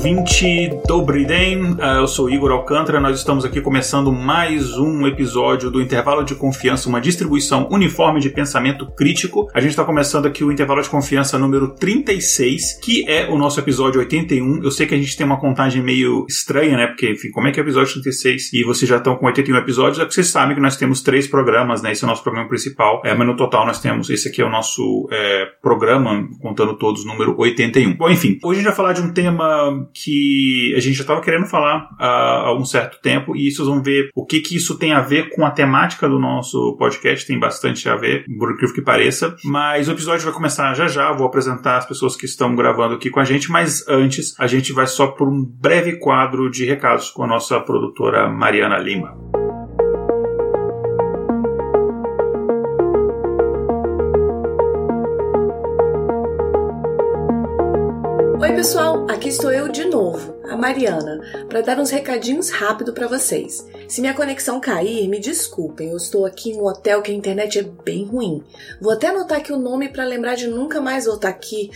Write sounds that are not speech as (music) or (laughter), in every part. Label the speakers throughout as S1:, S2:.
S1: Ouvinte Dobry Den, uh, eu sou Igor Alcântara, nós estamos aqui começando mais um episódio do Intervalo de Confiança, uma distribuição uniforme de pensamento crítico. A gente está começando aqui o Intervalo de Confiança número 36, que é o nosso episódio 81. Eu sei que a gente tem uma contagem meio estranha, né? Porque, enfim, como é que é o episódio 36 e vocês já estão com 81 episódios? É porque vocês sabem que nós temos três programas, né? Esse é o nosso programa principal, é, mas no total nós temos, esse aqui é o nosso é, programa, contando todos, número 81. Bom, enfim, hoje a gente vai falar de um tema que a gente já estava querendo falar há algum certo tempo e vocês vão ver o que, que isso tem a ver com a temática do nosso podcast, tem bastante a ver, por incrível que pareça. Mas o episódio vai começar já já, vou apresentar as pessoas que estão gravando aqui com a gente, mas antes a gente vai só por um breve quadro de recados com a nossa produtora Mariana Lima.
S2: Pessoal, aqui estou eu de novo, a Mariana, para dar uns recadinhos rápido para vocês. Se minha conexão cair, me desculpem, eu estou aqui em um hotel que a internet é bem ruim. Vou até anotar aqui o nome para lembrar de nunca mais voltar aqui.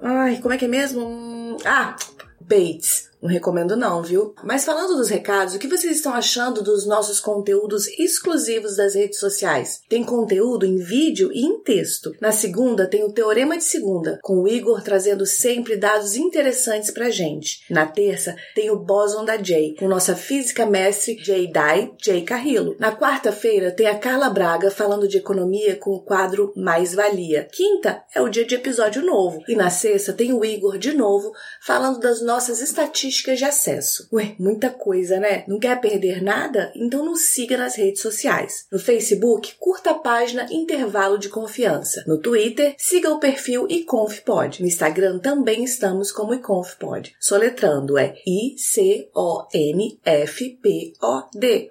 S2: Ai, como é que é mesmo? Hum, ah, Bates. Não recomendo não, viu? Mas falando dos recados, o que vocês estão achando dos nossos conteúdos exclusivos das redes sociais? Tem conteúdo em vídeo e em texto. Na segunda tem o Teorema de Segunda, com o Igor trazendo sempre dados interessantes pra gente. Na terça tem o Boson da Jay, com nossa física mestre Jay Dai, Jay Carrillo. Na quarta-feira tem a Carla Braga falando de economia com o quadro Mais Valia. Quinta é o dia de episódio novo. E na sexta tem o Igor de novo falando das nossas estatísticas de acesso. Ué, muita coisa, né? Não quer perder nada? Então nos siga nas redes sociais. No Facebook, curta a página Intervalo de Confiança. No Twitter, siga o perfil iConfPod. No Instagram também estamos como iConfPod. Soletrando é I-C-O-N-F-P-O-D.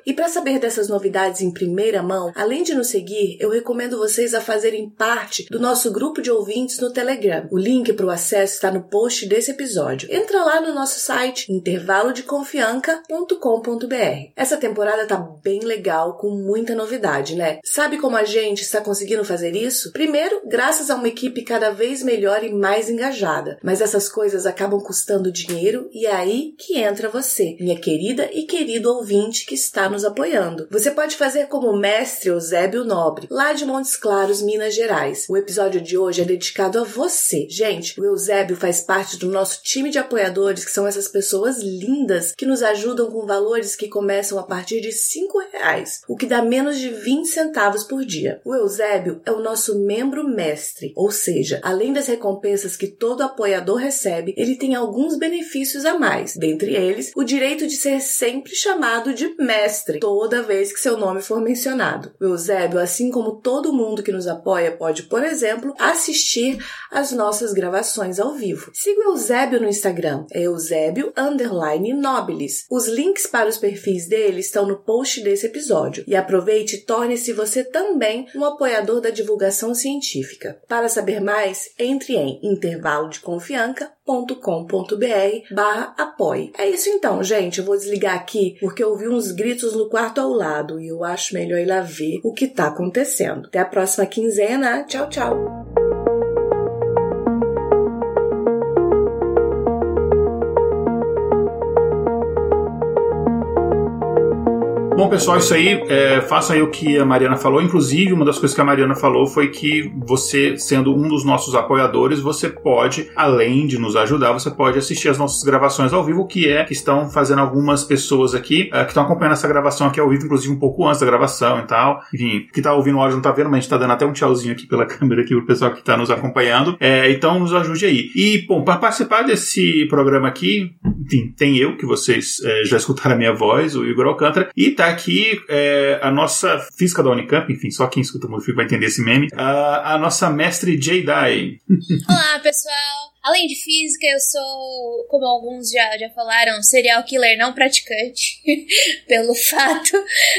S2: E para saber dessas novidades em primeira mão, além de nos seguir, eu recomendo vocês a fazerem parte do nosso grupo de ouvintes no Telegram. O link para o acesso está no post desse episódio. Entra lá no nosso site site intervalodeconfianca.com.br. Essa temporada tá bem legal, com muita novidade, né? Sabe como a gente está conseguindo fazer isso? Primeiro, graças a uma equipe cada vez melhor e mais engajada. Mas essas coisas acabam custando dinheiro e é aí que entra você, minha querida e querido ouvinte que está nos apoiando. Você pode fazer como o mestre Eusébio Nobre, lá de Montes Claros, Minas Gerais. O episódio de hoje é dedicado a você. Gente, o Eusébio faz parte do nosso time de apoiadores, que são essas pessoas pessoas lindas que nos ajudam com valores que começam a partir de cinco reais, o que dá menos de 20 centavos por dia. O Eusébio é o nosso membro mestre, ou seja, além das recompensas que todo apoiador recebe, ele tem alguns benefícios a mais, dentre eles o direito de ser sempre chamado de mestre toda vez que seu nome for mencionado. O Eusébio, assim como todo mundo que nos apoia, pode, por exemplo, assistir às nossas gravações ao vivo. Siga o Eusébio no Instagram, é Eusébio underline nobilis. Os links para os perfis dele estão no post desse episódio. E aproveite e torne-se você também um apoiador da divulgação científica. Para saber mais, entre em intervalodeconfianca.com.br barra apoie. É isso então, gente. Eu vou desligar aqui porque eu ouvi uns gritos no quarto ao lado e eu acho melhor ir lá ver o que está acontecendo. Até a próxima quinzena. Tchau, tchau.
S1: Bom, pessoal, isso aí, é, façam aí o que a Mariana falou. Inclusive, uma das coisas que a Mariana falou foi que você, sendo um dos nossos apoiadores, você pode, além de nos ajudar, você pode assistir as nossas gravações ao vivo, que é que estão fazendo algumas pessoas aqui, é, que estão acompanhando essa gravação aqui ao vivo, inclusive um pouco antes da gravação e tal. Enfim, que tá ouvindo o áudio não tá vendo, mas a gente tá dando até um tchauzinho aqui pela (laughs) câmera aqui pro pessoal que tá nos acompanhando. É, então, nos ajude aí. E, bom, para participar desse programa aqui, enfim, tem eu, que vocês é, já escutaram a minha voz, o Igor Alcântara, e tá aqui é, a nossa física da Unicamp, enfim, só quem escuta o Mofico vai entender esse meme, a, a nossa mestre Jedi.
S3: Olá, pessoal!
S4: Além de física, eu sou, como alguns já, já falaram, serial killer não praticante, (laughs) pelo (laughs) fato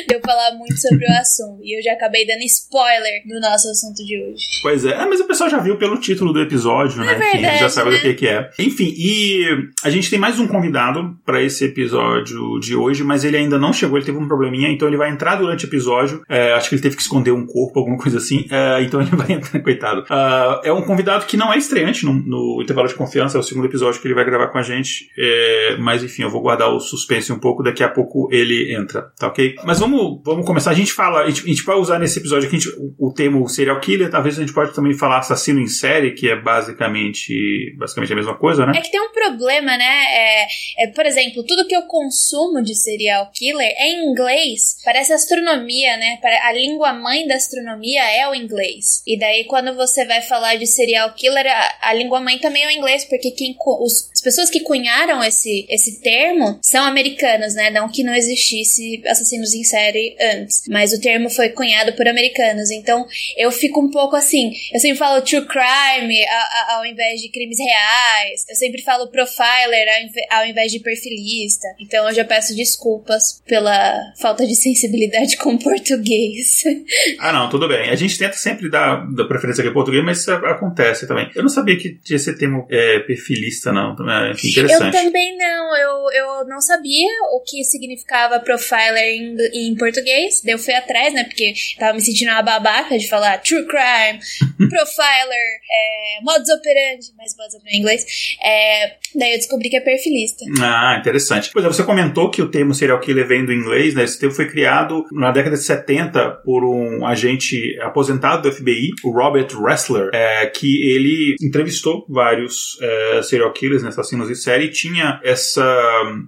S4: de eu falar muito sobre o (laughs) assunto. E eu já acabei dando spoiler do nosso assunto de hoje.
S1: Pois é, ah, mas o pessoal já viu pelo título do episódio,
S4: É
S1: né?
S4: Verdade,
S1: já sabe
S4: né?
S1: do que, que é. Enfim, e a gente tem mais um convidado para esse episódio de hoje, mas ele ainda não chegou, ele teve um probleminha, então ele vai entrar durante o episódio. É, acho que ele teve que esconder um corpo, alguma coisa assim. É, então ele vai entrar, coitado. Ah, é um convidado que não é estreante no, no intervalo de confiança, é o segundo episódio que ele vai gravar com a gente. É, mas enfim, eu vou guardar o suspense um pouco, daqui a pouco ele entra, tá ok? Mas vamos, vamos começar. A gente fala, a gente, a gente vai usar nesse episódio aqui gente- o, o termo serial killer, talvez a gente pode também falar assassino em série, que é basicamente, basicamente a mesma coisa, né?
S4: É que tem um problema, né? É, é, por exemplo, tudo que eu consumo de serial killer é em inglês. Parece astronomia, né? A língua mãe da astronomia é o inglês. E daí, quando você vai falar de serial killer, a, a língua mãe também o inglês, porque quem, os- as pessoas que cunharam esse, esse termo são americanos, né? Não que não existisse assassinos em série antes. Mas o termo foi cunhado por americanos. Então, eu fico um pouco assim. Eu sempre falo true crime a- a- ao invés de crimes reais. Eu sempre falo profiler ao ao invés de perfilista. Então eu já peço desculpas pela falta de sensibilidade (laughs) com português.
S1: Ah, não, tudo bem. A gente tenta sempre dar, dar preferência aqui em português, mas isso acontece também. Eu não sabia que tinha esse termo é, perfilista, não. É, enfim,
S4: Eu
S1: interessante.
S4: também não, eu, eu não sabia o que significava profiler em, em português. Daí eu fui atrás, né? Porque tava me sentindo uma babaca de falar true crime, (laughs) profiler, é, modus operandi, mas modus operandi em inglês. É, daí eu descobri que é perfilista.
S1: Ah, interessante. Pois é, você comentou que o termo serial killer vem do inglês, né? Esse termo foi criado na década de 70 por um agente aposentado do FBI, o Robert Ressler, é, que ele entrevistou vários é, serial killers, né, assassinos de série, e tinha essa,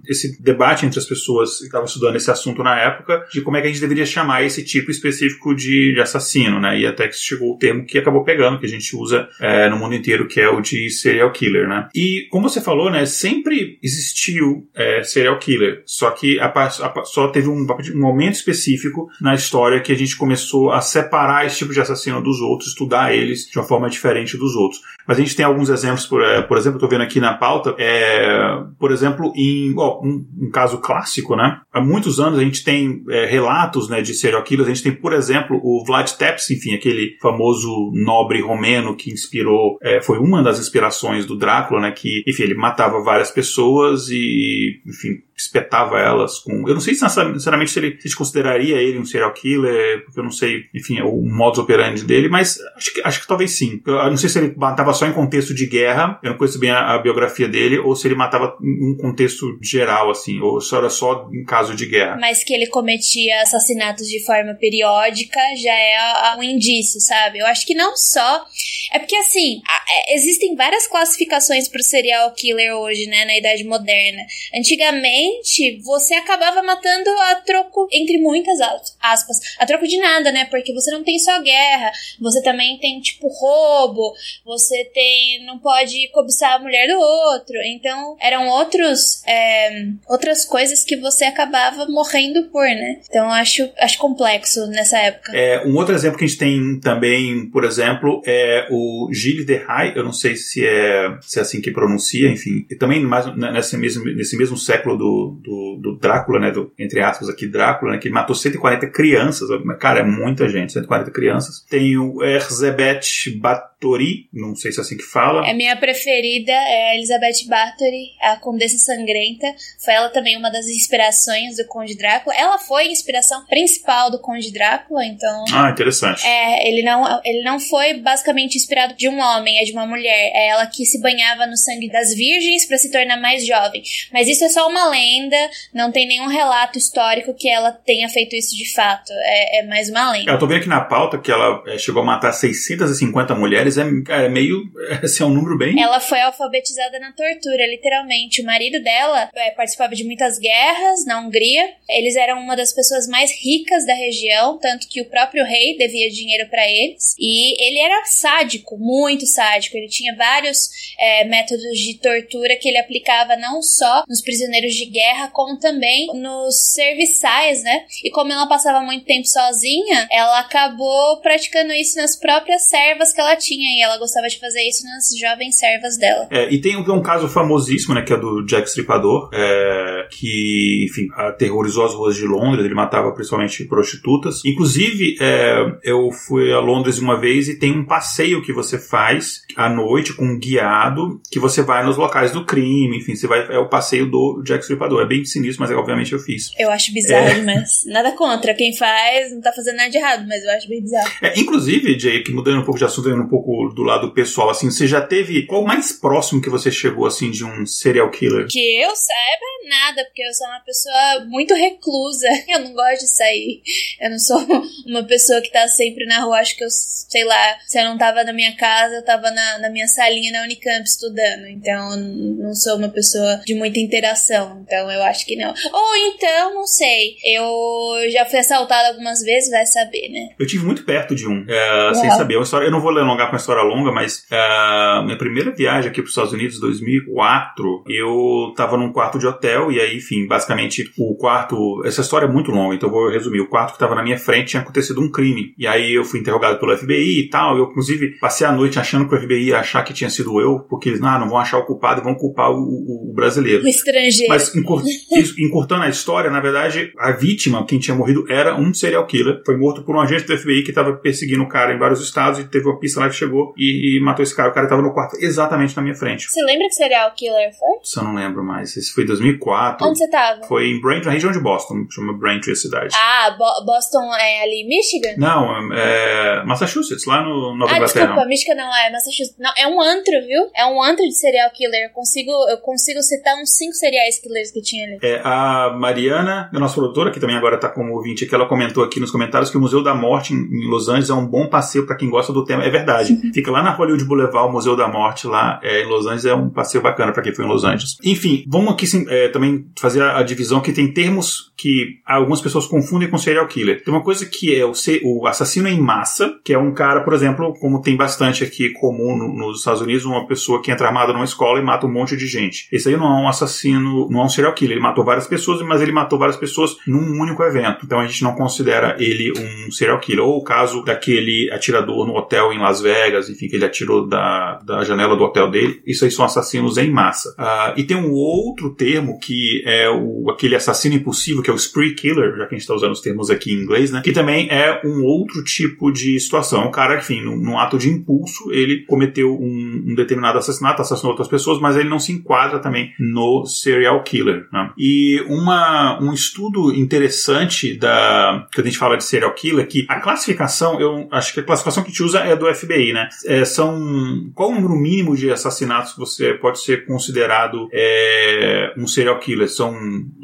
S1: esse debate entre as pessoas que estavam estudando esse assunto na época, de como é que a gente deveria chamar esse tipo específico de, de assassino, né? E até que chegou o termo que acabou pegando, que a gente usa é, no mundo inteiro, que é o de serial killer, né? E como você falou, né? Sempre existiu é, serial killer, só que a, a só teve um, um momento específico na história que a gente começou a separar esse tipo de assassino dos outros, estudar eles de uma forma diferente dos outros. Mas a gente tem alguns exemplos, por, é, por exemplo, tô vendo aqui na pauta, é, por exemplo, em um, um caso clássico, né? Há muitos anos a gente tem é, relatos né, de serial killers. A gente tem, por exemplo, o Vlad Tepes, enfim, aquele famoso nobre romeno que inspirou, é, foi uma das inspirações do Drácula, né? Que, enfim, ele matava várias pessoas e, enfim, espetava elas com. Eu não sei sinceramente se ele se a gente consideraria ele um serial killer, porque eu não sei, enfim, o modus operandi dele, mas acho que, acho que talvez sim. Eu não sei se ele matava só em contexto de guerra, eu não conheço bem a, a biografia dele, ou se ele matava em um contexto geral, assim, ou se era só em caso de guerra.
S4: Mas que ele cometia assassinatos de forma periódica já é um indício, sabe? Eu acho que não só. É porque, assim, é, existem várias classificações pro serial killer hoje, né, na Idade Moderna. Antigamente, você acabava matando a troco, entre muitas as- aspas, a troco de nada, né? Porque você não tem só guerra, você também tem, tipo, roubo, você tem. não pode cobiçar a mulher do outro. Então, eram outros. é, outras coisas que você acabava morrendo por, né? Então, acho, acho complexo nessa época.
S1: É, um outro exemplo que a gente tem também, por exemplo, é o Gilles de Rais, eu não sei se é, se é assim que pronuncia, enfim, e também mais nesse mesmo, nesse mesmo século do, do, do Drácula, né, do, entre aspas aqui, Drácula, né, que matou 140 crianças, cara, é muita gente, 140 crianças. Tem o Erzébet Báthory, não sei se é assim que fala.
S4: É minha preferida, é a Elizabeth Bathory, a Condessa Sangrenta. Foi ela também uma das inspirações do Conde Drácula. Ela foi a inspiração principal do Conde Drácula, então.
S1: Ah, interessante.
S4: É, ele não, ele não foi basicamente inspirado de um homem, é de uma mulher. É ela que se banhava no sangue das virgens para se tornar mais jovem. Mas isso é só uma lenda, não tem nenhum relato histórico que ela tenha feito isso de fato. É, é mais uma lenda.
S1: Eu tô vendo aqui na pauta que ela é, chegou a matar 650 mulheres, é, é meio. Esse (laughs) é um número bem.
S4: Ela foi alfabetizada na tortura, literalmente. O marido dela é, participava de muitas guerras na Hungria. Eles eram uma das pessoas mais ricas da região, tanto que o próprio rei devia dinheiro para eles. E ele era sádico, muito sádico. Ele tinha vários é, métodos de tortura que ele aplicava não só nos prisioneiros de guerra, como também nos serviçais, né? E como ela passava muito tempo sozinha, ela acabou praticando isso nas próprias servas que ela tinha tinha e ela gostava de fazer isso nas jovens servas dela.
S1: É, e tem um, um caso famosíssimo, né, que é do Jack Stripador, é, que, enfim, aterrorizou as ruas de Londres, ele matava principalmente prostitutas. Inclusive, é, eu fui a Londres uma vez e tem um passeio que você faz à noite com um guiado, que você vai nos locais do crime, enfim, você vai, é o passeio do Jack Stripador. É bem sinistro, mas obviamente eu fiz.
S4: Eu acho bizarro, é. mas nada contra. Quem faz não tá fazendo nada de errado, mas eu acho bem bizarro.
S1: É, inclusive, Jay, que mudando um pouco de assunto, um pouco do lado pessoal, assim, você já teve. Qual o mais próximo que você chegou, assim, de um serial killer?
S4: Que eu saiba, nada, porque eu sou uma pessoa muito reclusa. (laughs) Eu não gosto de sair. Eu não sou (laughs) uma pessoa que tá sempre na rua. Acho que eu, sei lá, se eu não tava na minha casa, eu tava na, na minha salinha na Unicamp estudando. Então, eu não sou uma pessoa de muita interação. Então, eu acho que não. Ou então, não sei. Eu já fui assaltada algumas vezes, vai saber, né?
S1: Eu tive muito perto de um, é, sem saber. Eu não vou alongar com uma história longa, mas é, minha primeira viagem aqui para os Estados Unidos, 2004, eu tava num quarto de hotel e aí, enfim, basicamente o quarto. Essa história é muito longa, então eu vou resumir. O quarto que tava na minha frente tinha acontecido um crime. E aí eu fui interrogado pelo FBI e tal. Eu, inclusive, passei a noite achando que o FBI ia achar que tinha sido eu, porque eles ah, não vão achar o culpado e vão culpar o, o, o brasileiro.
S4: O estrangeiro.
S1: Mas (laughs) encurtando a história, na verdade, a vítima, quem tinha morrido, era um serial killer. Foi morto por um agente do FBI que estava perseguindo o cara em vários estados e teve uma pista lá que chegou e, e matou esse cara. O cara estava no quarto exatamente na minha frente.
S4: Você lembra que serial killer foi?
S1: Isso eu não lembro mais. Esse foi em 2004.
S4: Onde você tava?
S1: Foi em Braintree, na região de Boston. Chama Braintree a cidade.
S4: Ah, Bo Boston é ali Michigan?
S1: Não, é Massachusetts, lá no Nova
S4: ah,
S1: Inglaterra.
S4: desculpa, Michigan não, é Massachusetts. Não, é um antro, viu? É um antro de serial killer. Eu consigo, eu consigo citar uns cinco serial killers que tinha ali.
S1: É, a Mariana, a nossa produtora, que também agora tá como ouvinte aqui, ela comentou aqui nos comentários que o Museu da Morte em, em Los Angeles é um bom passeio para quem gosta do tema. É verdade. Fica lá na Hollywood Boulevard, o Museu da Morte, lá é, em Los Angeles, é um passeio bacana para quem foi em Los Angeles. Enfim, vamos aqui é, também fazer a, a, divisão que tem termos que algumas pessoas confundem com serial killer. Tem uma coisa que é o, o assassino em massa, que é um cara, por exemplo, como tem bastante aqui comum no, nos Estados Unidos, uma pessoa que entra armada numa escola e mata um monte de gente. Esse aí não é um assassino, não é um serial killer. Ele matou várias pessoas, mas ele matou várias pessoas num único evento. Então a gente não considera ele um serial killer. Ou o caso daquele atirador no hotel em Las Vegas, enfim, que ele atirou da, da janela do hotel dele. Isso aí são assassinos em massa. Uh, e tem um outro termo que é o, aquele assassino impulsivo, que é o spree killer, já que a gente está usando os termos aqui em inglês, né? Que também é um outro tipo de situação. O cara, enfim, num, num ato de impulso, ele cometeu um, um, determinado assassinato, assassinou outras pessoas, mas ele não se enquadra também no serial killer. Né? E uma, um estudo interessante da que a gente fala de serial killer, que a classificação, eu acho que a classificação que a gente usa é do FBI, né? É, são qual o número mínimo de assassinatos que você pode ser considerado é, um serial killer? São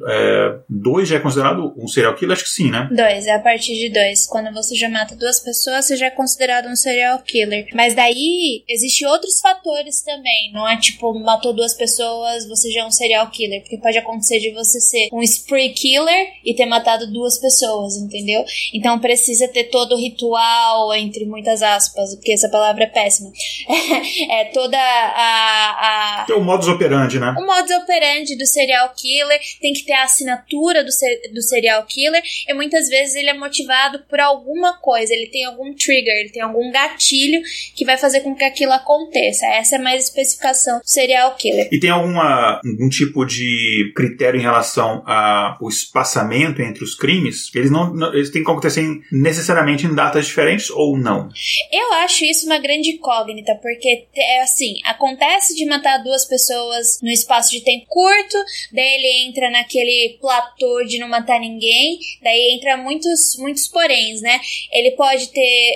S1: é, dois já é considerado um serial killer? Acho que sim, né?
S4: Dois, é a partir de dois. Quando você já mata duas pessoas, você já é considerado um serial killer. Mas daí existe outros fatores também. Não é tipo, matou duas pessoas, você já é um serial killer. Porque pode acontecer de você ser um spree killer e ter matado duas pessoas, entendeu? Então precisa ter todo o ritual, entre muitas aspas, porque essa palavra é péssima. (laughs) é toda a. a
S1: tem o modus operandi, né?
S4: O modus operandi do serial killer tem que ter a assinatura do, ser, do serial killer e muitas vezes ele é motivado por alguma coisa, ele tem algum trigger, ele tem algum gatilho que vai fazer com que aquilo aconteça. Essa é mais especificação do serial killer.
S1: E tem alguma, algum tipo de critério em relação ao espaçamento entre os crimes? Eles não, não eles têm que acontecer necessariamente em datas diferentes ou não?
S4: Eu acho isso uma grande incógnita, porque é assim, acontece de matar duas pessoas no espaço de tempo curto, daí ele entra naquele platô de não matar ninguém, daí entra muitos, muitos poréns, né? Ele pode ter,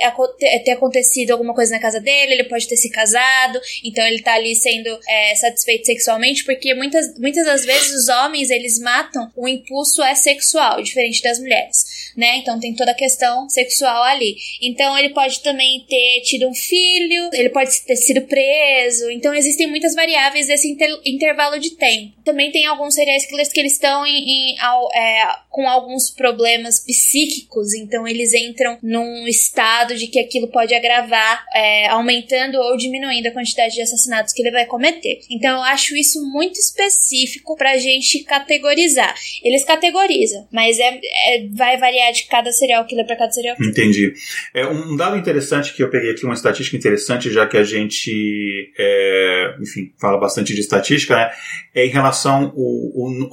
S4: ter acontecido alguma coisa na casa dele, ele pode ter se casado, então ele tá ali sendo é, satisfeito sexualmente, porque muitas, muitas das vezes os homens eles matam, o impulso é sexual, diferente das mulheres, né? Então tem toda a questão sexual ali. Então ele pode também ter tido um filho, ele pode ter sido preso, então existem muitas variáveis desse inter intervalo de tempo. Também tem alguns serial killers que eles estão em, em ao, é, com alguns problemas psíquicos, então eles entram num estado de que aquilo pode agravar, é, aumentando ou diminuindo a quantidade de assassinatos que ele vai cometer. Então eu acho isso muito específico pra gente categorizar. Eles categorizam, mas é, é vai variar de cada serial killer para cada serial killer.
S1: Entendi. É, um dado interessante que eu peguei aqui, uma estatística interessante, já que a gente, é, enfim, fala bastante de estatística, né? É em relação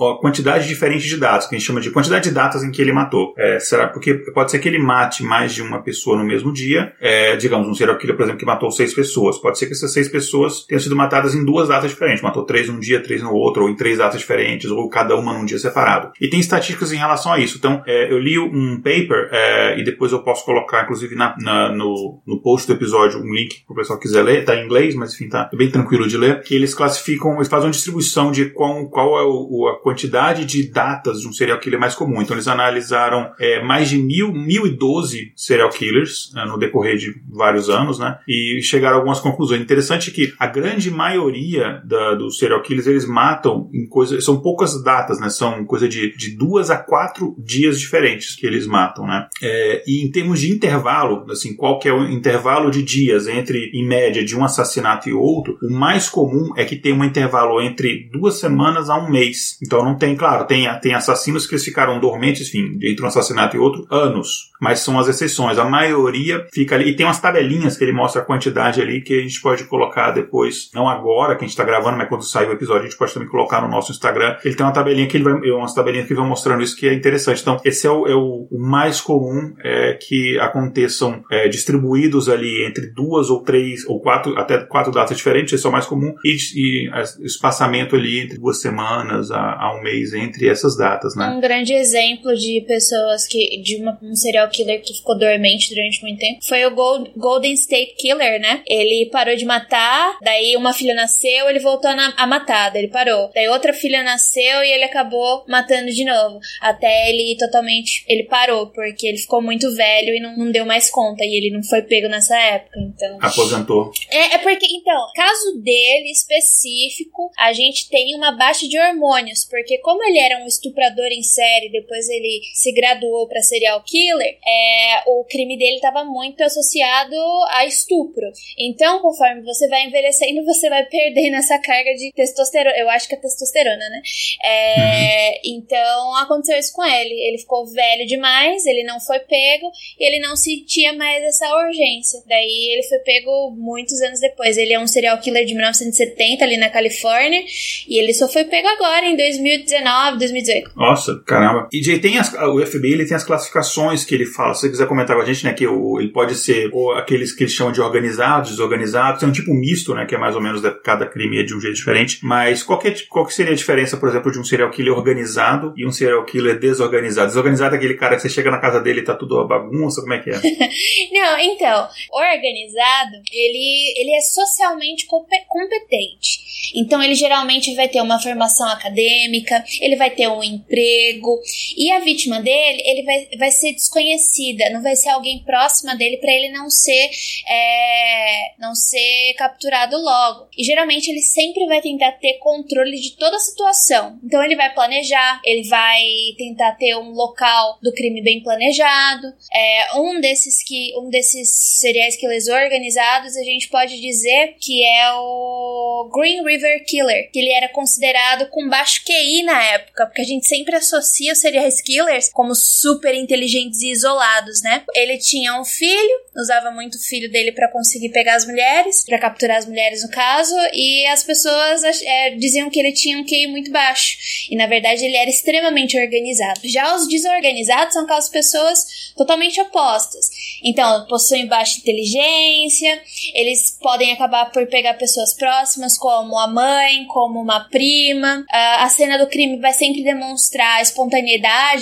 S1: à quantidade diferente de dados, que a gente chama de quantidade de datas em que ele matou. É, será porque pode ser que ele mate mais de uma pessoa no mesmo dia, é, digamos, um serial killer, por exemplo, que matou seis pessoas. Pode ser que essas seis pessoas tenham sido matadas em duas datas diferentes, matou três num dia, três no outro, ou em três datas diferentes, ou cada uma num dia separado. E tem estatísticas em relação a isso. Então, é, eu li um paper, é, e depois eu posso colocar, inclusive, na, na, no, no post do episódio, um link para o pessoal quiser ler, tá em inglês, mas enfim, tá bem tranquilo de ler, que eles classificam, eles fazem uma distribuição de qual, qual é o, a quantidade de datas de um serial killer mais. Então, eles analisaram é, mais de mil, mil e doze serial killers é, no decorrer de vários anos, né? E chegaram a algumas conclusões. Interessante que a grande maioria da, dos serial killers eles matam em coisas. São poucas datas, né? São coisa de, de duas a quatro dias diferentes que eles matam, né? É, e em termos de intervalo, assim, qual que é o intervalo de dias entre, em média, de um assassinato e outro, o mais comum é que tem um intervalo entre duas semanas a um mês. Então não tem, claro, tem, tem assassinos que eles ficaram dormentes, enfim, entre um assassinato e outro, anos. Mas são as exceções. A maioria fica ali. E tem umas tabelinhas que ele mostra a quantidade ali que a gente pode colocar depois, não agora que a gente está gravando, mas quando sair o episódio, a gente pode também colocar no nosso Instagram. Ele tem uma tabelinha que ele vai, umas tabelinhas que vão mostrando isso que é interessante. Então, esse é o, é o mais comum é, que aconteçam é, distribuídos ali entre duas ou três ou quatro, até quatro datas diferentes, esse é o mais comum, e, e espaçamento ali entre duas semanas a, a, um mês entre essas datas, né?
S4: Um grande exemplo de pessoas que, de uma, um serial killer que ficou dormente durante muito tempo foi o Gold, Golden State Killer, né? Ele parou de matar, daí uma filha nasceu, ele voltou a, a matar, daí ele parou. Daí outra filha nasceu e ele acabou matando de novo. Até ele totalmente. Ele parou, porque ele ficou muito velho e não, não deu mais conta. E ele não foi pego nessa época, então.
S1: Aposentou.
S4: É, é porque, então, caso dele específico, a gente tem uma baixa de hormônios, porque como ele era um estuprador em série, depois ele se graduou para serial killer, é, o crime dele estava muito associado a estupro. Então, conforme você vai envelhecendo, (laughs) você vai perdendo essa carga de testosterona. Eu acho que é testosterona, né? É, uhum. Então, aconteceu isso com ele. Ele ficou velho demais, ele não foi pego e ele não sentia mais essa urgência. Daí ele foi pego muitos anos depois. Ele é um serial killer de 1970 ali na Califórnia e ele só foi pego agora em 2019, 2018.
S1: Nossa, caramba. E Jay, tem as, o FBI ele tem as classificações que ele fala. Se você quiser comentar com a gente, né, que o, ele pode ser aqueles que eles chamam de organizados, desorganizados, é um tipo misto, né, que é mais ou menos cada crime é de um jeito diferente. Mas qual que, é, qual que seria a diferença, por exemplo, de um serial killer organizado e um serial killer desorganizado? Desorganizado é aquele cara que você chega na casa dele e tá tudo uma bagunça, como é que é? (laughs)
S4: Não, então, organizado, ele, ele é socialmente competente. Então ele geralmente vai ter uma formação acadêmica, ele vai ter um emprego e a vítima dele, ele vai, vai ser desconhecida, não vai ser alguém próxima dele para ele não ser é, não ser capturado logo. E geralmente ele sempre vai tentar ter controle de toda a situação. Então ele vai planejar, ele vai tentar ter um local do crime bem planejado. É, um desses que um desses serial killers organizados a gente pode dizer que é o Green River Killer, que ele era considerado com baixo QI na época, porque a gente sempre associa os serial killers como super inteligentes e isolados, né? Ele tinha um filho, usava muito o filho dele para conseguir pegar as mulheres, para capturar as mulheres no caso, e as pessoas é, diziam que ele tinha um QI muito baixo. E na verdade ele era extremamente organizado. Já os desorganizados são aquelas pessoas totalmente opostas. Então, possuem baixa inteligência, eles podem acabar por pegar pessoas próximas, como a mãe, como uma prima. a cena do crime vai sempre demonstrar espontaneidade,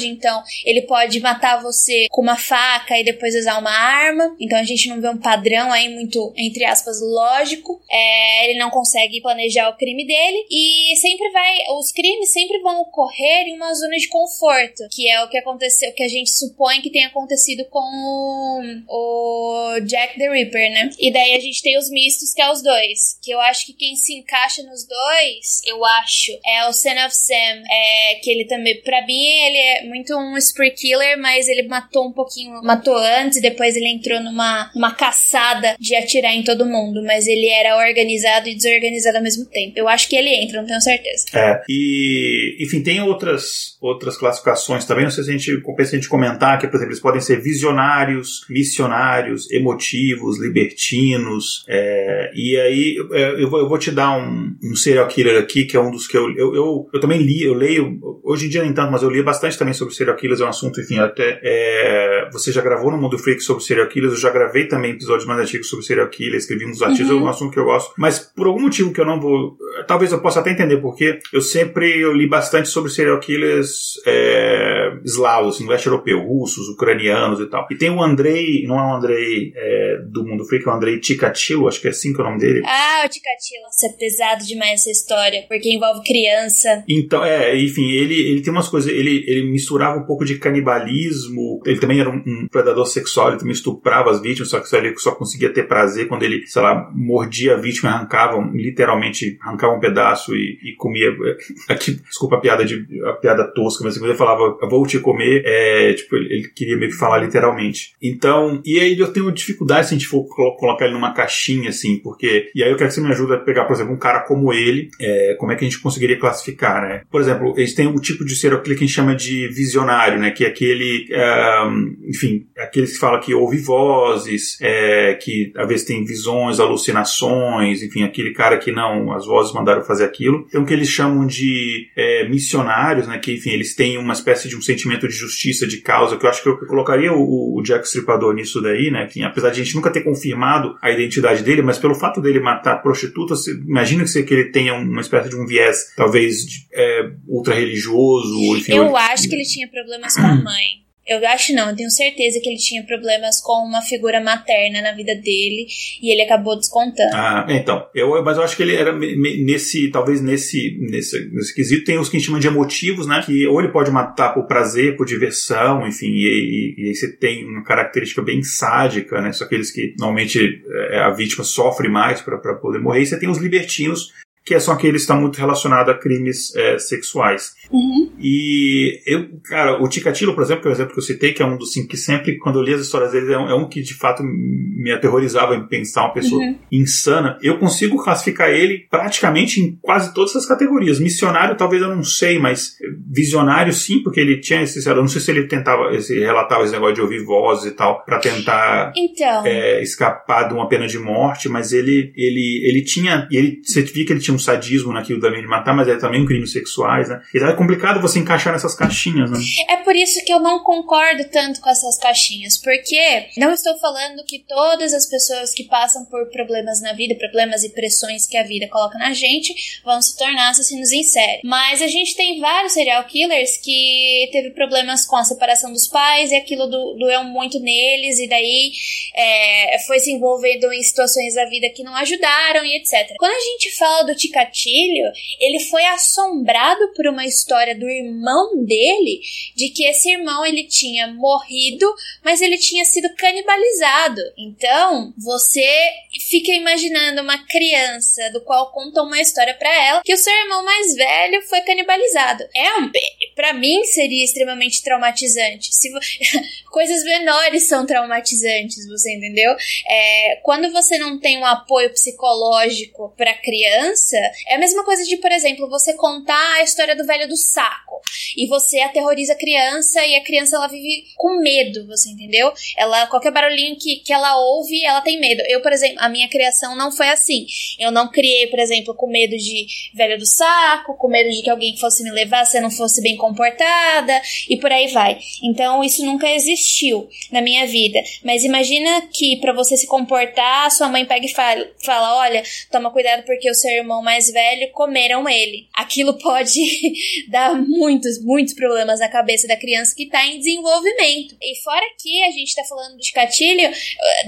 S4: então ele pode matar você com uma faca e depois usar uma arma. Então a gente não vê um padrão aí muito, entre aspas, lógico. É, ele não consegue planejar o crime dele e sempre vai. Os crimes sempre vão ocorrer em uma zona de conforto, que é o que aconteceu, que a gente supõe que tenha acontecido com o Jack the Ripper, né? E daí a gente tem os mistos, que é os dois. Que eu acho que quem se encaixa encaixa nos dois, eu acho, é o Son of Sam. É, que ele também, pra mim, ele é muito um spree killer, mas ele matou um pouquinho, matou antes e depois ele entrou numa, numa caçada de atirar em todo mundo. Mas ele era organizado e desorganizado ao mesmo tempo. Eu acho que ele entra, não tenho certeza.
S1: É, e enfim, tem outras, outras classificações também. Não sei se a gente compensa a gente comentar que, por exemplo, eles podem ser visionários, missionários, emotivos, libertinos. É, e aí é, eu vou, eu vou te dar um, um serial killer aqui, que é um dos que eu, eu, eu, eu, também li, eu leio, hoje em dia nem tanto, mas eu li bastante também sobre serial killers, é um assunto, enfim, até é, você já gravou no Mundo Freak sobre serial killers, eu já gravei também episódios mais antigos sobre serial killers, escrevi uns artigos, uhum. é um assunto que eu gosto, mas por algum motivo que eu não vou, talvez eu possa até entender porque eu sempre eu li bastante sobre serial killers é, eslavos, assim, leste europeu, russos, ucranianos e tal. E tem o Andrei, não é o Andrei é, do Mundo Freak, é o Andrei Tikatilo, acho que é assim que é o nome dele.
S4: Ah, o Tikatilo. Nossa, é pesado demais essa história, porque envolve criança.
S1: Então, é, enfim, ele, ele tem umas coisas, ele, ele misturava um pouco de canibalismo, ele também era um, um predador sexual, ele também estuprava as vítimas, só que só, ele só conseguia ter prazer quando ele, sei lá, mordia a vítima e arrancava, literalmente arrancava um pedaço e, e comia. (laughs) Aqui, desculpa a piada de a piada tosca, mas quando ele falava vou te comer, é, tipo, ele, queria meio que falar literalmente. Então, e aí eu tenho dificuldade se a gente for colocar ele numa caixinha, assim, porque. E aí eu quero que você me ajude a pegar, por exemplo, um cara como ele, é, como é que a gente conseguiria classificar, né? Por exemplo, eles têm um tipo de serial killer que a gente chama de visionário, né? Que é aquele, enfim, aqueles que fala que ouve vozes, é, que às vezes tem visões, alucinações, enfim, aquele cara que não, as vozes mandaram fazer aquilo. Tem o que eles chamam de é, missionários, né? Que, enfim, eles têm uma espécie de um sentimento de justiça, de causa, que eu acho que eu, colocaria o, o Jack Stripador nisso daí, né? Que, apesar de a gente nunca ter confirmado a identidade dele, mas pelo fato dele matar prostitutas, imagina que, que ele tenha uma espécie de um viés, talvez, de, é, ultra religioso. Enfim,
S4: eu acho que ele tinha problemas com a mãe. Eu acho não, eu tenho certeza que ele tinha problemas com uma figura materna na vida dele e ele acabou descontando.
S1: Ah, então. Eu, mas eu acho que ele era nesse, talvez nesse, nesse, nesse quesito, tem os que a gente chama de emotivos, né? Que ou ele pode matar por prazer, por diversão, enfim, e, e, e aí você tem uma característica bem sádica, né? São aqueles que normalmente é, a vítima sofre mais para poder morrer. E você tem os libertinos, que são aqueles que estão muito relacionados a crimes é, sexuais.
S4: Uhum.
S1: E eu, cara, o Ticatilo, por exemplo, que é o exemplo que eu citei, que é um dos cinco que sempre, quando eu li as histórias dele, é um, é um que de fato me aterrorizava em pensar uma pessoa uhum. insana. Eu consigo classificar ele praticamente em quase todas as categorias. Missionário, talvez eu não sei, mas visionário sim, porque ele tinha esse. Eu não sei se ele tentava, se relatava esse negócio de ouvir vozes e tal, para tentar
S4: então.
S1: é, escapar de uma pena de morte, mas ele, ele, ele tinha. E ele, você via que ele tinha um sadismo naquilo também de matar, mas é também um crimes sexuais, né? E é complicado você encaixar nessas caixinhas, né?
S4: É por isso que eu não concordo tanto com essas caixinhas, porque não estou falando que todas as pessoas que passam por problemas na vida, problemas e pressões que a vida coloca na gente, vão se tornar assassinos em série. Mas a gente tem vários serial killers que teve problemas com a separação dos pais e aquilo do, doeu muito neles, e daí é, foi se envolvendo em situações da vida que não ajudaram e etc. Quando a gente fala do Ticatilho, ele foi assombrado por uma história do irmão dele, de que esse irmão ele tinha morrido, mas ele tinha sido canibalizado. Então, você fica imaginando uma criança do qual conta uma história para ela que o seu irmão mais velho foi canibalizado. É um para mim seria extremamente traumatizante. Se (laughs) coisas menores são traumatizantes, você entendeu? É, quando você não tem um apoio psicológico para criança, é a mesma coisa de, por exemplo, você contar a história do velho do saco e você aterroriza a criança e a criança ela vive com medo, você entendeu? Ela qualquer barulhinho que, que ela ouve, ela tem medo. Eu, por exemplo, a minha criação não foi assim. Eu não criei, por exemplo, com medo de velho do saco, com medo de que alguém fosse me levar se eu não fosse bem comportada e por aí vai. Então, isso nunca existiu na minha vida. Mas imagina que para você se comportar, sua mãe pega e fala, fala: "Olha, toma cuidado porque o seu irmão mais velho comeram ele. Aquilo pode (laughs) dar muitos, muitos problemas na cabeça da criança que está em desenvolvimento. E fora que a gente está falando de catilho,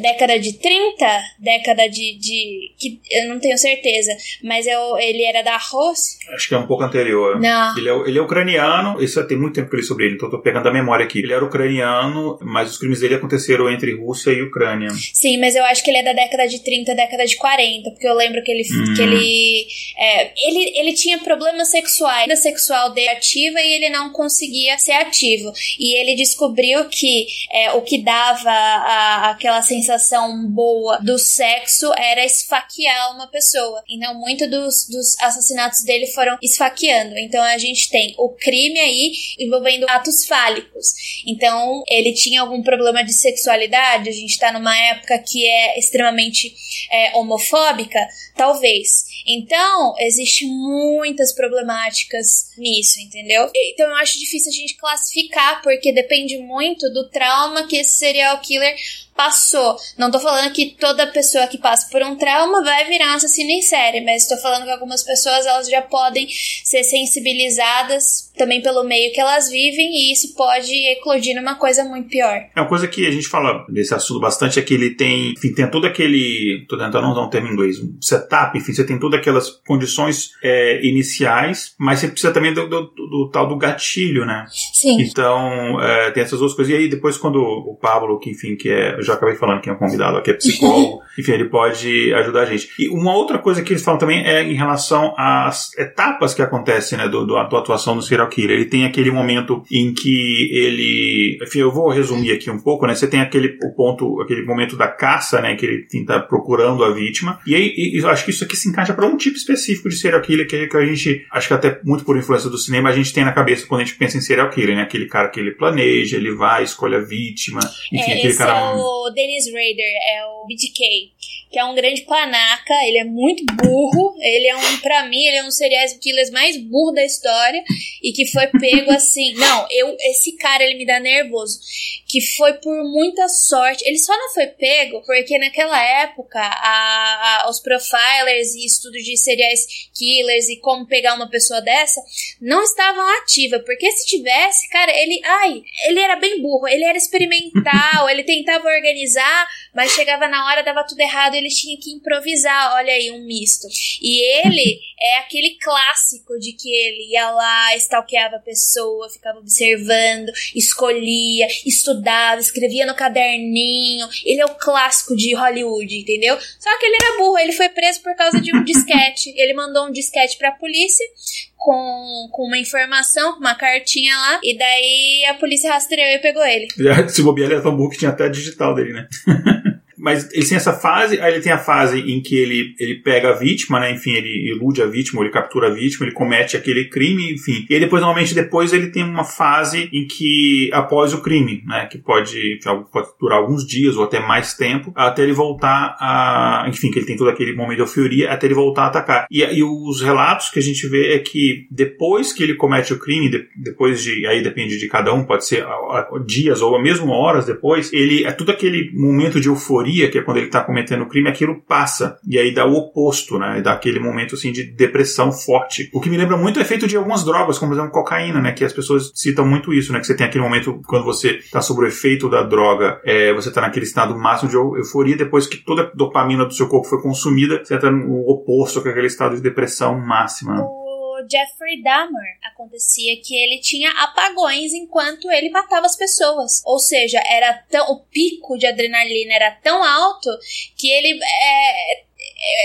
S4: década de 30, década de. de que eu não tenho certeza, mas eu, ele era da Rose.
S1: Acho que é um pouco anterior.
S4: Não.
S1: Ele é, ele é ucraniano ucraniano, isso tem muito tempo que eu li sobre ele, então eu tô pegando a memória aqui. Ele era ucraniano, mas os crimes dele aconteceram entre Rússia e Ucrânia.
S4: Sim, mas eu acho que ele é da década de 30, década de 40, porque eu lembro que ele hum. que ele, é, ele ele tinha problemas sexuais, a sexual dele ativa e ele não conseguia ser ativo. E ele descobriu que é, o que dava a, aquela sensação boa do sexo era esfaquear uma pessoa. Então, muito dos, dos assassinatos dele foram esfaqueando. Então, a gente tem o crime aí envolvendo atos fálicos. Então, ele tinha algum problema de sexualidade. A gente tá numa época que é extremamente é, homofóbica, talvez. Então, existe muitas problemáticas nisso, entendeu? Então, eu acho difícil a gente classificar, porque depende muito do trauma que esse serial killer passou. Não tô falando que toda pessoa que passa por um trauma vai virar um assassino em série, mas tô falando que algumas pessoas elas já podem ser sensibilizadas também pelo meio que elas vivem e isso pode eclodir numa coisa muito pior.
S1: É uma coisa que a gente fala desse assunto bastante é que ele tem, enfim, tem todo aquele, tô tentando não usar um termo em inglês, um setup, enfim, você tem todas aquelas condições é, iniciais, mas você precisa também do, do, do, do, tal do gatilho, né?
S4: Sim.
S1: Então, é, tem essas duas coisas. E aí depois quando o Pablo, que enfim, que é já acabei falando que é um convidado aqui, é psicólogo, (laughs) enfim, ele pode ajudar a gente. E uma outra coisa que eles falam também é em relação às etapas que acontecem, né, do, do, da atuação do serial killer. Ele tem aquele momento em que ele, enfim, eu vou resumir aqui um pouco, né, você tem aquele o ponto, aquele momento da caça, né, que ele está procurando a vítima, e aí e, eu acho que isso aqui se encaixa para um tipo específico de serial killer que, que a gente, acho que até muito por influência do cinema, a gente tem na cabeça quando a gente pensa em serial killer, né, aquele cara que ele planeja, ele vai, escolhe a vítima, enfim,
S4: é,
S1: aquele cara...
S4: É o o Dennis Rader, é o BTK, que é um grande panaca, ele é muito burro, ele é um, pra mim, ele é um serial killer mais burro da história e que foi pego assim. Não, eu, esse cara, ele me dá nervoso. Que foi por muita sorte. Ele só não foi pego porque naquela época a, a, os profilers e estudo de serial killers e como pegar uma pessoa dessa não estavam ativa. Porque se tivesse, cara, ele. Ai, ele era bem burro, ele era experimental, ele tentava organizar, mas chegava na hora, dava tudo errado, ele tinha que improvisar. Olha aí, um misto. E ele é aquele clássico de que ele ia lá, stalkeava a pessoa, ficava observando, escolhia, estudava, escrevia no caderninho. Ele é o clássico de Hollywood, entendeu? Só que ele era burro, ele foi preso por causa de um (laughs) disquete. Ele mandou um disquete pra polícia com, com uma informação, com uma cartinha lá, e daí a polícia rastreou e pegou ele. (laughs)
S1: Se bobear, ele era tão burro que tinha até digital dele, né? (laughs) mas ele tem essa fase, aí ele tem a fase em que ele, ele pega a vítima, né? Enfim, ele ilude a vítima, ele captura a vítima, ele comete aquele crime, enfim. E depois, normalmente, depois ele tem uma fase em que, após o crime, né? Que pode, pode durar alguns dias ou até mais tempo, até ele voltar a. Enfim, que ele tem todo aquele momento de euforia, até ele voltar a atacar. E, e os relatos que a gente vê é que depois que ele comete o crime, de, depois de. Aí depende de cada um, pode ser a, a, dias ou mesmo horas depois, ele é tudo aquele momento de euforia que é quando ele está cometendo o crime, aquilo passa. E aí dá o oposto, né? Dá aquele momento assim de depressão forte. O que me lembra muito o efeito de algumas drogas, como por exemplo cocaína, né? Que as pessoas citam muito isso, né? Que você tem aquele momento quando você está sob o efeito da droga, é, você está naquele estado máximo de euforia, depois que toda a dopamina do seu corpo foi consumida, você entra no oposto, que é aquele estado de depressão máxima.
S4: Jeffrey Dahmer acontecia que ele tinha apagões enquanto ele matava as pessoas. Ou seja, era tão o pico de adrenalina era tão alto que ele é,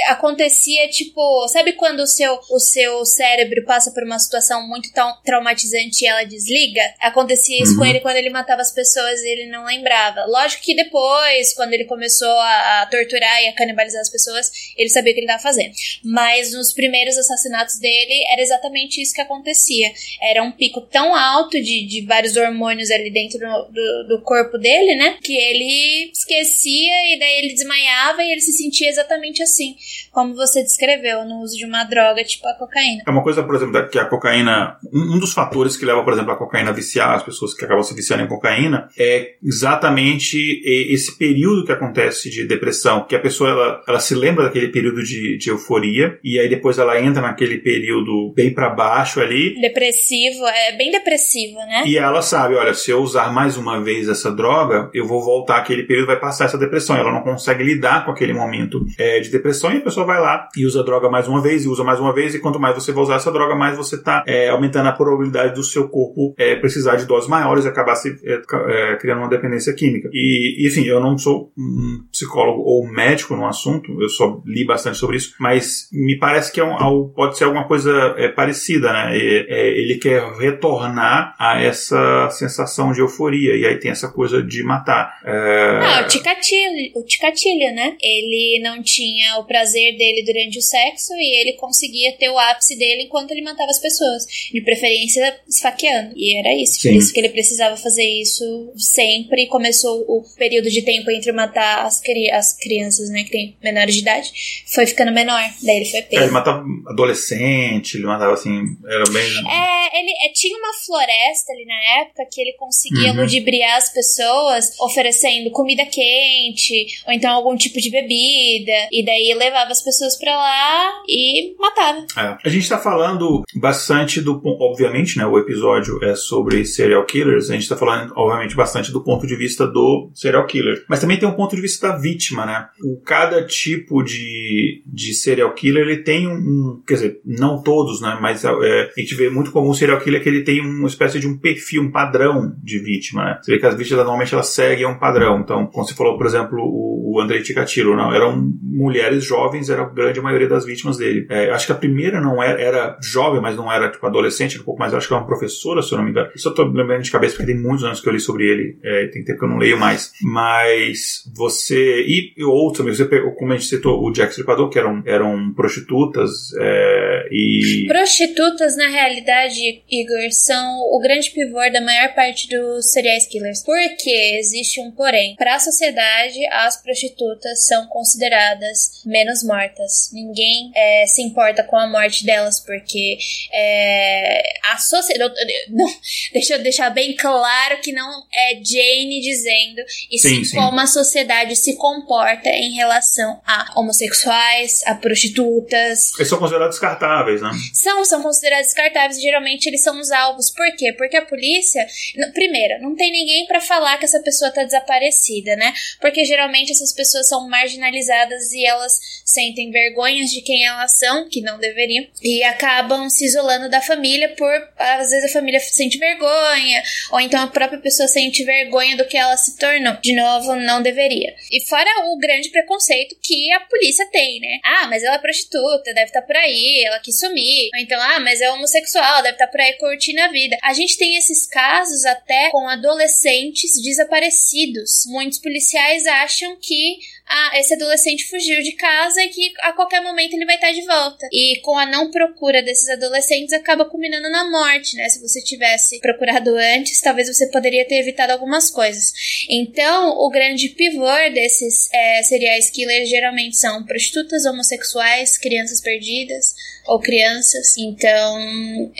S4: acontecia tipo, sabe quando o seu, o seu cérebro passa por uma situação muito tão traumatizante e ela desliga? Acontecia isso uhum. com ele quando ele matava as pessoas e ele não lembrava. Lógico que depois, quando ele começou a, a torturar e a canibalizar as pessoas, ele sabia o que ele estava fazendo. Mas nos primeiros assassinatos dele era exatamente isso que acontecia. Era um pico tão alto de, de vários hormônios ali dentro do, do, do corpo dele, né? Que ele esquecia e daí ele desmaiava e ele se sentia exatamente assim assim, como você descreveu, no uso de uma droga tipo a cocaína.
S1: É uma coisa, por exemplo, que a cocaína, um dos fatores que leva, por exemplo, a cocaína a viciar, as pessoas que acabam se viciando em cocaína, é exatamente esse período que acontece de depressão, que a pessoa ela, ela se lembra daquele período de, de euforia e aí depois ela entra naquele período bem para baixo ali.
S4: Depressivo, é bem depressivo, né?
S1: E ela sabe, olha, se eu usar mais uma vez essa droga, eu vou voltar aquele período, vai passar essa depressão. Ela não consegue lidar com aquele momento é, de depressão injeção e a pessoa vai lá e usa a droga mais uma vez e usa mais uma vez e quanto mais você vai usar essa droga, mais você está é, aumentando a probabilidade do seu corpo é, precisar de doses maiores e acabar se, é, é, criando uma dependência química. E, enfim, eu não sou um psicólogo ou médico no assunto, eu só li bastante sobre isso, mas me parece que é um, pode ser alguma coisa é, parecida, né? ele quer retornar a essa sensação de euforia e aí tem essa coisa de matar.
S4: Ah, o Ticatilha, o Ticatilha, né? Ele não tinha o prazer dele durante o sexo e ele conseguia ter o ápice dele enquanto ele matava as pessoas. De preferência esfaqueando. E era isso. Sim. Por isso que ele precisava fazer isso sempre. Começou o período de tempo entre matar as, cri as crianças, né, que tem menores de idade, foi ficando menor. Daí ele foi pego.
S1: É, ele matava adolescente, ele matava assim, era bem.
S4: É, ele é, tinha uma floresta ali na época que ele conseguia uhum. ludibriar as pessoas oferecendo comida quente, ou então algum tipo de bebida. E daí levava as pessoas pra lá e matava.
S1: É. A gente tá falando bastante do. Obviamente, né? O episódio é sobre serial killers. A gente tá falando, obviamente, bastante do ponto de vista do serial killer. Mas também tem um ponto de vista da vítima, né? O, cada tipo de, de serial killer ele tem um. Quer dizer, não todos, né? Mas é, a gente vê muito comum o serial killer que ele tem uma espécie de um perfil, um padrão de vítima, né? Você vê que as vítimas normalmente elas seguem um padrão. Então, como você falou, por exemplo, o, o Andrei Ticatilo, não? Eram mulheres jovens, era a grande maioria das vítimas dele. É, acho que a primeira não era, era jovem, mas não era tipo adolescente, era um pouco mais, acho que era uma professora, se eu não me engano. Isso eu tô lembrando de cabeça porque tem muitos anos que eu li sobre ele, é, tem tempo que eu não leio mais. Mas você. E, e outros você, como a gente citou, o Jack Stripador, que eram, eram prostitutas é, e.
S4: Prostitutas, na realidade, Igor, são o grande pivô da maior parte dos serial killers. Porque existe um porém. Para a sociedade, as prostitutas são consideradas menos mortas. Ninguém é, se importa com a morte delas, porque é, a sociedade. (laughs) Deixa eu deixar bem claro que não é Jane dizendo, e sim, sim, como a sociedade se comporta em relação a homossexuais, a prostitutas.
S1: Eles são considerados descartáveis, né?
S4: São, são considerados descartáveis e geralmente eles são os alvos. Por quê? Porque a polícia, primeiro, não tem ninguém para falar que essa pessoa tá desaparecida, né? Porque geralmente essas pessoas são marginalizadas e elas sentem vergonhas de quem elas são, que não deveriam, e acabam se isolando da família por às vezes a família sente vergonha, ou então a própria pessoa sente vergonha do que ela se tornou. De novo, não deveria. E fora o grande preconceito que a polícia tem, né? Ah, mas ela é prostituta, deve estar tá por aí, ela quis sumir. Ou então, ah, mas é homossexual, deve estar tá por aí curtindo a vida. A gente tem esses casos até com adolescentes desaparecidos. Muitos policiais acham que ah, esse adolescente fugiu de casa e que a qualquer momento ele vai estar de volta. E com a não procura desses adolescentes acaba culminando na morte, né? Se você tivesse procurado antes, talvez você poderia ter evitado algumas coisas. Então, o grande pivô desses é, serial killers geralmente são prostitutas, homossexuais, crianças perdidas ou crianças. Então,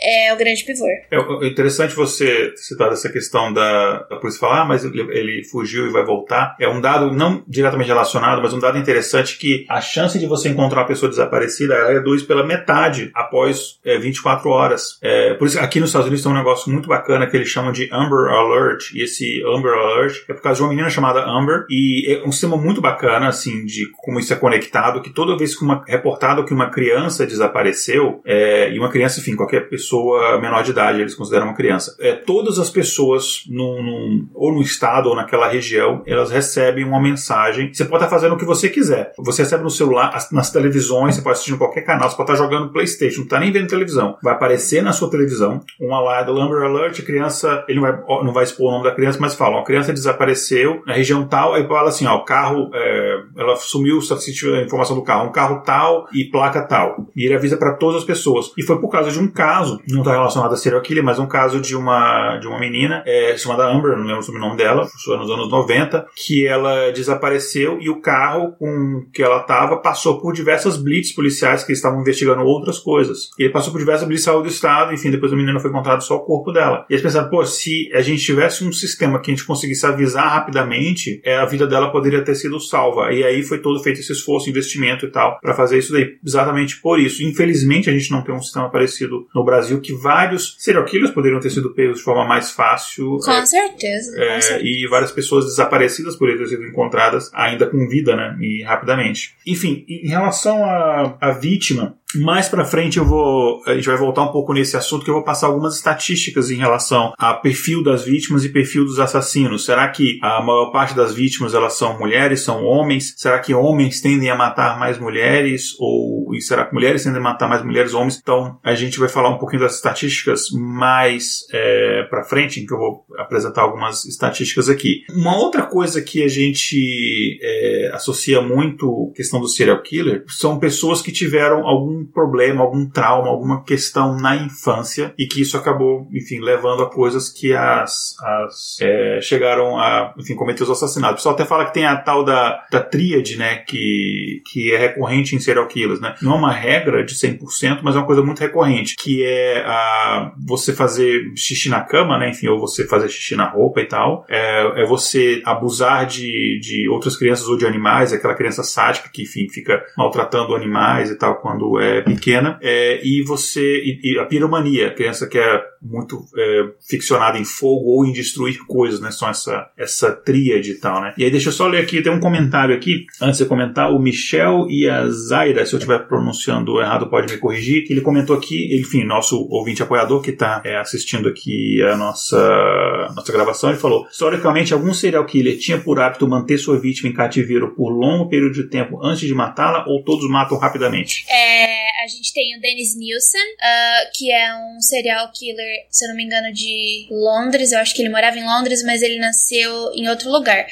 S4: é o grande pivô.
S1: É interessante você citar essa questão da, da polícia falar, ah, mas ele, ele fugiu e vai voltar. É um dado não diretamente relacionado, mas um dado interessante que a chance de você encontrar uma pessoa desaparecida ela reduz pela metade após é, 24 horas. É, por isso, aqui nos Estados Unidos tem um negócio muito bacana que eles chamam de Amber Alert. E esse Amber Alert é por causa de uma menina chamada Amber. E é um sistema muito bacana, assim, de como isso é conectado, que toda vez que uma reportado que uma criança desapareceu, cresceu, é, e uma criança, enfim, qualquer pessoa menor de idade, eles consideram uma criança. É, todas as pessoas, num, num, ou no estado ou naquela região, elas recebem uma mensagem. Você pode estar fazendo o que você quiser. Você recebe no celular, nas televisões, você pode assistir em qualquer canal, você pode estar jogando PlayStation, não está nem vendo televisão. Vai aparecer na sua televisão um alarme Lumber Alert, criança, ele não vai, não vai expor o nome da criança, mas fala, a criança desapareceu na região tal, aí fala assim, ó, o carro, é, ela sumiu, se a informação do carro, um carro tal e placa tal. E ele avisa para todas as pessoas. E foi por causa de um caso, não está relacionado a serial killer, mas um caso de uma, de uma menina é, chamada Amber, não lembro o nome dela, foi nos anos 90, que ela desapareceu e o carro com que ela estava passou por diversas blitz policiais que estavam investigando outras coisas. E ele passou por diversas blitz saiu do estado, enfim, depois a menina foi encontrada só o corpo dela. E eles pensaram, pô, se a gente tivesse um sistema que a gente conseguisse avisar rapidamente, é, a vida dela poderia ter sido salva. E aí foi todo feito esse esforço, investimento e tal, para fazer isso daí. Exatamente por isso. Infelizmente, Infelizmente, a gente não tem um sistema parecido no Brasil que vários serial killers poderiam ter sido pegos de forma mais fácil.
S4: Com é, certeza.
S1: É,
S4: com certeza.
S1: E várias pessoas desaparecidas poderiam ter sido encontradas ainda com vida, né? E rapidamente. Enfim, em relação à, à vítima, mais para frente eu vou, a gente vai voltar um pouco nesse assunto que eu vou passar algumas estatísticas em relação a perfil das vítimas e perfil dos assassinos. Será que a maior parte das vítimas elas são mulheres, são homens? Será que homens tendem a matar mais mulheres ou e será que mulheres tendem a matar mais mulheres ou homens? Então a gente vai falar um pouquinho das estatísticas mais é, para frente, em que eu vou apresentar algumas estatísticas aqui. Uma outra coisa que a gente é, associa muito questão do serial killer são pessoas que tiveram algum problema, algum trauma, alguma questão na infância e que isso acabou, enfim, levando a coisas que as, as é, chegaram a, enfim, cometer os assassinatos. O pessoal até fala que tem a tal da, da tríade, né, que, que é recorrente em serial killers, né? Não é uma regra de 100%, mas é uma coisa muito recorrente, que é a, você fazer xixi na cama, né, enfim, ou você fazer xixi na roupa e tal, é, é você abusar de, de outras crianças ou de animais, aquela criança sádica que, enfim, fica maltratando animais e tal quando é é, pequena, é, e você. E, e, a piromania, a criança que é muito é, ficcionada em fogo ou em destruir coisas, né? São essa, essa tríade e tal, né? E aí deixa eu só ler aqui, tem um comentário aqui, antes de comentar, o Michel e a Zaira, se eu estiver pronunciando errado, pode me corrigir, ele comentou aqui, enfim, nosso ouvinte apoiador que está é, assistindo aqui a nossa, nossa gravação, ele falou: historicamente, algum serial killer tinha por hábito manter sua vítima em cativeiro por longo período de tempo antes de matá-la ou todos matam rapidamente?
S4: É a gente tem o Dennis Nielsen, uh, que é um serial killer, se eu não me engano, de Londres. Eu acho que ele morava em Londres, mas ele nasceu em outro lugar.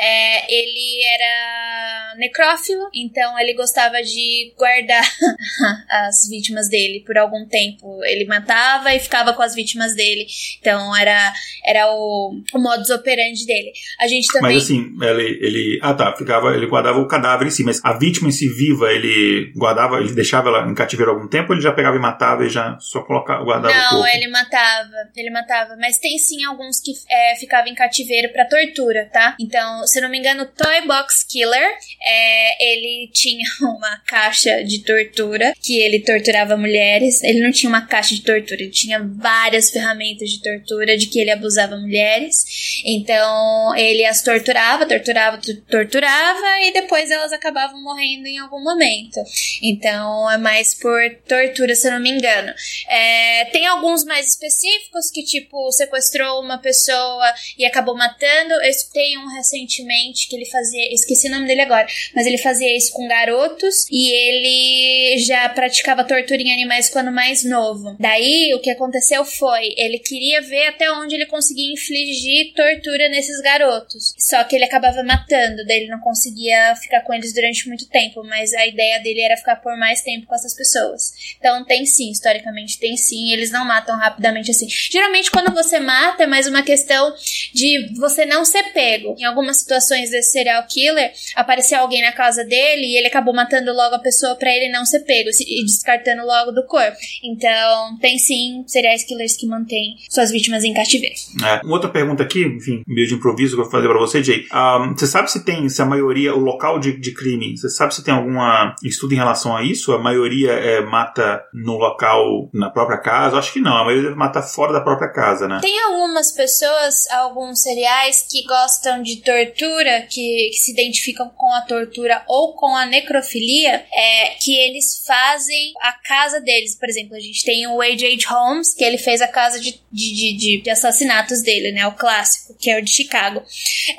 S4: É, ele era necrófilo, então ele gostava de guardar (laughs) as vítimas dele por algum tempo. Ele matava e ficava com as vítimas dele. Então era, era o, o modus operandi dele. A gente também.
S1: Mas assim, ele, ele. Ah tá, ficava, ele guardava o cadáver em si, mas a vítima em si viva, ele guardava, ele deixava ela em cativeiro algum tempo ou ele já pegava e matava e já só colocava, guardava
S4: Não,
S1: o corpo?
S4: ele matava, ele matava. Mas tem sim alguns que é, ficavam em cativeiro para tortura, tá? Então, se não me engano, Toy Box Killer, é, ele tinha (laughs) uma caixa de tortura que ele torturava mulheres. Ele não tinha uma caixa de tortura, ele tinha várias ferramentas de tortura de que ele abusava mulheres. Então, ele as torturava, torturava, torturava e depois elas acabavam morrendo em algum momento. Então, é mais por tortura, se eu não me engano. É, tem alguns mais específicos que, tipo, sequestrou uma pessoa e acabou matando. Eu escutei um recentemente que ele fazia, esqueci o nome dele agora, mas ele fazia isso com garotos e ele já praticava tortura em animais quando mais novo. Daí, o que aconteceu foi, ele queria ver até onde ele conseguia infligir tortura nesses garotos. Só que ele acabava matando, daí ele não conseguia ficar com eles durante muito tempo, mas a ideia dele era ficar por mais tempo com essas pessoas. Então tem sim, historicamente tem sim, eles não matam rapidamente assim. Geralmente quando você mata é mais uma questão de você não ser pego. Em algumas situações desse serial killer, apareceu alguém na casa dele e ele acabou matando logo a pessoa para ele não ser pego e descartando logo do corpo. Então tem sim serial killers que mantêm suas vítimas em cativeiro.
S1: É, uma outra pergunta aqui, enfim, meio de improviso que eu vou fazer para você, Jay. Um, você sabe se tem, se a maioria, o local de, de crime, você sabe se tem algum estudo em relação a isso? A maioria maioria é, mata no local, na própria casa? Acho que não, a maioria mata fora da própria casa, né?
S4: Tem algumas pessoas, alguns cereais que gostam de tortura, que, que se identificam com a tortura ou com a necrofilia, é que eles fazem a casa deles. Por exemplo, a gente tem o A.J. Holmes, que ele fez a casa de, de, de, de, assassinatos dele, né? O clássico, que é o de Chicago.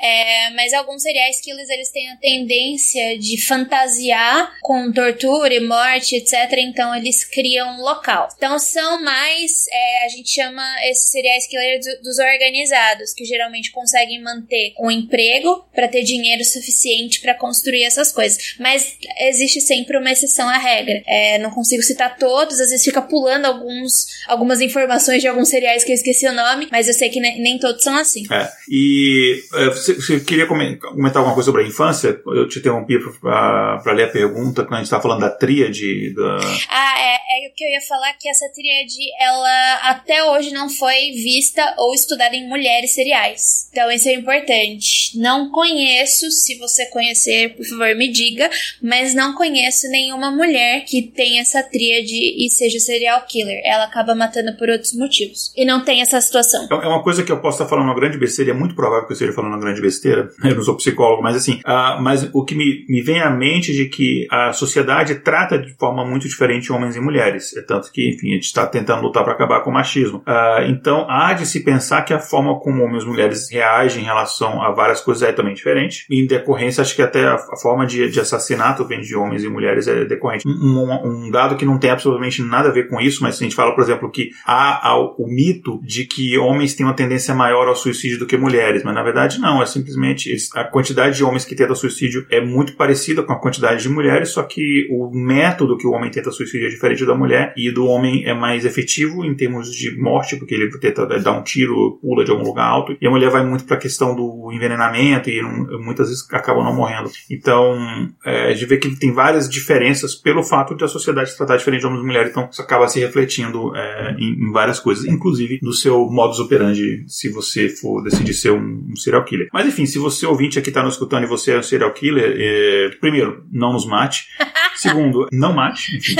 S4: É, mas alguns cereais killers, eles têm a tendência de fantasiar com tortura e morte, etc então eles criam um local. Então são mais, é, a gente chama esses serial killers dos organizados, que geralmente conseguem manter um emprego para ter dinheiro suficiente para construir essas coisas. Mas existe sempre uma exceção à regra. É, não consigo citar todos, às vezes fica pulando alguns, algumas informações de alguns cereais que eu esqueci o nome, mas eu sei que nem, nem todos são assim.
S1: É, e é, você, queria comentar alguma coisa sobre a infância? Eu te interrompi para ler a pergunta quando a gente estava falando da tríade, da...
S4: Ah, é, é o que eu ia falar que essa tríade, ela até hoje não foi vista ou estudada em mulheres seriais. Então isso é importante. Não conheço, se você conhecer, por favor me diga, mas não conheço nenhuma mulher que tenha essa tríade e seja serial killer. Ela acaba matando por outros motivos. E não tem essa situação.
S1: É uma coisa que eu posso estar falando uma grande besteira, é muito provável que eu esteja falando uma grande besteira, (laughs) eu não sou psicólogo, mas assim, uh, mas o que me, me vem à mente de que a sociedade trata de forma muito diferente homens e mulheres. É tanto que, enfim, a gente está tentando lutar para acabar com o machismo. Uh, então, há de se pensar que a forma como homens e mulheres reagem em relação a várias coisas é também diferente. Em decorrência, acho que até a, a forma de, de, assassinato vem de homens e mulheres é decorrente. Um, um, um, dado que não tem absolutamente nada a ver com isso, mas se a gente fala, por exemplo, que há, há o mito de que homens têm uma tendência maior ao suicídio do que mulheres, mas na verdade não, é simplesmente a quantidade de homens que tentam suicídio é muito parecida com a quantidade de mulheres, só que o método que o homem tenta suicídio é diferente da mulher e do homem é mais efetivo em termos de morte, porque ele tenta dar um tiro, pula de algum lugar alto, e a mulher vai muito para a questão do envenenamento e não, muitas vezes acabam não morrendo. Então, é, a gente vê que tem várias diferenças pelo fato de a sociedade se tratar diferente de homens e mulheres, então isso acaba se refletindo é, em, em, várias coisas, inclusive no seu modus operandi, se você for decidir ser um, um serial killer. Mas enfim, se você ouvinte aqui está nos escutando e você é um serial killer, é, primeiro, não nos mate. (laughs) Segundo, não mate. much.
S4: If you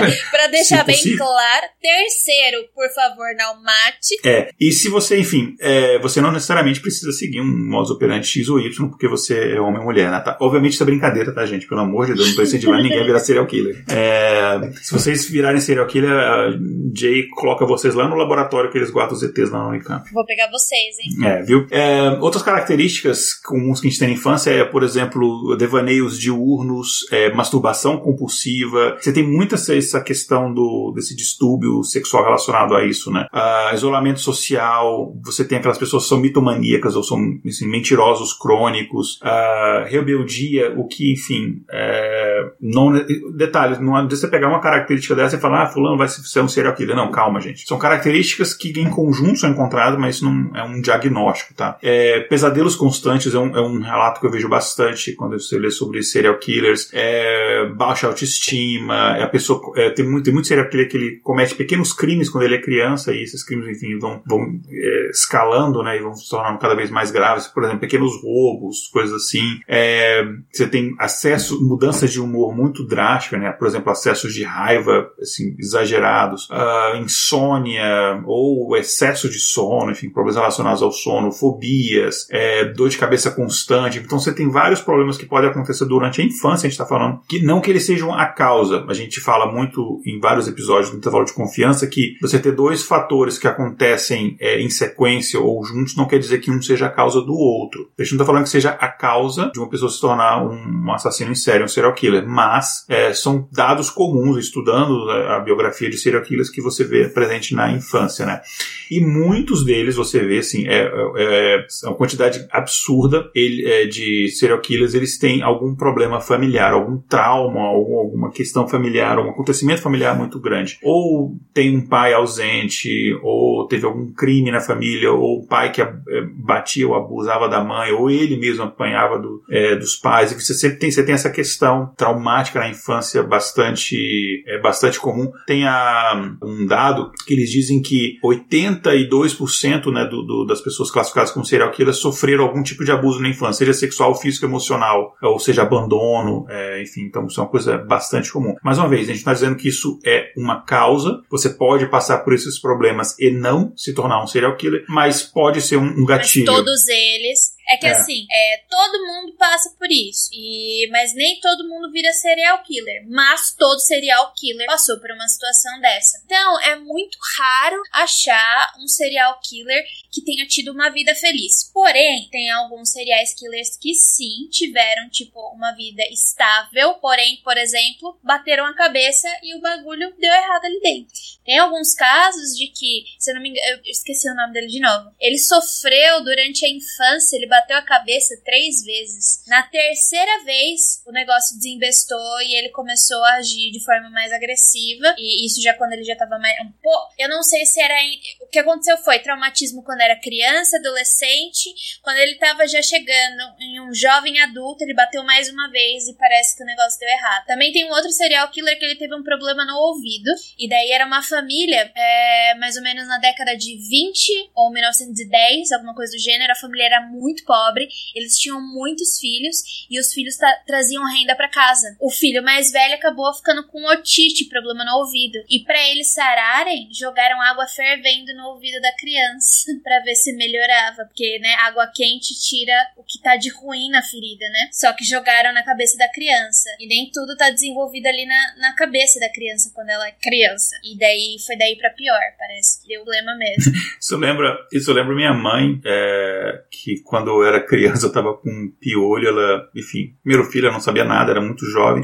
S4: (laughs) para deixar bem claro. Terceiro, por favor, não mate.
S1: É, e se você, enfim, é, você não necessariamente precisa seguir um modus operandi X ou Y porque você é homem ou mulher, né? Tá? Obviamente isso é brincadeira, tá, gente? Pelo amor de Deus, não tô incentivando ninguém a virar serial killer. É, se vocês virarem serial killer, a Jay coloca vocês lá no laboratório que eles guardam os ETs lá no Unicamp.
S4: Vou pegar vocês, hein?
S1: É, viu? É, outras características comuns que a gente tem na infância é, por exemplo, devaneios diurnos, é, masturbação compulsiva. Você tem muitas essa questão do, desse distúrbio sexual relacionado a isso, né? Uh, isolamento social, você tem aquelas pessoas que são mitomaníacas ou são assim, mentirosos crônicos, uh, rebeldia, o que, enfim, é, não, detalhes, não adianta você pegar uma característica dessa e falar, ah, fulano vai ser um serial killer. Não, calma, gente. São características que em conjunto são encontradas, mas isso não é um diagnóstico, tá? É, pesadelos constantes é um, é um relato que eu vejo bastante quando você lê sobre serial killers, é, baixa autoestima, é a pessoa é, tem, muito, tem muito serial killer que ele comete pequenos crimes quando ele é criança e esses crimes, enfim, vão, vão é, escalando, né, e vão se tornando cada vez mais graves. Por exemplo, pequenos roubos, coisas assim. É, você tem acesso, mudanças de humor muito drásticas, né, por exemplo, acessos de raiva, assim, exagerados, uh, insônia ou excesso de sono, enfim, problemas relacionados ao sono, fobias, é, dor de cabeça constante. Então você tem vários problemas que podem acontecer durante a infância, a gente está falando, que não que eles sejam a causa, a gente fala muito em vários episódios do intervalo de confiança que você ter dois fatores que acontecem é, em sequência ou juntos não quer dizer que um seja a causa do outro. A gente não está falando que seja a causa de uma pessoa se tornar um assassino em série, um serial killer, mas é, são dados comuns, estudando é, a biografia de serial killers que você vê presente na infância, né? E muitos deles você vê, assim, é, é, é uma quantidade absurda ele, é, de serial killers, eles têm algum problema familiar, algum trauma, algum, alguma questão familiar, algum acontecimento familiar muito grande. Ou tem um pai ausente, ou teve algum crime na família, ou o pai que é, batia ou abusava da mãe, ou ele mesmo apanhava do, é, dos pais. E você sempre tem, você tem essa questão traumática na infância bastante, é, bastante comum. Tem a, um dado que eles dizem que 82% né, do, do, das pessoas classificadas como serial killers sofreram algum tipo de abuso na infância, seja sexual, físico, emocional, ou seja, abandono, é, enfim, então isso é uma coisa bastante comum. Mais uma vez, a gente está dizendo que isso é uma causa, você pode passar por esses problemas e não se tornar um serial killer, mas pode ser um, um gatilho.
S4: Mas todos eles é que é. assim, é, todo mundo passa por isso. E, mas nem todo mundo vira serial killer. Mas todo serial killer passou por uma situação dessa. Então, é muito raro achar um serial killer que tenha tido uma vida feliz. Porém, tem alguns serial killers que sim tiveram, tipo, uma vida estável. Porém, por exemplo, bateram a cabeça e o bagulho deu errado ali dentro. Tem alguns casos de que, se eu não me engano, eu esqueci o nome dele de novo. Ele sofreu durante a infância, ele bateu a cabeça três vezes. Na terceira vez, o negócio desembestou e ele começou a agir de forma mais agressiva. E isso já quando ele já tava mais. Um pouco. Eu não sei se era. O que aconteceu foi traumatismo quando era criança, adolescente. Quando ele tava já chegando em um jovem adulto, ele bateu mais uma vez e parece que o negócio deu errado. Também tem um outro serial killer que ele teve um problema no ouvido. E daí era uma família, é, mais ou menos na década de 20 ou 1910, alguma coisa do gênero. A família era muito pobre, eles tinham muitos filhos e os filhos traziam renda para casa. O filho mais velho acabou ficando com otite, problema no ouvido. E para eles sararem, jogaram água fervendo no ouvido da criança (laughs) para ver se melhorava, porque, né, água quente tira o que tá de ruim na ferida, né? Só que jogaram na cabeça da criança. E nem tudo tá desenvolvido ali na, na cabeça da criança quando ela é criança. E daí foi daí para pior, parece que deu problema mesmo. (laughs)
S1: isso lembra, isso lembra minha mãe, é, que quando eu era criança eu tava com um piolho, ela, enfim, primeiro filho, ela não sabia nada, era muito jovem.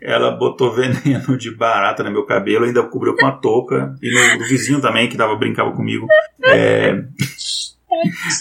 S1: Ela botou veneno de barata no meu cabelo, ainda cobriu com a touca. E no, vizinho também, que dava, brincava comigo. É,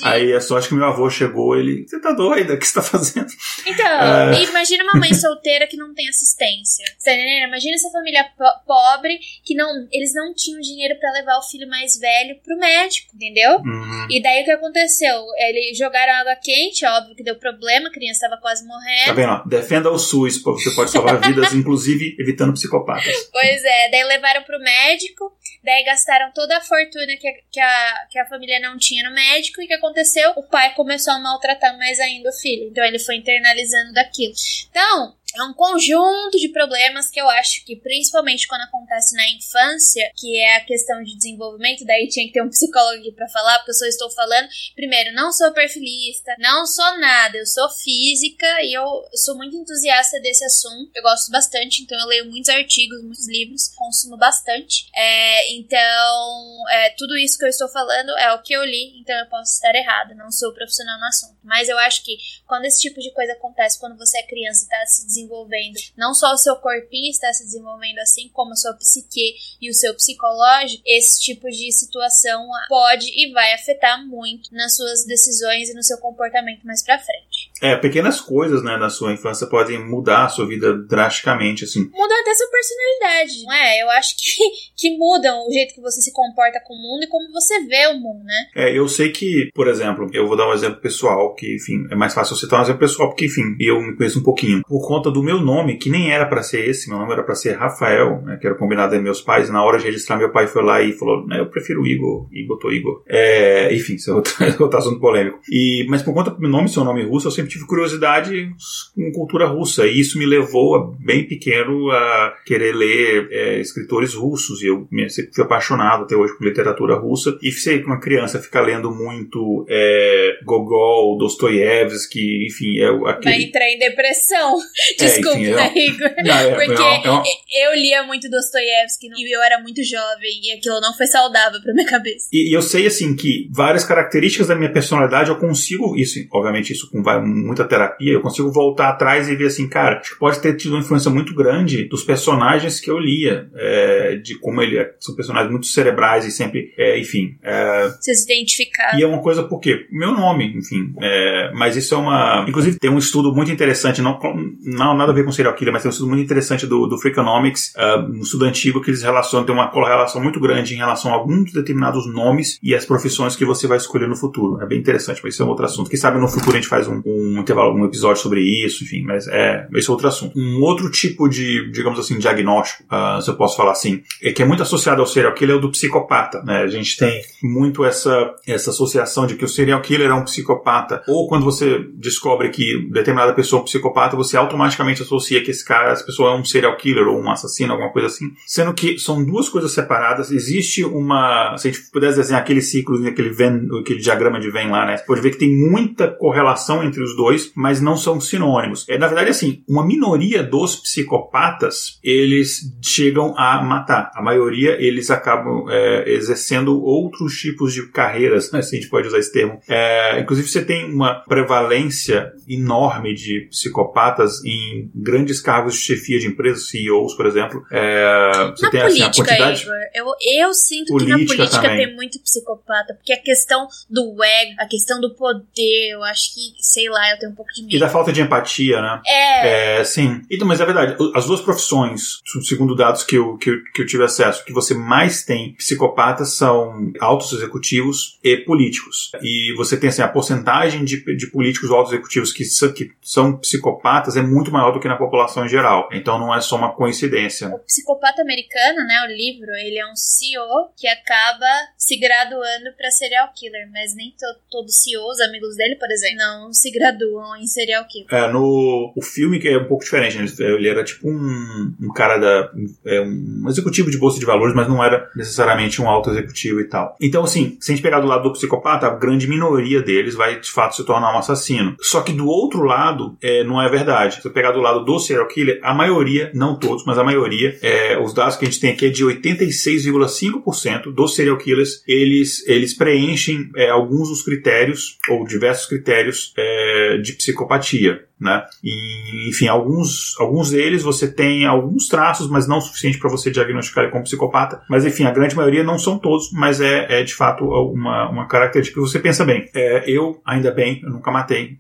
S1: Aí é só acho que meu avô chegou, ele, você tá doida? O que você tá fazendo?
S4: Então, é... imagina uma mãe solteira que não tem assistência. Tá entendendo? Imagina essa família po pobre que não, eles não tinham dinheiro para levar o filho mais velho pro médico, entendeu? Uhum. E daí o que aconteceu? Eles jogaram água quente, óbvio que deu problema, a criança tava quase morrendo.
S1: Tá vendo? Defenda o SUS, você pode salvar vidas, (laughs) inclusive evitando psicopatas.
S4: Pois é, daí levaram pro médico, daí gastaram toda a fortuna que a, que a, que a família não tinha no médico e o que aconteceu? O pai começou a maltratar mais ainda o filho. Então ele foi internalizando daquilo. Então, é um conjunto de problemas que eu acho que, principalmente quando acontece na infância, que é a questão de desenvolvimento, daí tinha que ter um psicólogo aqui pra falar, porque eu só estou falando. Primeiro, não sou perfilista, não sou nada, eu sou física e eu sou muito entusiasta desse assunto. Eu gosto bastante, então eu leio muitos artigos, muitos livros, consumo bastante. É, então, é, tudo isso que eu estou falando é o que eu li, então eu posso estar errada, não sou profissional no assunto. Mas eu acho que quando esse tipo de coisa acontece, quando você é criança e está se desenvolvendo, desenvolvendo, não só o seu corpinho está se desenvolvendo, assim como a sua psique e o seu psicológico, esse tipo de situação pode e vai afetar muito nas suas decisões e no seu comportamento mais pra frente.
S1: É, pequenas coisas, né, na sua infância podem mudar a sua vida drasticamente, assim.
S4: Mudam até sua personalidade, não é? Eu acho que, (laughs) que mudam o jeito que você se comporta com o mundo e como você vê o mundo, né?
S1: É, eu sei que, por exemplo, eu vou dar um exemplo pessoal, que, enfim, é mais fácil eu citar um exemplo pessoal, porque, enfim, eu me conheço um pouquinho. Por conta do meu nome, que nem era para ser esse, meu nome era para ser Rafael, né, que era combinado entre meus pais, na hora de registrar, meu pai foi lá e falou, né, eu prefiro Igor, e botou Igor. É, enfim, isso é outro, (laughs) outro assunto polêmico. E, mas por conta do meu nome, seu nome russo, eu sempre tive curiosidade com cultura russa, e isso me levou, bem pequeno, a querer ler é, escritores russos, e eu sempre fui apaixonado até hoje por literatura russa, e sei que uma criança fica lendo muito é, Gogol, Dostoiévski, enfim, é aquele...
S4: Vai entrar em depressão. É, Desculpa, enfim, né, Igor? Não, é, Porque é, é eu lia muito Dostoiévski e eu era muito jovem, e aquilo não foi saudável pra minha cabeça.
S1: E, e, eu sei, assim, que várias características da minha personalidade eu consigo, isso, obviamente, isso com muita terapia, eu consigo voltar atrás e ver assim, cara, acho que pode ter tido uma influência muito grande dos personagens que eu lia, é, de como ele são personagens muito cerebrais e sempre, é, enfim. É,
S4: Você se identificar.
S1: E é uma coisa porque meu nome, enfim, é, mas isso é uma. Inclusive, tem um estudo muito interessante, não, não nada a ver com serial killer, mas tem um estudo muito interessante do, do Freakonomics, uh, um estudo antigo que eles relacionam, tem uma correlação muito grande em relação a alguns determinados nomes e as profissões que você vai escolher no futuro. É bem interessante, mas isso é um outro assunto. Quem sabe no futuro a gente faz um, um intervalo, um episódio sobre isso, enfim, mas é, esse é outro assunto. Um outro tipo de, digamos assim, diagnóstico, uh, se eu posso falar assim, é que é muito associado ao serial killer é o do psicopata, né? A gente tem muito essa, essa associação de que o serial killer é um psicopata, ou quando você descobre que determinada pessoa é um psicopata, você automaticamente associa que esse cara, essa pessoa é um serial killer ou um assassino, alguma coisa assim. Sendo que são duas coisas separadas. Existe uma. Se a gente pudesse desenhar aquele ciclo, aquele, Venn, aquele diagrama de Venn lá, né? Você pode ver que tem muita correlação entre os dois, mas não são sinônimos. É, na verdade, assim, uma minoria dos psicopatas, eles chegam a matar. A maioria, eles acabam é, exercendo outros tipos de carreiras, né, se a gente pode usar esse termo. É, inclusive, você tem uma prevalência enorme de psicopatas em grandes cargos de chefia de empresas, CEOs, por exemplo. É, você
S4: na
S1: tem
S4: política,
S1: assim, a quantidade...
S4: Igor, eu, eu sinto política que na política também. tem muito psicopata, porque a questão do ego, a questão do poder, eu acho que, sei lá, eu tenho um pouco de medo.
S1: E da falta de empatia, né?
S4: É.
S1: é sim. Então, mas é verdade, as duas profissões, segundo dados que eu, que eu, que eu tive acesso, que você mais tem psicopatas são altos executivos e políticos. E você tem assim, a porcentagem de, de políticos altos executivos que são, que são psicopatas é muito maior do que na população em geral. Então não é só uma coincidência.
S4: O psicopata americano, né, o livro, ele é um CEO que acaba se graduando para serial killer, mas nem to todos CEO, os amigos dele, por exemplo, não se graduam em serial killer.
S1: É, no o filme que é um pouco diferente, né? ele era tipo um, um cara da é, um executivo de bolsa de valores, mas não era necessariamente um alto executivo e tal. Então assim, se a gente pegar do lado do psicopata, a grande minoria deles vai de fato se tornar um assassino. Só que do outro lado, é, não é verdade. Você pegar do lado do serial killer, a maioria, não todos, mas a maioria, é, os dados que a gente tem aqui é de 86,5% dos serial killers, eles, eles preenchem é, alguns dos critérios, ou diversos critérios, é, de psicopatia né? E, enfim, alguns, alguns deles você tem alguns traços, mas não o suficiente para você diagnosticar ele como psicopata. Mas enfim, a grande maioria não são todos, mas é, é de fato uma, uma característica que você pensa bem. É, eu, ainda bem, eu nunca matei.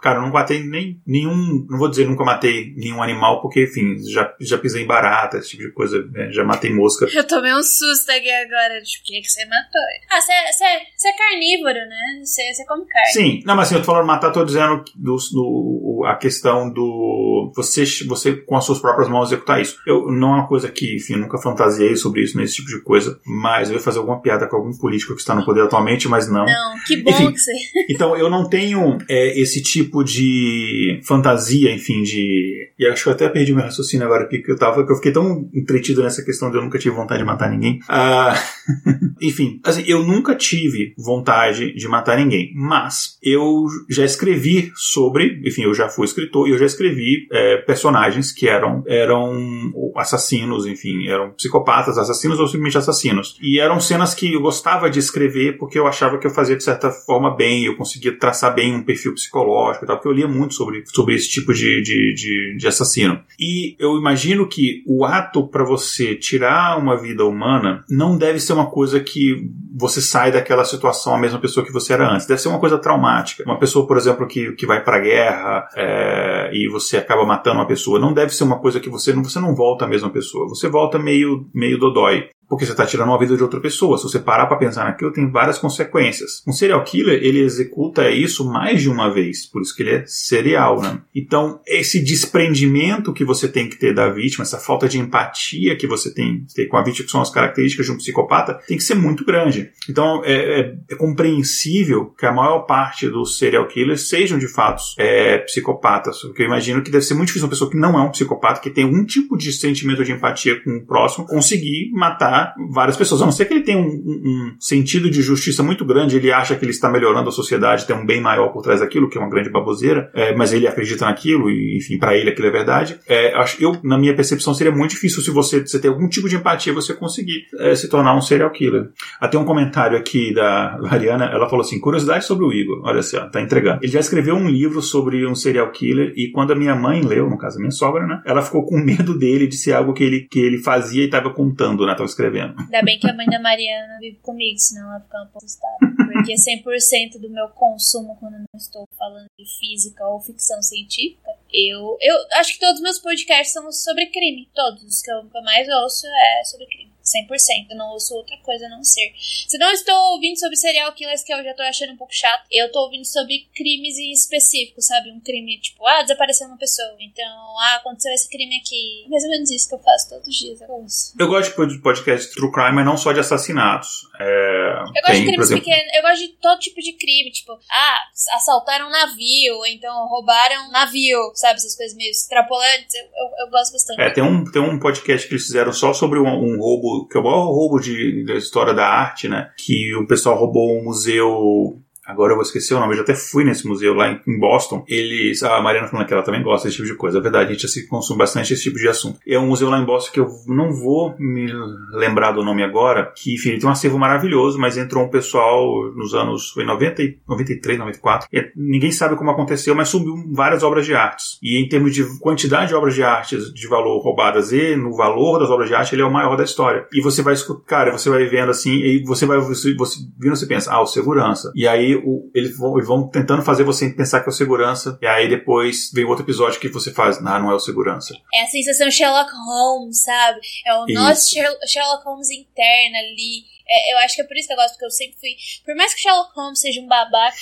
S1: Cara, eu não matei nem nenhum, não vou dizer nunca matei nenhum animal, porque enfim, já, já pisei em barata, esse tipo de coisa, né? já matei mosca.
S4: Eu tomei um susto aqui agora, tipo, o que, que você matou? Ah, você é carnívoro, né? Você come carne.
S1: Sim, não, mas assim, eu tô falando matar, tô dizendo do, do a questão do você, você com as suas próprias mãos executar isso. Eu não é uma coisa que, enfim, nunca fantasiei sobre isso, nesse tipo de coisa, mas eu ia fazer alguma piada com algum político que está no poder atualmente, mas não.
S4: Não, que bom enfim, que você. (laughs)
S1: então, eu não tenho é, esse tipo de fantasia, enfim, de. E acho que eu até perdi meu raciocínio agora, porque eu tava, que eu fiquei tão entretido nessa questão de eu nunca tive vontade de matar ninguém. Uh... (laughs) enfim, assim, eu nunca tive vontade de matar ninguém, mas eu já escrevi sobre, enfim, eu já fui escritor e eu já escrevi é, personagens que eram, eram assassinos, enfim, eram psicopatas, assassinos ou simplesmente assassinos. E eram cenas que eu gostava de escrever porque eu achava que eu fazia de certa forma bem, eu conseguia traçar bem um perfil psicológico e tal, porque eu lia muito sobre, sobre esse tipo de, de, de, de assassino. E eu imagino que o ato para você tirar uma vida humana não deve ser uma coisa que você sai daquela situação a mesma pessoa que você era antes. Deve ser uma coisa traumática. Uma pessoa, por exemplo, que, que vai pra guerra, é, e você acaba matando uma pessoa, não deve ser uma coisa que você não, você não volta a mesma pessoa. Você volta meio, meio dodói. Porque você está tirando uma vida de outra pessoa. Se você parar para pensar naquilo, tem várias consequências. Um serial killer, ele executa isso mais de uma vez. Por isso que ele é serial, né? Então, esse desprendimento que você tem que ter da vítima, essa falta de empatia que você tem que ter com a vítima, que são as características de um psicopata, tem que ser muito grande. Então, é, é, é compreensível que a maior parte dos serial killers sejam, de fato, é, psicopatas. Porque eu imagino que deve ser muito difícil uma pessoa que não é um psicopata, que tem algum tipo de sentimento de empatia com o próximo, conseguir matar várias pessoas. A não ser que ele tenha um, um, sentido de justiça muito grande, ele acha que ele está melhorando a sociedade, tem um bem maior por trás daquilo, que é uma grande baboseira, é, mas ele acredita naquilo e, enfim, para ele aquilo é verdade. É, eu, na minha percepção, seria muito difícil se você, você ter algum tipo de empatia, você conseguir é, se tornar um serial killer. Até um comentário aqui da Mariana, ela falou assim, curiosidade sobre o Igor, olha assim, ó, tá entregando. Ele já escreveu um livro sobre um serial killer e quando a minha mãe leu, no caso a minha sogra, né, ela ficou com medo dele de ser algo que ele, que ele fazia e estava contando, né, tava escrevendo escrevendo.
S4: Ainda bem que a mãe da Mariana vive comigo, senão ela fica um pouco assustada. Porque 100% do meu consumo, quando não estou falando de física ou ficção científica, eu, eu acho que todos os meus podcasts são sobre crime. Todos os que eu, mais ouço é sobre crime. 100%. Eu não ouço outra coisa a não ser. Se não estou ouvindo sobre serial killers, que eu já tô achando um pouco chato, eu tô ouvindo sobre crimes específicos, sabe? Um crime tipo, ah, desapareceu uma pessoa. Então, ah, aconteceu esse crime aqui. É mais ou menos isso que eu faço todos os dias. Eu, ouço.
S1: eu gosto de podcast true crime, mas não só de assassinatos. É,
S4: eu gosto tem, de crimes pequenos. Eu gosto de todo tipo de crime. Tipo, ah, assaltaram um navio, então roubaram um navio, sabe? Essas coisas meio extrapolantes. Eu, eu, eu gosto bastante.
S1: É, tem um, tem um podcast que eles fizeram só sobre um, um roubo que é o maior roubo de, da história da arte, né? Que o pessoal roubou um museu agora eu vou esquecer o nome, eu já até fui nesse museu lá em Boston. Eles, a Mariana falando que ela também gosta desse tipo de coisa. É verdade, a gente se consome bastante esse tipo de assunto. É um museu lá em Boston que eu não vou me lembrar do nome agora, que, enfim, ele tem um acervo maravilhoso, mas entrou um pessoal nos anos, foi 90, 93, 94, e ninguém sabe como aconteceu, mas subiu várias obras de artes. E em termos de quantidade de obras de artes de valor roubadas e no valor das obras de arte, ele é o maior da história. E você vai escutar, cara, você vai vendo assim, e você vai, você, você você pensa, ah, o segurança. E aí o, eles, vão, eles vão tentando fazer você pensar que é o segurança, e aí depois vem outro episódio que você faz, ah, não é o segurança.
S4: É a sensação Sherlock Holmes, sabe? É o Isso. nosso Sherlock Holmes interno ali é, eu acho que é por isso que eu gosto, porque eu sempre fui. Por mais que Sherlock Holmes seja um babaca,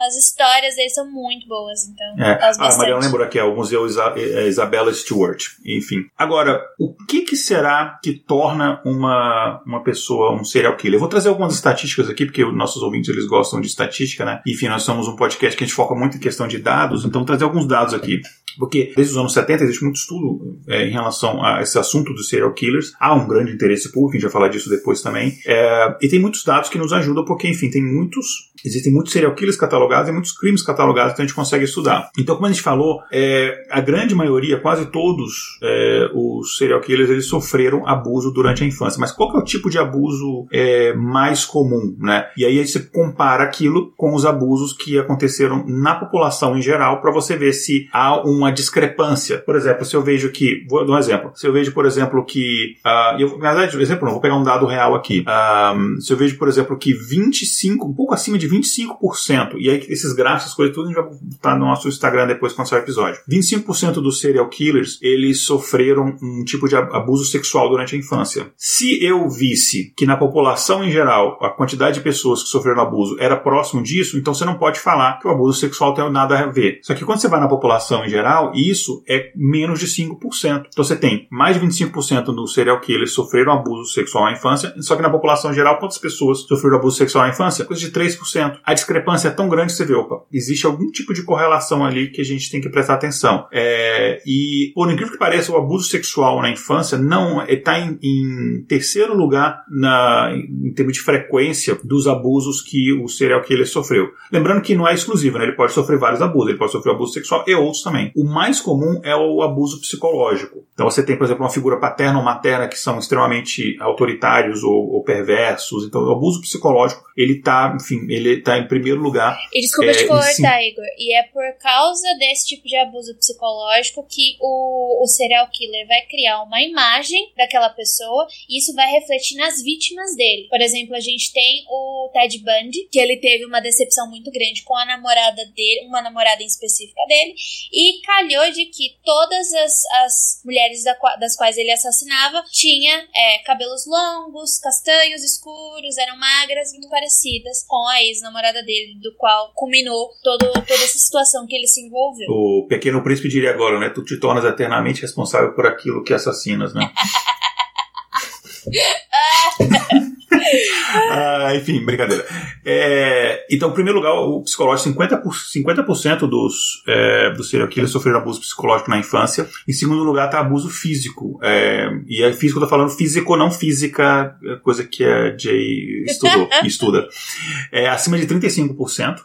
S4: as histórias dele são muito boas, então.
S1: É. Ah, Mariana lembrou aqui, é o Museu Isa é, Isabella Stewart. Enfim. Agora, o que, que será que torna uma, uma pessoa um serial killer? Eu vou trazer algumas estatísticas aqui, porque nossos ouvintes eles gostam de estatística, né? Enfim, nós somos um podcast que a gente foca muito em questão de dados, então vou trazer alguns dados aqui. Porque desde os anos 70 existe muito estudo é, em relação a esse assunto dos serial killers. Há um grande interesse público, a gente vai falar disso depois também. É, e tem muitos dados que nos ajudam, porque, enfim, tem muitos. Existem muitos serial killers catalogados e muitos crimes catalogados que a gente consegue estudar. Então, como a gente falou, é, a grande maioria, quase todos é, os serial killers, eles sofreram abuso durante a infância. Mas qual é o tipo de abuso é, mais comum, né? E aí você compara aquilo com os abusos que aconteceram na população em geral para você ver se há um uma discrepância. Por exemplo, se eu vejo que, vou dar um exemplo, se eu vejo, por exemplo, que, uh, eu, na verdade, exemplo não, vou pegar um dado real aqui. Uh, se eu vejo, por exemplo, que 25, um pouco acima de 25%, e aí esses gráficos, coisas, tudo a gente vai botar no nosso Instagram depois quando sair o episódio. 25% dos serial killers, eles sofreram um tipo de abuso sexual durante a infância. Se eu visse que na população em geral, a quantidade de pessoas que sofreram abuso era próximo disso, então você não pode falar que o abuso sexual tem nada a ver. Só que quando você vai na população em geral, geral, isso é menos de 5%. Então você tem mais de 25% dos serial killers sofreram abuso sexual na infância, só que na população geral, quantas pessoas sofreram abuso sexual na infância? Coisa de 3%. A discrepância é tão grande que você vê, opa, existe algum tipo de correlação ali que a gente tem que prestar atenção. É, e, por incrível que pareça, o abuso sexual na infância não está é, em, em, terceiro lugar na, em termos de frequência dos abusos que o serial killer sofreu. Lembrando que não é exclusivo, né? ele pode sofrer vários abusos, ele pode sofrer abuso sexual e outros também. O mais comum é o abuso psicológico. Então você tem, por exemplo, uma figura paterna ou materna que são extremamente autoritários ou, ou perversos. Então o abuso psicológico, ele está, enfim, ele está em primeiro lugar.
S4: E desculpa é, te cortar, Igor. E é por causa desse tipo de abuso psicológico que o, o serial killer vai criar uma imagem daquela pessoa e isso vai refletir nas vítimas dele. Por exemplo, a gente tem o Ted Bundy, que ele teve uma decepção muito grande com a namorada dele, uma namorada em específica dele, e calhou de que todas as, as mulheres da, das quais ele assassinava tinha é, cabelos longos, castanhos, escuros, eram magras e muito parecidas com a ex-namorada dele, do qual culminou todo, toda essa situação que ele se envolveu.
S1: O pequeno príncipe diria agora, né? Tu te tornas eternamente responsável por aquilo que assassinas, né? (laughs) ah, enfim, brincadeira. É, então, em primeiro lugar, o psicológico, 50%, 50 dos, é, dos serial killers sofreram abuso psicológico na infância. Em segundo lugar, está abuso físico. É, e é físico, eu tô falando físico, não física, é coisa que a Jay estudou, (laughs) estuda. É, acima de 35%,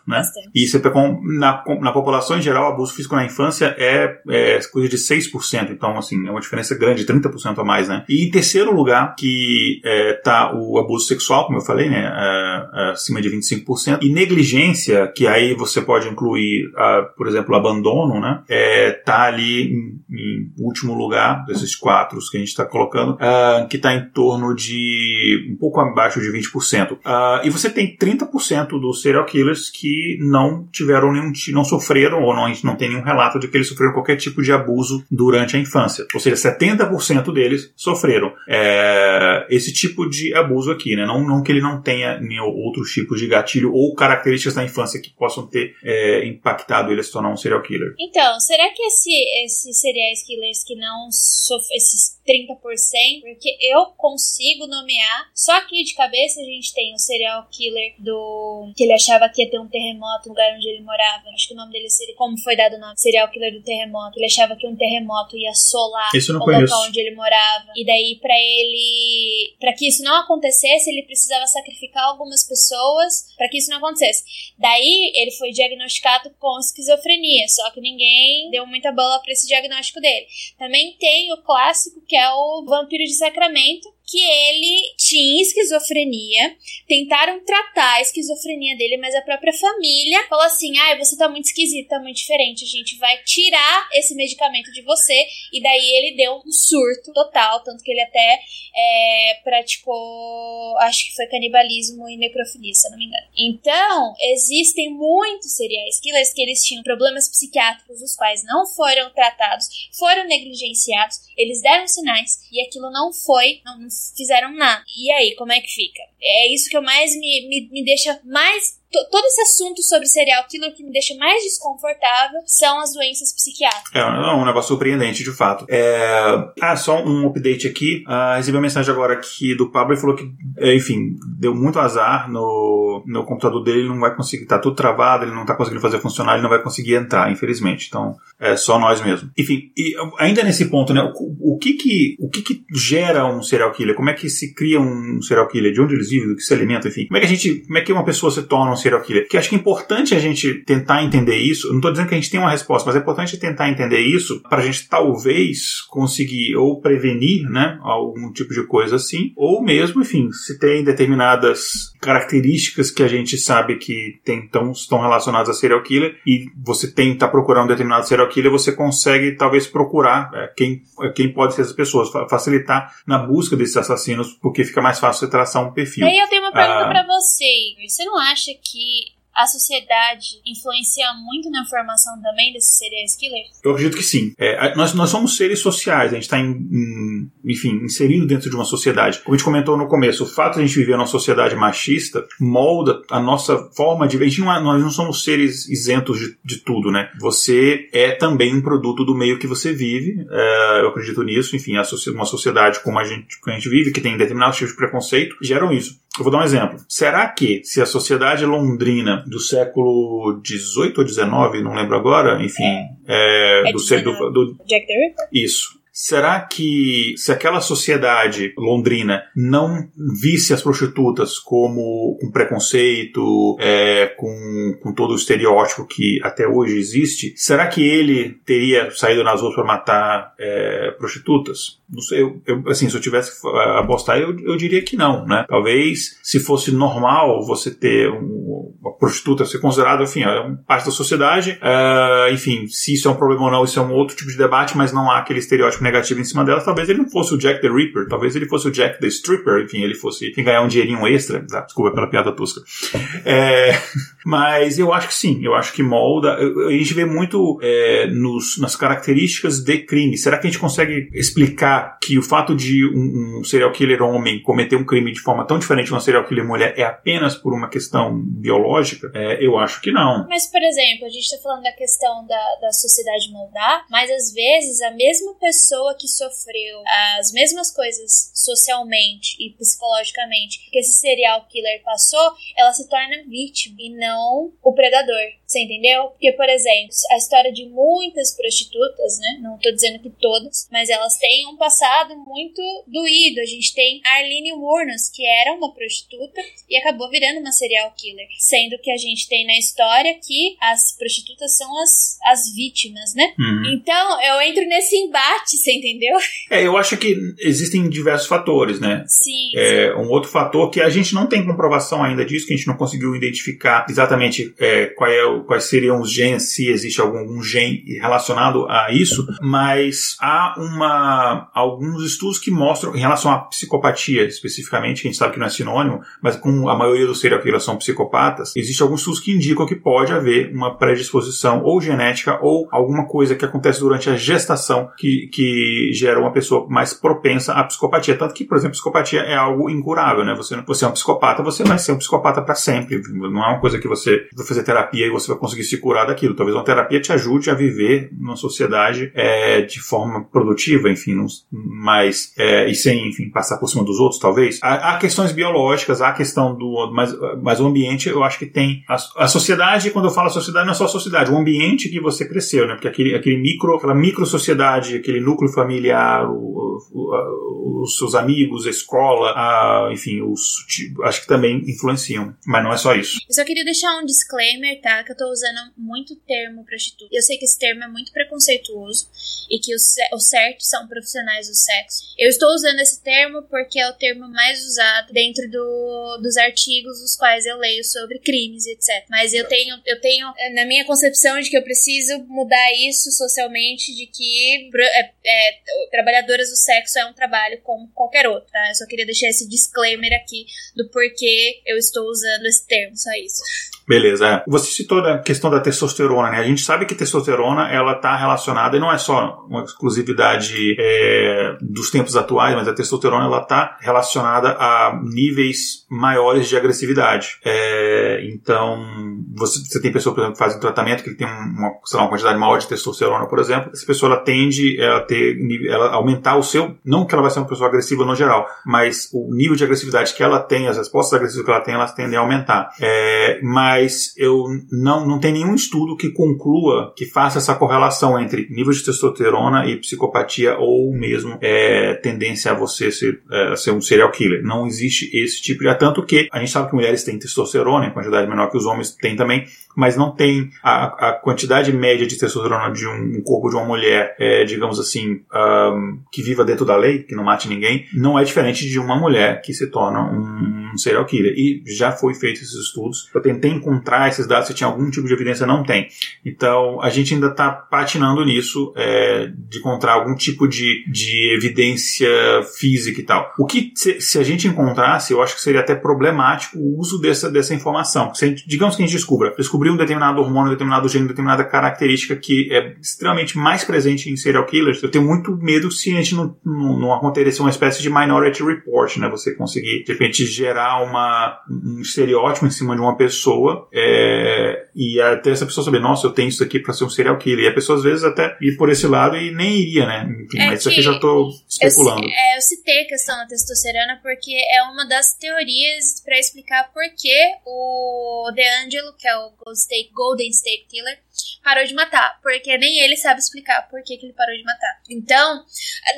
S1: né? Bastante. E você pegou, na, na população em geral, o abuso físico na infância é, é coisa de 6%. Então, assim, é uma diferença grande, 30% a mais, né? E em terceiro lugar, que está é, o abuso sexual, como eu falei, né? É, é, acima de 25%. E negligência, que aí você pode incluir, por exemplo, abandono, né? É, tá ali em, em, último lugar desses quatro que a gente está colocando, uh, que está em torno de um pouco abaixo de 20%. Uh, e você tem 30% dos serial killers que não tiveram nenhum, não sofreram ou não, a gente não tem nenhum relato de que eles sofreram qualquer tipo de abuso durante a infância. Ou seja, 70% deles sofreram é, esse tipo de abuso aqui, né? Não, não que ele não tenha outros tipos de gatilho ou características da infância que possam ter é, impactado ele a se tornar um serial killer.
S4: Então, será que esse, esses serial killers que não sofrem, esses 30%, porque eu consigo nomear, só aqui de cabeça a gente tem o serial killer do. que ele achava que ia ter um terremoto no lugar onde ele morava. Acho que o nome dele seria. Como foi dado o nome? Serial killer do terremoto. Ele achava que um terremoto ia assolar
S1: o
S4: local onde ele morava. E daí, pra ele. para que isso não acontecesse, ele precisava sacrificar algumas pessoas para que isso não acontecesse. Daí ele foi diagnosticado com esquizofrenia, só que ninguém deu muita bola para esse diagnóstico dele. Também tem o clássico que é o Vampiro de Sacramento, que ele tinha esquizofrenia, tentaram tratar a esquizofrenia dele, mas a própria família falou assim: ah, você tá muito esquisito, tá muito diferente, a gente vai tirar esse medicamento de você. E daí ele deu um surto total, tanto que ele até é, praticou, acho que foi canibalismo e necrofilia, se não me engano. Então, existem muitos serial killers que eles tinham problemas psiquiátricos, os quais não foram tratados, foram negligenciados, eles deram sinais e aquilo não foi, não, fizeram nada. E aí, como é que fica? É isso que eu mais me, me, me deixa mais todo esse assunto sobre serial killer que me deixa mais desconfortável são as doenças psiquiátricas.
S1: É, é um negócio surpreendente, de fato. É... Ah, só um update aqui. Ah, recebi uma mensagem agora aqui do Pablo e falou que, é, enfim, deu muito azar no, no computador dele, ele não vai conseguir, tá tudo travado, ele não tá conseguindo fazer funcionar, ele não vai conseguir entrar, infelizmente. Então, é só nós mesmo. Enfim, e ainda nesse ponto, né, o, o que que, o que que gera um serial killer? Como é que se cria um serial killer? De onde eles vivem? Do que se alimentam? Enfim, como é que a gente, como é que uma pessoa se torna um serial killer. Que acho que é importante a gente tentar entender isso. Não estou dizendo que a gente tem uma resposta, mas é importante tentar entender isso para a gente talvez conseguir ou prevenir, né, algum tipo de coisa assim, ou mesmo, enfim, se tem determinadas características que a gente sabe que tem, tão, estão relacionadas a serial killer e você tem está procurando um determinado serial killer, você consegue talvez procurar é, quem, quem pode ser essas pessoas, facilitar na busca desses assassinos, porque fica mais fácil você traçar um perfil.
S4: E aí eu tenho uma pergunta ah, para você, Igor. Você não acha que he a sociedade influencia muito na formação também desses serial killers?
S1: Eu acredito que sim. É, nós, nós somos seres sociais, a gente está, enfim, inserido dentro de uma sociedade. Como a gente comentou no começo, o fato de a gente viver numa sociedade machista molda a nossa forma de ver. A gente não é, nós não somos seres isentos de, de, tudo, né? Você é também um produto do meio que você vive. É, eu acredito nisso. Enfim, uma sociedade como a gente, como a gente vive, que tem determinados tipos de preconceito, geram isso. Eu vou dar um exemplo. Será que se a sociedade londrina do século XVIII ou XIX, não lembro agora, enfim, é, é do, do, do
S4: Jack the Ripper?
S1: Isso. Será que se aquela sociedade londrina não visse as prostitutas como um preconceito, é, com, com todo o estereótipo que até hoje existe, será que ele teria saído nas ruas para matar é, prostitutas? Não sei, eu, eu, assim, se eu tivesse a apostar, eu, eu diria que não, né? Talvez, se fosse normal você ter um, uma prostituta ser considerada, enfim, é parte da sociedade, uh, enfim, se isso é um problema ou não, isso é um outro tipo de debate, mas não há aquele estereótipo negativo em cima dela. Talvez ele não fosse o Jack the Ripper, talvez ele fosse o Jack the Stripper, enfim, ele fosse ganhar um dinheirinho extra. Ah, desculpa pela piada tosca. É, (laughs) mas eu acho que sim, eu acho que molda. A gente vê muito é, nos, nas características de crime. Será que a gente consegue explicar que o fato de um, um, serial killer homem cometer um crime de forma tão diferente de uma serial killer mulher é apenas por uma questão biológica, é, eu acho que não.
S4: Mas, por exemplo, a gente está falando da questão da, da sociedade moldar, mas às vezes a mesma pessoa que sofreu as mesmas coisas socialmente e psicologicamente que esse serial killer passou, ela se torna vítima e não o predador. Você entendeu? Porque, por exemplo, a história de muitas prostitutas, né? Não tô dizendo que todas, mas elas têm um passado muito doído. A gente tem Arlene Wurnas, que era uma prostituta e acabou virando uma serial killer. Sendo que a gente tem na história que as prostitutas são as, as vítimas, né? Uhum. Então, eu entro nesse embate, você entendeu?
S1: É, eu acho que existem diversos fatores, né?
S4: Sim.
S1: É, sim. Um outro fator que a gente não tem comprovação ainda disso, que a gente não conseguiu identificar exatamente é, qual é, quais seriam os genes, se existe algum, algum gene relacionado a isso, mas há uma alguns estudos que mostram, em relação à psicopatia especificamente, que a gente sabe que não é sinônimo, mas com a maioria dos serial killers são psicopatas, existem alguns estudos que indicam que pode haver uma predisposição ou genética ou alguma coisa que acontece durante a gestação que, que gera uma pessoa mais propensa à psicopatia. Tanto que, por exemplo, psicopatia é algo incurável, né? Você, você é um psicopata, você vai ser um psicopata para sempre. Não é uma coisa que você vai fazer terapia e você vai conseguir se curar daquilo. Talvez uma terapia te ajude a viver numa sociedade é, de forma produtiva, enfim, mais é, e sem, enfim, passar por cima dos outros, talvez. Há, há, questões biológicas, há a questão do, mas, mas o ambiente, eu acho que tem a, a, sociedade. Quando eu falo sociedade, não é só a sociedade, o ambiente que você cresceu, né? Porque aquele, aquele micro, aquela micro sociedade, aquele núcleo familiar, o, os seus amigos, a escola, a, enfim, os, acho que também influenciam. Mas não é só isso.
S4: Eu só queria deixar um disclaimer, tá? Que eu tô usando muito termo prostituta. Eu sei que esse termo é muito preconceituoso e que os, o certo são profissionais do sexo. Eu estou usando esse termo porque é o termo mais usado dentro do, dos artigos dos quais eu leio sobre crimes etc. Mas eu tenho, eu tenho na minha concepção de que eu preciso mudar isso socialmente, de que é, trabalhadoras do sexo é um trabalho como qualquer outro, tá? Eu só queria deixar esse disclaimer aqui do porquê eu estou usando esse termo, só isso.
S1: Beleza. É. Você citou a questão da testosterona, né? A gente sabe que testosterona ela está relacionada e não é só uma exclusividade é, dos tempos atuais, mas a testosterona ela está relacionada a níveis maiores de agressividade. É, então, você, você tem pessoa, por exemplo, que faz um tratamento que tem uma, lá, uma quantidade maior de testosterona, por exemplo. Essa pessoa ela tende a ter, ela aumentar o seu, não que ela vai ser uma pessoa agressiva no geral, mas o nível de agressividade que ela tem, as respostas agressivas que ela tem, elas tendem a aumentar. É, mas mas eu não, não tem nenhum estudo que conclua, que faça essa correlação entre nível de testosterona e psicopatia ou mesmo é, tendência a você ser, é, ser um serial killer. Não existe esse tipo de... Tanto que a gente sabe que mulheres têm testosterona em quantidade menor que os homens têm também, mas não tem a, a quantidade média de testosterona de um, um corpo de uma mulher, é, digamos assim, um, que viva dentro da lei, que não mate ninguém, não é diferente de uma mulher que se torna um, um serial killer. E já foi feito esses estudos. Eu tentei encontrar esses dados, se tinha algum tipo de evidência, não tem. Então, a gente ainda está patinando nisso, é, de encontrar algum tipo de, de evidência física e tal. O que, se, se, a gente encontrasse, eu acho que seria até problemático o uso dessa, dessa informação. Se digamos que a gente descubra, um determinado hormônio, um determinado gene, determinada característica que é extremamente mais presente em serial killers, eu tenho muito medo se a gente não, não, não uma espécie de minority report, né? Você conseguir, de repente, gerar uma, um estereótipo em cima de uma pessoa é, e até essa pessoa saber, nossa, eu tenho isso aqui para ser um serial killer. E a pessoa às vezes até ir por esse lado e nem iria, né? Enfim, é mas isso aqui já tô especulando.
S4: Eu, é, eu citei a questão da testosterona porque é uma das teorias para explicar por que o DeAngelo, que é o Golden State, Golden State Killer, parou de matar, porque nem ele sabe explicar por que, que ele parou de matar. Então,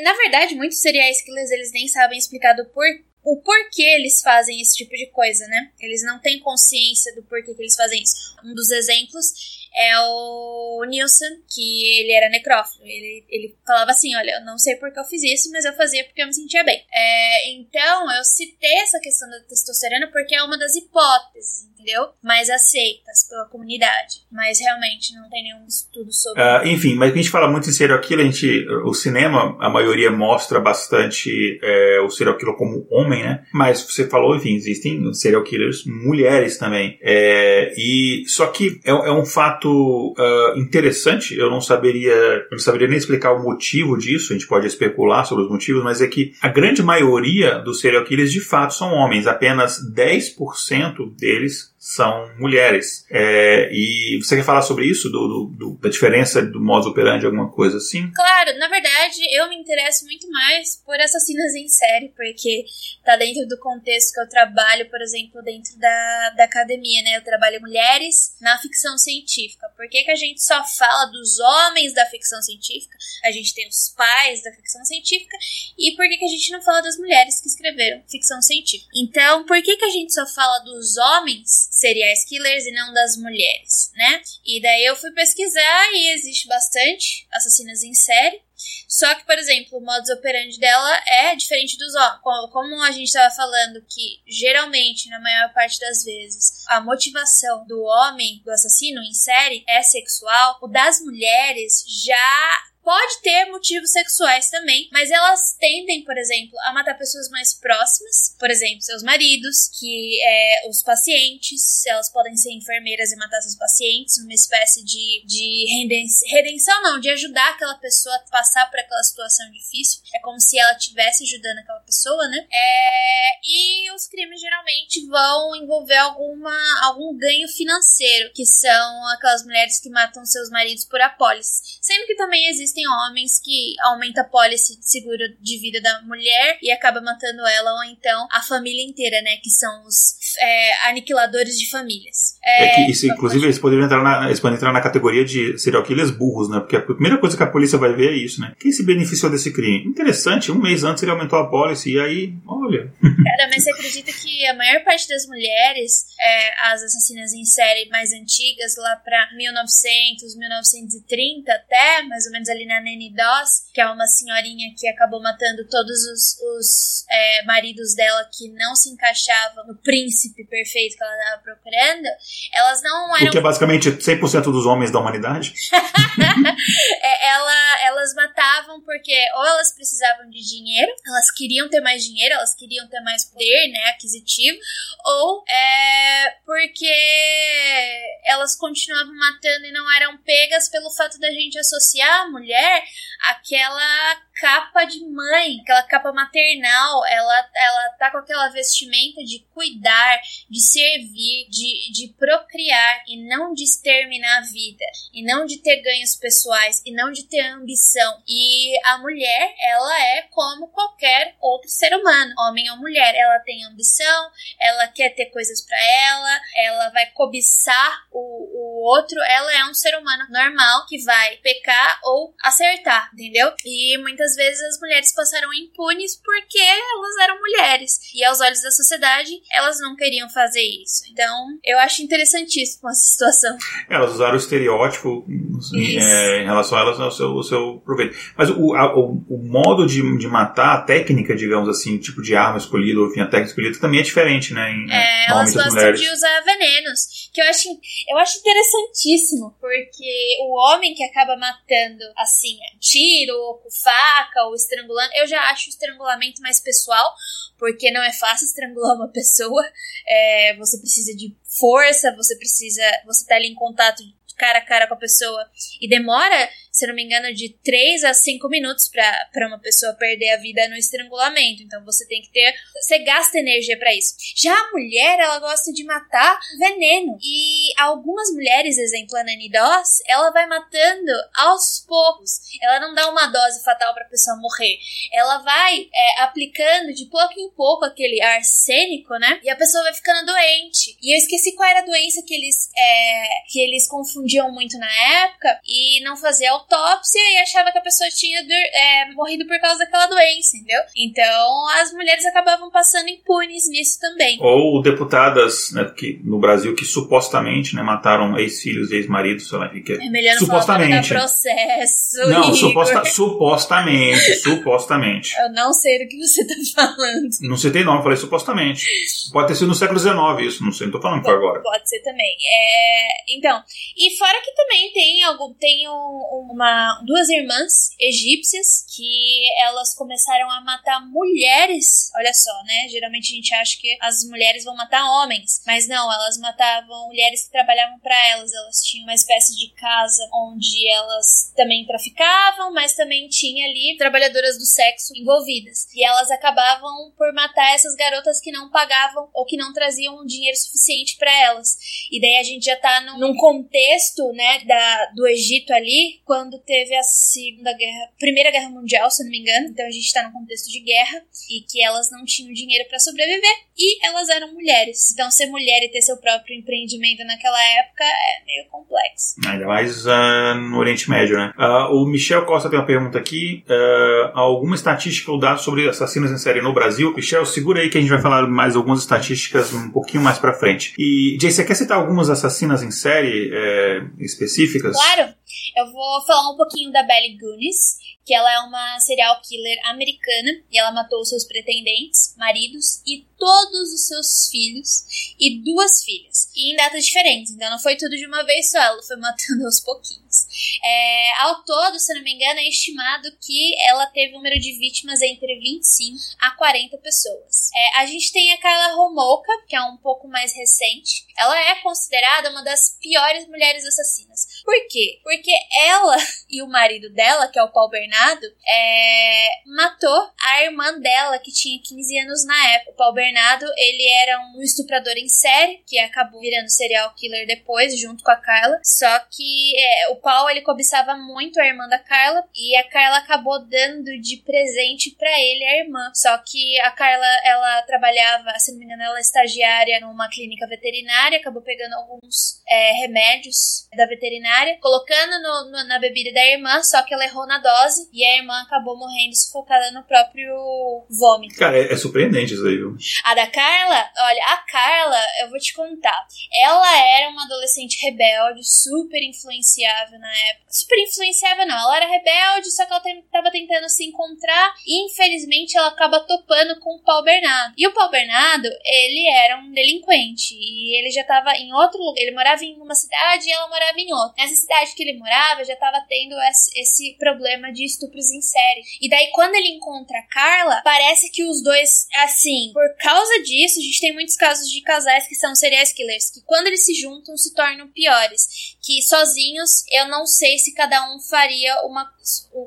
S4: na verdade, muitos serial killers eles nem sabem explicar do porquê o porquê eles fazem esse tipo de coisa, né? Eles não têm consciência do porquê que eles fazem isso. Um dos exemplos é o Nilson, que ele era necrófilo. Ele, ele falava assim: Olha, eu não sei por que eu fiz isso, mas eu fazia porque eu me sentia bem. É, então, eu citei essa questão da testosterona porque é uma das hipóteses, entendeu? Mais aceitas pela comunidade. Mas realmente não tem nenhum estudo sobre.
S1: Uh, enfim, mas a gente fala muito em serial killer, a gente, o cinema, a maioria mostra bastante é, o serial killer como homem, né? Mas você falou, enfim, existem serial killers mulheres também. É, e só que é, é um fato uh, interessante, eu não saberia, eu não saberia nem explicar o motivo disso, a gente pode especular sobre os motivos, mas é que a grande maioria dos serial killers de fato são homens, apenas 10% deles são mulheres. É, e você quer falar sobre isso? Do, do, do, da diferença do modus operandi, alguma coisa assim?
S4: Claro, na verdade, eu me interesso muito mais por assassinas em série, porque tá dentro do contexto que eu trabalho, por exemplo, dentro da, da academia, né? Eu trabalho mulheres na ficção científica. Por que, que a gente só fala dos homens da ficção científica? A gente tem os pais da ficção científica. E por que, que a gente não fala das mulheres que escreveram ficção científica? Então, por que, que a gente só fala dos homens serial killers e não das mulheres, né? E daí eu fui pesquisar e existe bastante assassinas em série. Só que, por exemplo, o modus operandi dela é diferente dos homens. Como a gente estava falando que geralmente, na maior parte das vezes, a motivação do homem, do assassino em série, é sexual, o das mulheres já Pode ter motivos sexuais também, mas elas tendem, por exemplo, a matar pessoas mais próximas, por exemplo, seus maridos, que é os pacientes, elas podem ser enfermeiras e matar seus pacientes, numa espécie de, de redenção, não, de ajudar aquela pessoa a passar por aquela situação difícil. É como se ela estivesse ajudando aquela pessoa, né? É, e os crimes geralmente vão envolver alguma, algum ganho financeiro, que são aquelas mulheres que matam seus maridos por apólice. Sendo que também existem homens que aumentam a apólice de seguro de vida da mulher e acaba matando ela, ou então a família inteira, né? Que são os é, aniquiladores de famílias.
S1: É, é isso, inclusive, eles poderiam entrar na, eles podem entrar na categoria de serial killers burros, né? Porque a primeira coisa que a polícia vai ver é isso, né? Quem se beneficiou desse crime? Interessante, um mês antes ele aumentou a apólice e aí, olha. (laughs)
S4: Cara, mas você acredita que a maior parte das mulheres, é, as assassinas em série mais antigas, lá pra 1900, 1930 até, mais ou menos ali na Nanny Doss, que é uma senhorinha que acabou matando todos os, os é, maridos dela que não se encaixavam no príncipe perfeito que ela estava procurando, elas não eram.
S1: O que é basicamente 100% dos homens da humanidade? (laughs)
S4: é, ela, elas matavam porque ou elas precisavam de dinheiro, elas queriam ter mais dinheiro, elas queriam ter mais poder né, aquisitivo, ou é porque elas continuavam matando e não eram pegas pelo fato da gente associar a mulher àquela capa de mãe, aquela capa maternal, ela, ela tá com aquela vestimenta de cuidar, de servir, de, de procriar e não de exterminar a vida, e não de ter ganhos pessoais, e não de ter ambição. E a mulher, ela é como qualquer outro ser humano, homem ou mulher, ela tem ambição, ela quer ter coisas para ela, ela vai cobiçar o, o outro, ela é um ser humano normal que vai pecar ou acertar, entendeu? E muitas muitas vezes as mulheres passaram impunes porque elas eram mulheres. E aos olhos da sociedade, elas não queriam fazer isso. Então, eu acho interessantíssimo essa situação.
S1: Elas usaram o estereótipo assim, é, em relação a elas ao seu, ao seu proveito. Mas o, a, o, o, modo de, de matar, a técnica, digamos assim, o tipo de arma escolhida, ou enfim, a técnica escolhida também é diferente, né? Em,
S4: é, elas gostam mulheres. de usar venenos. Que eu acho, eu acho interessantíssimo, porque o homem que acaba matando, assim, tiro ou com faca, faca ou estrangulando. Eu já acho o estrangulamento mais pessoal, porque não é fácil estrangular uma (laughs) pessoa. É, você precisa de força, você precisa. Você tá ali em contato cara a cara com a pessoa e demora se não me engano, de 3 a 5 minutos para uma pessoa perder a vida no estrangulamento. Então você tem que ter. Você gasta energia para isso. Já a mulher, ela gosta de matar veneno. E algumas mulheres, exemplo a Nani Doss, ela vai matando aos poucos. Ela não dá uma dose fatal para a pessoa morrer. Ela vai é, aplicando de pouco em pouco aquele arsênico, né? E a pessoa vai ficando doente. E eu esqueci qual era a doença que eles, é, que eles confundiam muito na época e não fazia autópsia e achava que a pessoa tinha é, morrido por causa daquela doença, entendeu? Então as mulheres acabavam passando impunes nisso também.
S1: Ou deputadas né, que, no Brasil que supostamente né, mataram ex-filhos e ex-maridos, sei lá, que
S4: é melhor não supostamente. Falar processo.
S1: Não, suposta, supostamente, supostamente.
S4: Eu não sei do que você tá (laughs) falando.
S1: Não citei nome, falei supostamente. Pode ter sido no século XIX isso, não sei, não tô falando por agora.
S4: Pode ser também. É, então, e fora que também tem algo, tem um, uma, duas irmãs egípcias que elas começaram a matar mulheres. Olha só, né? Geralmente a gente acha que as mulheres vão matar homens, mas não, elas matavam mulheres que trabalhavam para elas. Elas tinham uma espécie de casa onde elas também traficavam, mas também tinha ali trabalhadoras do sexo envolvidas. E elas acabavam por matar essas garotas que não pagavam ou que não traziam dinheiro suficiente para elas. E daí a gente já tá num, num contexto, né, da, do Egito ali, quando teve a Segunda Guerra, Primeira Guerra Mundial, se não me engano. Então a gente tá num contexto de guerra e que elas não tinham dinheiro para sobreviver e elas eram mulheres. Então ser mulher e ter seu próprio empreendimento naquela época é meio complexo.
S1: Ainda mais uh, no Oriente Médio, né? Uh, o Michel Costa tem uma pergunta aqui: uh, alguma estatística ou dado sobre assassinos em série no Brasil? Michel, segura aí que a gente vai falar mais algumas estatísticas um pouquinho mais para frente. E Jay, você quer citar algumas assassinas em série é, específicas?
S4: Claro. Eu vou falar um pouquinho da Belly Gunis, que ela é uma serial killer americana e ela matou seus pretendentes, maridos e todos os seus filhos e duas filhas. E em datas diferentes, então não foi tudo de uma vez só, ela foi (laughs) matando aos pouquinhos. É, ao todo, se não me engano, é estimado que ela teve um número de vítimas entre 25 a 40 pessoas. É, a gente tem a Carla Romolka, que é um pouco mais recente. Ela é considerada uma das piores mulheres assassinas Por quê? Porque ela (laughs) e o marido dela, que é o Paul Bernardo, é, matou a irmã dela, que tinha 15 anos na época. O Paul Bernardo, ele era um estuprador em série, que acabou virando serial killer depois, junto com a Carla. Só que é, o Paul, ele cobiçava muito a irmã da Carla, e a Carla acabou dando de presente para ele a irmã. Só que a Carla, ela trabalhava, se não me engano, ela é estagiária numa clínica veterinária, acabou pegando alguns é, remédios da veterinária, colocando no, no, na bebida da irmã, só que ela errou na dose e a irmã acabou morrendo sufocada no próprio vômito.
S1: Cara, é, é surpreendente isso aí, viu?
S4: A da Carla, olha, a Carla, eu vou te contar. Ela era uma adolescente rebelde, super influenciável na época. Super influenciável, não. Ela era rebelde, só que ela tava tentando se encontrar e infelizmente ela acaba topando com o Paul Bernardo. E o Paul Bernardo, ele era um delinquente e ele já tava em outro lugar. Ele morava em uma cidade e ela morava em outra. Nessa cidade que ele morava, já tava tendo esse problema de estupros em série. E daí, quando ele encontra a Carla, parece que os dois, assim, por causa disso, a gente tem muitos casos de casais que são serial killers, que quando eles se juntam se tornam piores. Que sozinhos, eu não sei se cada um faria uma.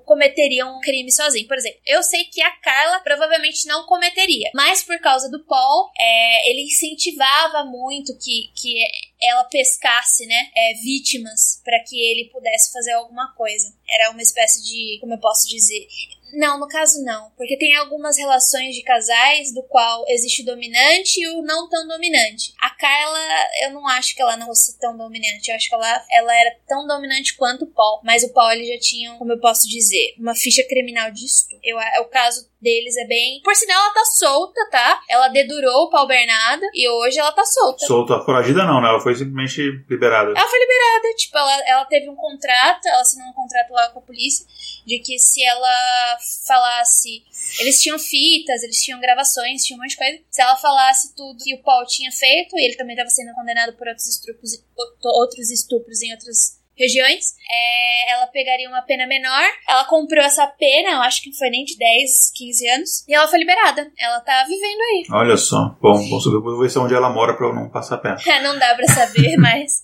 S4: cometeria um crime sozinho. Por exemplo, eu sei que a Carla provavelmente não cometeria, mas por causa do Paul, é, ele incentivava muito que, que ela pescasse, né, é, vítimas para que ele pudesse fazer alguma coisa. Era uma espécie de, como eu posso dizer, não, no caso não, porque tem algumas relações de casais do qual existe o dominante e o não tão dominante. A Carla, eu não acho que ela não fosse tão dominante, eu acho que ela, ela era tão dominante quanto o Paul, mas o Paul ele já tinha, como eu posso dizer, uma ficha criminal estupro. Eu, é o caso deles é bem. Por sinal, ela tá solta, tá? Ela dedurou o Paul Bernardo e hoje ela tá solta.
S1: Solta, foragida não, né? Ela foi simplesmente liberada.
S4: Ela foi liberada. Tipo, ela, ela teve um contrato, ela assinou um contrato lá com a polícia de que se ela falasse. Eles tinham fitas, eles tinham gravações, tinha um monte de coisa. Se ela falasse tudo que o Paul tinha feito, e ele também estava sendo condenado por outros estupros, outros estupros em outras regiões, é, ela pegaria uma pena menor. Ela comprou essa pena, eu acho que não foi nem de 10, 15 anos, e ela foi liberada. Ela tá vivendo aí.
S1: Olha só. Bom, vamos saber, vou ver se é onde ela mora pra eu não passar pena. (laughs)
S4: É, não dá pra saber, (laughs) mas.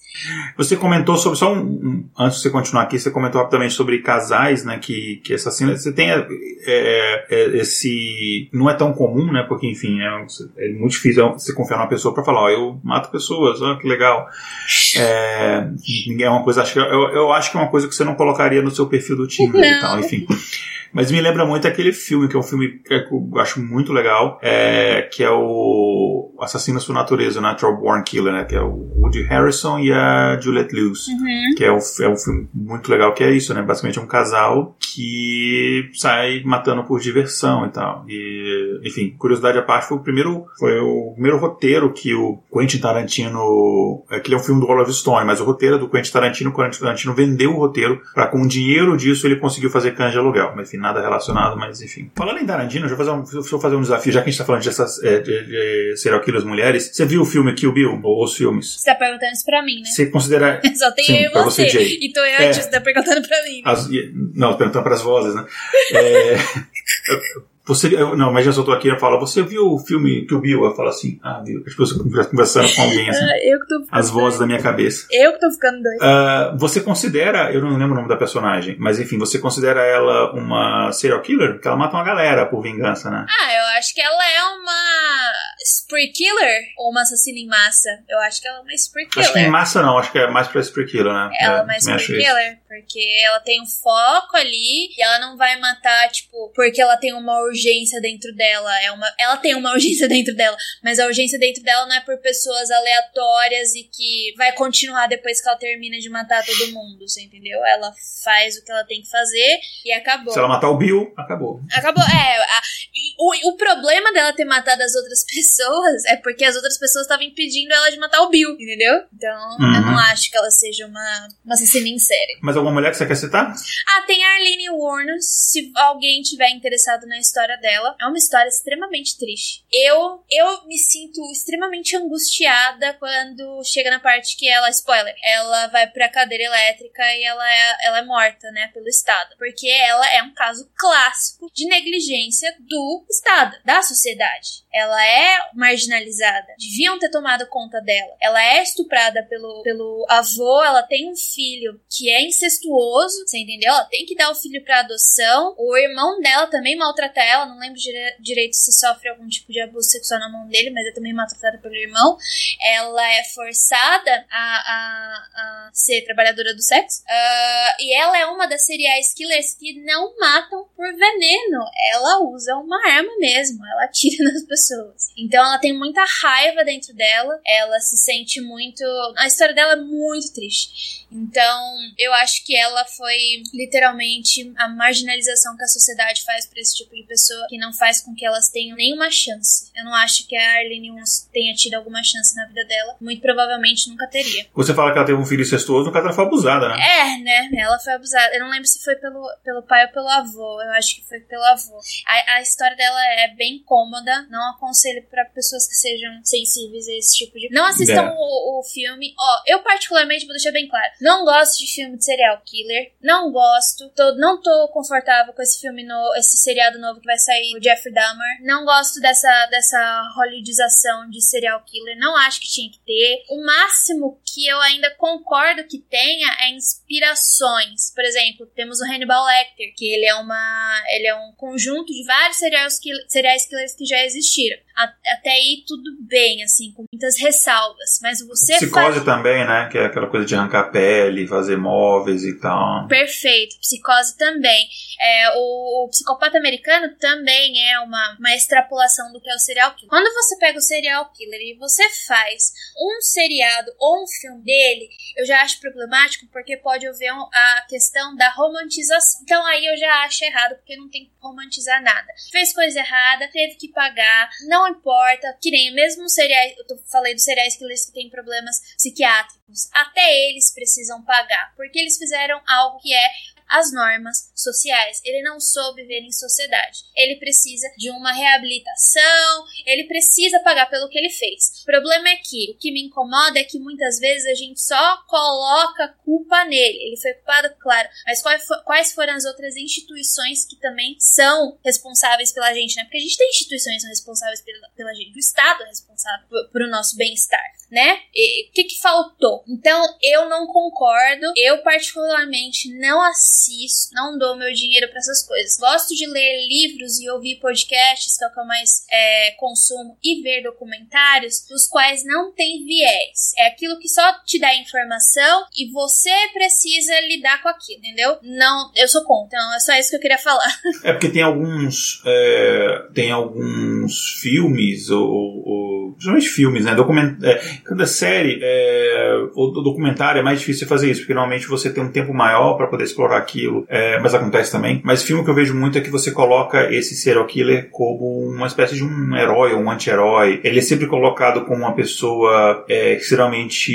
S1: Você comentou sobre, só um, um, antes de você continuar aqui, você comentou rapidamente sobre casais, né, que, que assassinam. Você tem é, é, esse. Não é tão comum, né, porque, enfim, é, é muito difícil você confiar numa pessoa pra falar, ó, eu mato pessoas, ó, que legal. É, ninguém é uma coisa, acho que eu, eu acho que é uma coisa que você não colocaria no seu perfil do Tinder não. e tal, enfim. Mas me lembra muito aquele filme, que é um filme que eu acho muito legal, é, que é o Assassinos por Natureza, Natural Born Killer, né? Que é o Woody Harrison e a Juliette Lewis. Uhum. Que é um, é um filme muito legal, que é isso, né? Basicamente é um casal que sai matando por diversão e tal. E, enfim, curiosidade à parte, foi o primeiro, foi o primeiro roteiro que o Quentin Tarantino, é que ele é um filme do Oliver Stone, mas o roteiro do Quentin Tarantino, o Quentin Tarantino vendeu o roteiro para com o dinheiro disso ele conseguiu fazer canja de aluguel. Mas enfim, nada relacionado, mas enfim. Falando em Tarantino, deixa eu fazer um, deixa eu fazer um desafio, já que a gente tá falando dessas é, de, de serial killers mulheres. Você viu o filme Kill Bill? Ou os filmes?
S4: Você tá perguntando isso pra mim, né?
S1: Você considera. (laughs)
S4: Só tem Sim, eu e você. você então eu é, você tá perguntando pra mim.
S1: As, não, perguntando pras vozes, né? é, (laughs) Você, não, mas já soltou aqui e fala, você viu o filme que o Bill? Eu falo assim, ah, viu? As pessoas conversando com alguém assim.
S4: Ah, (laughs) eu que tô
S1: As vozes da minha cabeça.
S4: Eu que tô ficando doido.
S1: Uh, você considera, eu não lembro o nome da personagem, mas enfim, você considera ela uma serial killer? Porque ela mata uma galera por vingança, né?
S4: Ah, eu acho que ela é uma spree killer ou uma assassina em massa. Eu acho que ela é uma spree killer.
S1: Acho que em massa não, acho que é mais pra spree killer, né?
S4: Ela é,
S1: é
S4: uma spree killer, porque ela tem um foco ali e ela não vai matar, tipo, porque ela tem uma urgência dentro dela. É uma, ela tem uma (laughs) urgência dentro dela, mas a urgência dentro dela não é por pessoas aleatórias e que vai continuar depois que ela termina de matar todo mundo, você entendeu? Ela faz o que ela tem que fazer e acabou.
S1: Se ela matar o Bill, acabou.
S4: Acabou, é. A, o, o problema dela ter matado as outras (laughs) pessoas é porque as outras pessoas estavam impedindo ela de matar o Bill, entendeu? Então, uhum. eu não acho que ela seja uma, uma assassina em série.
S1: Mas alguma mulher que você quer citar?
S4: Ah, tem a Arlene Warner, se alguém tiver interessado na história dela. É uma história extremamente triste. Eu, eu me sinto extremamente angustiada quando chega na parte que ela, spoiler, ela vai pra cadeira elétrica e ela é, ela é morta, né, pelo Estado. Porque ela é um caso clássico de negligência do Estado, da sociedade. Ela é marginalizada. Deviam ter tomado conta dela. Ela é estuprada pelo, pelo avô, ela tem um filho que é incestuoso, você entendeu? Ela tem que dar o filho para adoção. O irmão dela também maltrata ela, não lembro dire direito se sofre algum tipo de abuso sexual na mão dele, mas é também maltratada pelo irmão. Ela é forçada a, a, a ser trabalhadora do sexo. Uh, e ela é uma das serial killers que não matam por veneno. Ela usa uma arma mesmo, ela atira (laughs) nas pessoas. Então ela tem muita raiva dentro dela, ela se sente muito. A história dela é muito triste. Então, eu acho que ela foi literalmente a marginalização que a sociedade faz para esse tipo de pessoa, que não faz com que elas tenham nenhuma chance. Eu não acho que a Arlene tenha tido alguma chance na vida dela. Muito provavelmente nunca teria.
S1: Você fala que ela teve um filho incestuoso, no caso ela foi abusada, né?
S4: É, né? Ela foi abusada. Eu não lembro se foi pelo, pelo pai ou pelo avô. Eu acho que foi pelo avô. A, a história dela é bem cômoda. Não aconselho para pessoas que sejam sensíveis a esse tipo de. Não assistam é. o, o filme. Ó, eu particularmente vou deixar bem claro. Não gosto de filme de serial killer. Não gosto. Tô, não tô confortável com esse filme, no, esse seriado novo que vai sair, o Jeffrey Dahmer. Não gosto dessa, dessa hollywoodização de serial killer. Não acho que tinha que ter. O máximo que eu ainda concordo que tenha é inspirações. Por exemplo, temos o Hannibal Lecter, que ele é uma. ele é um conjunto de vários serial killers que já existiram. Até aí tudo bem, assim, com muitas ressalvas. Mas você.
S1: Psicose faz... também, né? Que é aquela coisa de arrancar pele, fazer móveis e tal.
S4: Perfeito. Psicose também. É, o, o, psicopata americano também é uma, uma extrapolação do que é o serial killer. Quando você pega o serial killer e você faz um seriado ou um filme dele, eu já acho problemático porque pode haver um, a questão da romantização. Então aí eu já acho errado porque não tem que romantizar nada. Fez coisa errada, teve que pagar, não importa. Que nem mesmo serial, eu falei dos serial killers que têm problemas psiquiátricos, até eles precisam pagar porque eles fizeram algo que é as normas sociais. Ele não soube viver em sociedade. Ele precisa de uma reabilitação, ele precisa pagar pelo que ele fez. O problema é que o que me incomoda é que muitas vezes a gente só coloca culpa nele. Ele foi culpado, claro, mas quais foram as outras instituições que também são responsáveis pela gente, né? Porque a gente tem instituições que são responsáveis pela, pela gente, o Estado é responsável pelo nosso bem-estar, né? O que, que faltou? Então, eu não concordo, eu particularmente não assisto, não dou meu dinheiro para essas coisas. Gosto de ler livros e ouvir podcasts, que é o que eu mais é, consumo, e ver documentários, dos quais não tem viés. É aquilo que só te dá informação e você precisa lidar com aquilo, entendeu? Não, eu sou contra, então é só isso que eu queria falar.
S1: É porque tem alguns, é, tem alguns filmes ou, ou principalmente filmes, né? Document, é, cada série é, ou documentário é mais difícil fazer isso, porque normalmente você tem um tempo maior para poder explorar aquilo, é, mas acontece também. Mas filme que eu vejo muito é que você coloca esse serial killer como uma espécie de um herói ou um anti-herói. Ele é sempre colocado como uma pessoa é, extremamente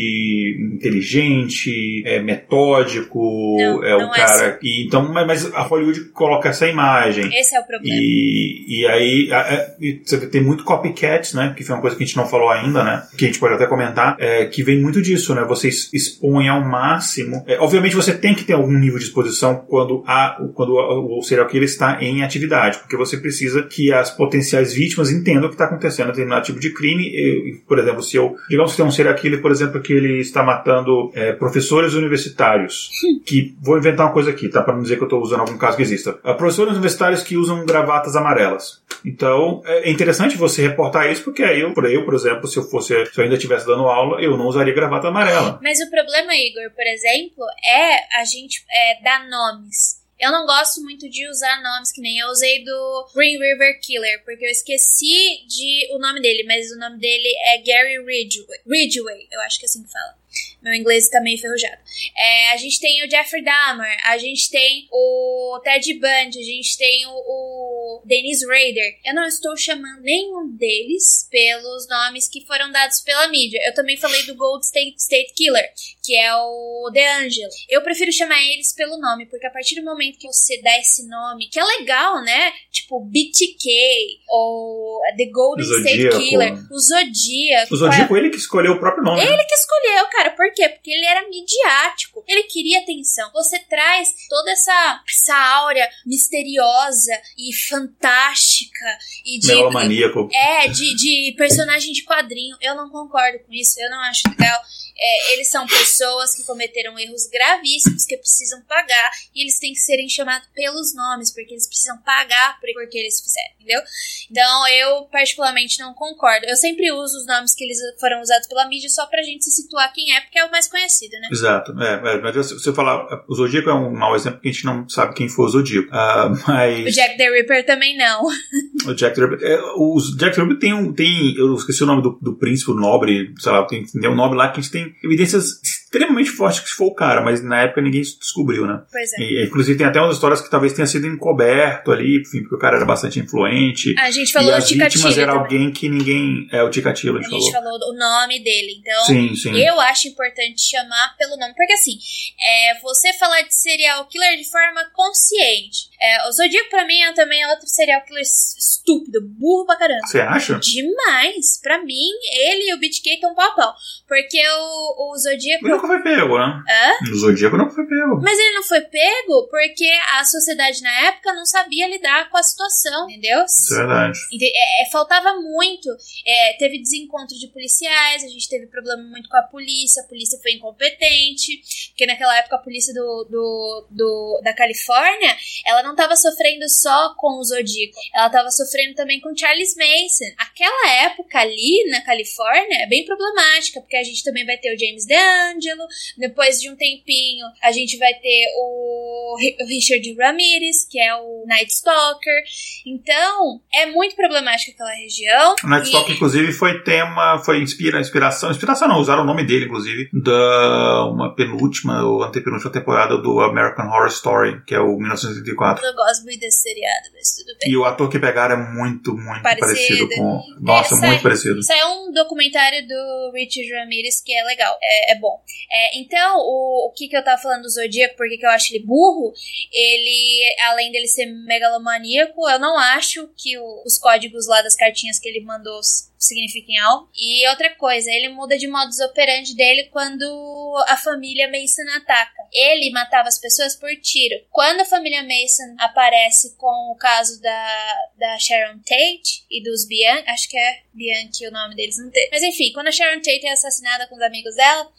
S1: inteligente, é, metódico, não, é um cara. É e, então, mas a Hollywood coloca essa imagem.
S4: Esse é o problema.
S1: E, e aí a, a, e você tem muito copycat, né? Que foi uma coisa que a gente não falou ainda, né? Que a gente pode até comentar, é, que vem muito disso, né? Você expõe ao máximo. É, obviamente você tem que ter algum nível de exposição quando, a, quando o serial killer está em atividade, porque você precisa que as potenciais vítimas entendam o que está acontecendo em determinado tipo de crime. E, por exemplo, se eu. Digamos que tem um serial killer, por exemplo, que ele está matando é, professores universitários, que. Vou inventar uma coisa aqui, tá? Para não dizer que eu estou usando algum caso que exista. Uh, professores universitários que usam gravatas amarelas. Então, é interessante você reportar isso, porque aí eu, por eu, por exemplo, se eu fosse, se eu ainda estivesse dando aula, eu não usaria gravata amarela.
S4: Mas o problema, Igor, por exemplo, é a gente é, dar nomes. Eu não gosto muito de usar nomes que nem eu usei do Green River Killer, porque eu esqueci de o nome dele, mas o nome dele é Gary Ridgway. Ridgway, eu acho que é assim que fala. Meu inglês tá meio enferrujado. É, a gente tem o Jeffrey Dahmer, a gente tem o Ted Bundy, a gente tem o, o Dennis Rader. Eu não estou chamando nenhum deles pelos nomes que foram dados pela mídia. Eu também falei do Gold State, State Killer, que é o The Angel. Eu prefiro chamar eles pelo nome, porque a partir do momento que você dá esse nome, que é legal, né? Tipo BTK ou The Golden State Killer, o Zodíaco.
S1: O Zodíaco, é... ele que escolheu o próprio nome.
S4: Ele
S1: né?
S4: que escolheu, cara. Por quê? Porque ele era midiático. Ele queria atenção. Você traz toda essa, essa áurea misteriosa e fantástica e de.
S1: Megalomaníaco.
S4: É, de, de personagem de quadrinho. Eu não concordo com isso. Eu não acho legal. É, eles são pessoas que cometeram erros gravíssimos que precisam pagar e eles têm que serem chamados pelos nomes, porque eles precisam pagar por que eles fizeram, entendeu? Então eu particularmente não concordo. Eu sempre uso os nomes que eles foram usados pela mídia só pra gente se situar quem é, porque é o mais conhecido, né?
S1: Exato. É, é, mas se você falar, o Zodíaco é um mau exemplo porque a gente não sabe quem foi o Zodíaco. Uh, mas...
S4: O Jack the Ripper também não. (laughs)
S1: o Jack the Ripper. É, os Jack the Ripper tem um. Tem, eu esqueci o nome do, do príncipe, o nobre, sei lá, tem, tem um nome lá que a gente tem evidências extremamente fortes que se for o cara, mas na época ninguém descobriu, né?
S4: Pois é.
S1: E, inclusive tem até umas histórias que talvez tenha sido encoberto ali, enfim, porque o cara era bastante influente.
S4: A gente falou
S1: e as vítimas era
S4: também.
S1: alguém que ninguém. É, o Ticatilo, a
S4: A
S1: gente,
S4: gente
S1: falou.
S4: falou o nome dele, então
S1: Sim, sim.
S4: eu acho importante chamar pelo nome, porque assim, é, você falar de serial killer de forma consciente. É, o Zodíaco pra mim é também outro serial killer estúpido, burro pra caramba.
S1: Você acha?
S4: Demais! Pra mim, ele e o BitK estão pau a pau. Porque o, o Zodíaco.
S1: Nunca foi pego, né?
S4: Hã?
S1: O Zodíaco nunca foi pego.
S4: Mas ele não foi pego porque a sociedade na época não sabia lidar com a situação, entendeu?
S1: Isso é verdade.
S4: É, é, faltava muito. É, teve desencontro de policiais, a gente teve problema muito com a polícia, a polícia foi incompetente, porque naquela época a polícia do, do, do- da Califórnia, ela não estava sofrendo só com o Zodíaco, ela estava sofrendo também com Charles Mason. Aquela época ali na Califórnia é bem problemática, porque a gente também vai ter o James DeAngelo, depois de um tempinho a gente vai ter o, Ri- o Richard Ramirez, que é o Night Stalker, então, é muito problemática aquela região.
S1: O Night Stalker,
S4: E-
S1: inclusive, foi tema, foi inspira, inspiração, inspiração não, usaram o nome dele, inclusive, da uma penúltima ou antepenúltima temporada do American Horror Story, que é o 1984.
S4: Eu gosto muito desse seriado, mas tudo bem.
S1: E o ator que pegaram é muito, muito
S4: Parecido.
S1: parecido, com. Nossa,
S4: É, sai-
S1: muito parecido.
S4: Saiu um documentário do Richard Ramirez que é legal, é, é bom. É, então, o, o que, que eu tava falando do Zodíaco, porque que eu acho ele burro, ele, além dele ser megalomaníaco, eu não acho que o- os códigos lá das cartinhas que ele mandou signifiquem algo. E outra coisa, ele muda de modus operandi dele quando a família Mason ataca. Ele matava as pessoas por tiro. Quando a família Mason aparece com o caso da, da Sharon Tate e dos Bianchi, acho que é Bianchi o nome deles, não tem. Mas enfim, quando a Sharon Tate é assassinada com os amigos dela,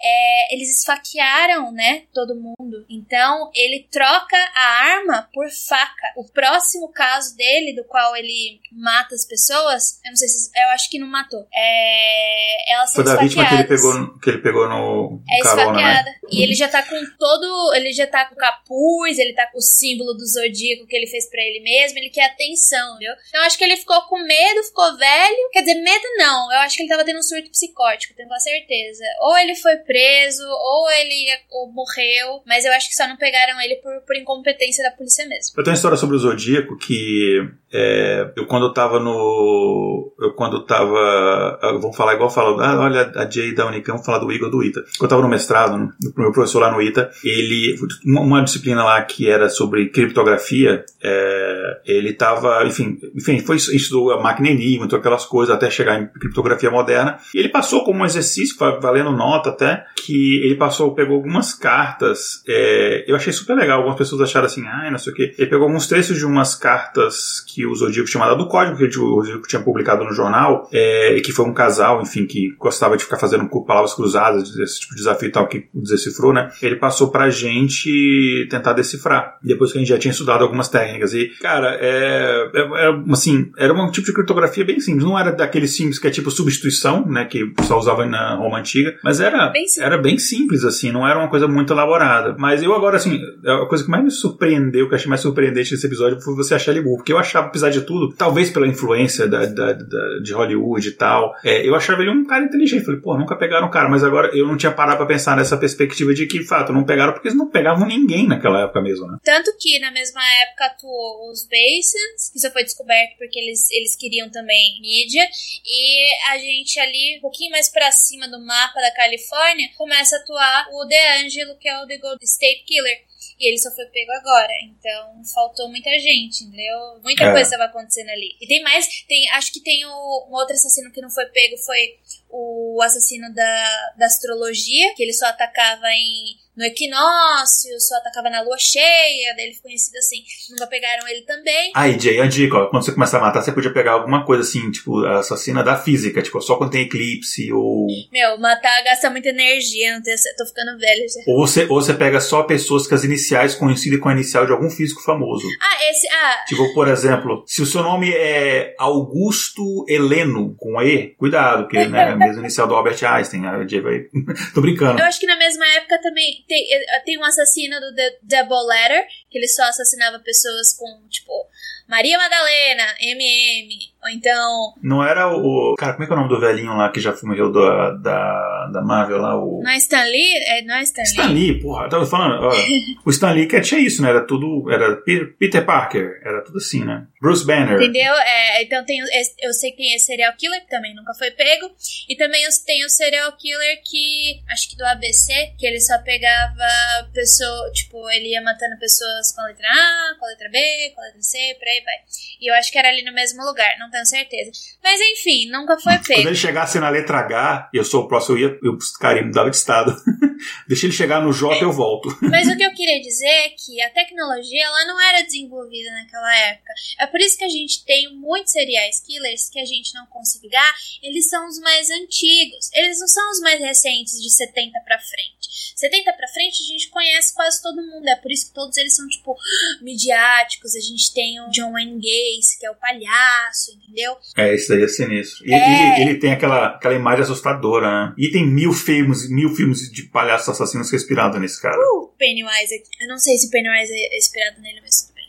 S4: é, eles esfaquearam, né, todo mundo. Então, ele troca a arma por faca. O próximo caso dele, do qual ele mata as pessoas, eu não sei se, eu acho que não matou. É, elas
S1: Foi da vítima que ele pegou, que ele pegou no
S4: É
S1: carona, né?
S4: E ele já tá com todo. Ele já tá com capuz, ele tá com o símbolo do zodíaco que ele fez pra ele mesmo. Ele quer atenção, viu? Então eu acho que ele ficou com medo, ficou velho. Quer dizer, medo não. Eu acho que ele tava tendo um surto psicótico, tenho quase certeza. Ou ele foi preso, ou ele ou morreu. Mas eu acho que só não pegaram ele por, por incompetência da polícia mesmo.
S1: Eu tenho uma história sobre o Zodíaco que é, eu quando eu tava no. Eu quando eu tava. ah, Vamos falar igual fala. Ah, olha a Jay da Unicamp, falar do Igor do ITA. Quando eu tava no mestrado, no, meu professor lá no ITA, ele. Uma, disciplina lá que era sobre criptografia, é, ele tava. Enfim, enfim, foi estudou máquina enigma, então aquelas coisas até chegar em criptografia moderna. E ele passou como um exercício, va- valendo nota até, que ele passou, pegou algumas cartas. é, eu achei super legal. Algumas pessoas acharam assim, ai, não sei o quê. Ele pegou alguns trechos de umas cartas que o Zodíaco tinha mandado do código, que o Zodíaco tinha publicado no jornal, é, e que foi um casal, enfim, que gostava de ficar fazendo palavras cruzadas, esse tipo de desafio e tal, que decifrou, né? Ele passou pra gente tentar decifrar. Depois que a gente já tinha estudado algumas técnicas. E, cara, é, é, é, assim, era um tipo de criptografia bem simples. Não era daquele simples que é tipo substituição, né? Que pessoal usava na Roma Antiga. Mas era
S4: Bem simples.
S1: era bem simples, assim, não era uma coisa muito elaborada. Mas eu agora, assim, a coisa que mais me surpreendeu, que eu achei mais surpreendente nesse episódio, foi você achar ele burro. Porque eu achava, apesar de tudo, talvez pela influência da, da- da- de Hollywood e tal, é, eu achava ele um cara inteligente. Falei, pô, nunca pegaram o cara. Mas agora eu não tinha parado pra pensar nessa perspectiva de que, de fato, não pegaram porque eles não pegavam ninguém naquela época mesmo, né?
S4: Tanto que na mesma época atuou os Basins, que só foi descoberto porque eles, eles queriam também mídia, e a gente ali, um pouquinho mais pra cima do mapa da Califórnia, começa a atuar o DeAngelo, que é o The Gold State Killer. E ele só foi pego agora. Então faltou muita gente, entendeu? Muita
S1: É.
S4: coisa estava acontecendo ali. E tem mais, tem, acho que tem o, um outro assassino que não foi pego, foi o assassino da, da astrologia, que ele só atacava em, no equinócio, só atacava na lua cheia, daí ele ficou conhecido assim. Nunca pegaram ele também.
S1: Aí, Jay, a dica, ó, quando você começar a matar, você podia pegar alguma coisa assim, tipo, assassina da física, tipo, só quando tem eclipse, ou.
S4: Meu, matar gasta muita energia, não tem, tô ficando velho já.
S1: Ou você, ou você pega só pessoas que as iniciais coincidem com a inicial de algum físico famoso.
S4: Ah, esse. Ah,
S1: Tipo, por exemplo, se o seu nome é Augusto Heleno, com E, cuidado, porque né, (laughs) é a mesma inicial do Albert Einstein. Aí o Jay vai. (laughs) Tô brincando.
S4: eu acho que na mesma época também tem, eh, tem um assassino do The Double Letter, que ele só assassinava pessoas com, tipo, Maria Madalena, MM, ou então.
S1: Não era o. Cara, como é que é o nome do velhinho lá que já morreu da, da, da Marvel lá? O.
S4: Não é Stan Lee? É, não é Stan Lee?
S1: Stan Lee, porra, eu tava falando, ó, (laughs) o Stan Lee que tinha isso, né? Era tudo, era Pe- Peter Parker, era tudo assim, né? Bruce Banner.
S4: Entendeu? É, então tem, eu sei quem é serial killer, que também nunca foi pego. E também tem o serial killer que, acho que do ABC, que ele só pegava pessoa, tipo, ele ia matando pessoas com a letra A, com a letra B, com a letra C, por aí vai. E eu acho que era ali no mesmo lugar, não tenho certeza. Mas enfim, nunca foi
S1: Quando
S4: pego.
S1: ele chegasse na letra H, e eu sou o próximo, eu ia, eu, ele mudava de estado. (laughs) Deixa ele chegar no J, eu volto. (laughs)
S4: Mas o que eu queria dizer é que a tecnologia ela não era desenvolvida naquela época. É por isso que a gente tem muitos serial killers que a gente não consegue pegar. Eles são os mais antigos. Eles não são os mais recentes de 70 pra frente. 70 pra frente a gente conhece quase todo mundo. É por isso que todos eles são tipo (gasps) midiáticos. A gente tem o John Wayne Gacy, que é o palhaço, entendeu?
S1: É, isso daí é sinistro. E
S4: É.
S1: ele, ele tem aquela, aquela imagem assustadora, né? E tem mil filmes, mil filmes de palhaços assassinos respirados nesse cara.
S4: O Pennywise aqui. Eu não sei se o Pennywise é inspirado nele, mas tudo bem.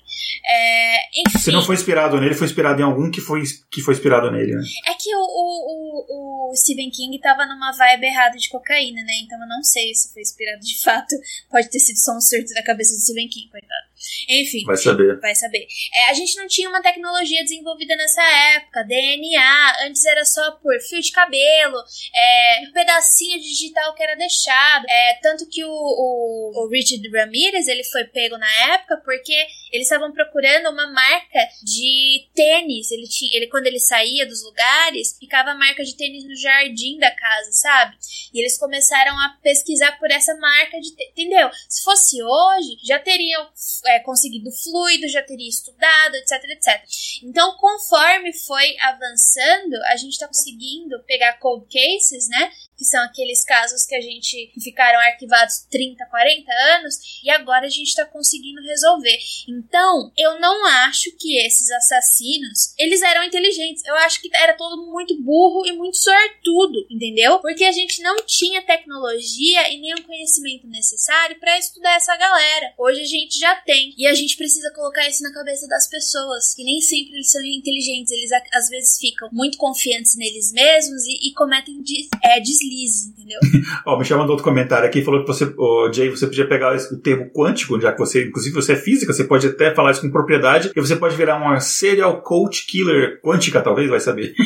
S4: É.
S1: Se não foi inspirado nele, foi inspirado em algum que foi, que foi inspirado nele, né?
S4: É que o, o, o, o Stephen King tava numa vibe errada de cocaína, né? Então eu não sei se foi inspirado de fato. Pode ter sido só um surto da cabeça de Stephen King, coitado. Enfim.
S1: Vai saber.
S4: Vai saber. É, a gente não tinha uma tecnologia desenvolvida nessa época. DNA, antes era só por fio de cabelo, é, um pedacinho digital que era deixado. É, tanto que o, o, o Richard Ramirez ele foi pego na época porque eles estavam procurando uma marca de tênis. Ele tinha, ele quando ele saía dos lugares, ficava a marca de tênis no jardim da casa, sabe? E eles começaram a pesquisar por essa marca de tênis. Entendeu? Se fosse hoje, já teriam é, conseguido fluido, já teria estudado, etc, etc. Então, conforme foi avançando, a gente tá conseguindo pegar cold cases, né? Que são aqueles casos que a gente ficaram arquivados 30, 40 anos, e agora a gente tá conseguindo resolver. Então, eu não acho que esses assassinos, eles eram inteligentes. Eu acho que era todo muito burro e muito sortudo, entendeu? Porque a gente não tinha tecnologia e nem o conhecimento necessário pra estudar essa galera. Hoje a gente já tem. E a gente precisa colocar isso na cabeça das pessoas, que nem sempre eles são inteligentes. Eles às vezes ficam muito confiantes neles mesmos e, e cometem des- é, deslizes, entendeu? (laughs)
S1: Ó, o Michel mandou outro comentário aqui, falou que você, Jay, você podia pegar o termo quântico, já que você, inclusive, você é física, você pode até falar isso com propriedade, e você pode virar uma serial coach killer quântica, talvez, vai saber. (laughs)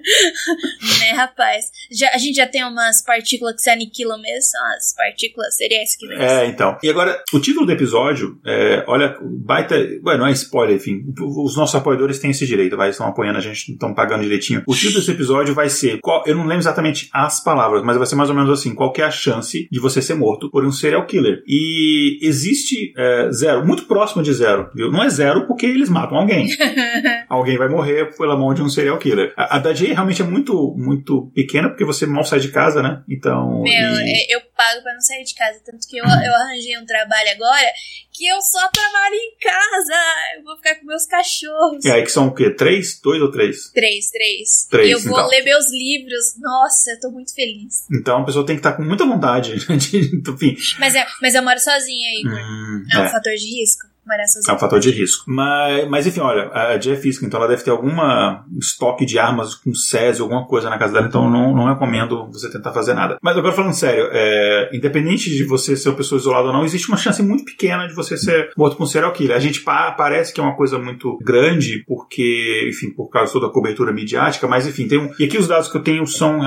S1: (laughs)
S4: né, rapaz? Já, a gente já tem umas partículas que se aniquilam mesmo, são as partículas cereais que
S1: É, então. E agora, o título do episódio, é, olha, baita. Ué, não é spoiler, enfim. Os nossos apoiadores têm esse direito, vai, estão apoiando a gente, estão pagando direitinho. O título desse episódio vai ser. qual- eu não lembro exatamente as palavras, mas vai ser mais ou menos assim: qual que é a chance de você ser morto por um serial killer? E existe é, zero, muito próximo de zero, viu? Não é zero porque eles matam alguém. (laughs) alguém vai morrer pela mão de um serial killer. A, a da Realmente é muito, muito pequena porque você mal sai de casa, né? Então.
S4: Meu,
S1: e-
S4: é- eu pago pra não sair de casa. Tanto que eu, eu arranjei um trabalho agora que eu só trabalho em casa. Eu vou ficar com meus cachorros.
S1: E aí que são o quê? Três? Dois ou três?
S4: Três, três.
S1: Três,
S4: E eu vou
S1: então.
S4: ler meus livros. Nossa, eu tô muito feliz.
S1: Então a pessoa tem que estar com muita vontade. (laughs) De, enfim.
S4: Mas, é, mas eu moro sozinha aí,
S1: Hum,
S4: é um
S1: é.
S4: fator de risco. Morar sozinho.
S1: É um fator de risco. Mas, mas enfim, olha, a é física, então ela deve ter alguma estoque de armas com Césio, alguma coisa na casa dela, então não, não recomendo você tentar fazer nada. Mas agora falando sério, é, independente de você ser uma pessoa isolada ou não, existe uma chance muito pequena de você ser morto por um serial killer. A gente pa parece que é uma coisa muito grande, porque, enfim, por causa toda a cobertura midiática, mas enfim, tem um. E aqui os dados que eu tenho são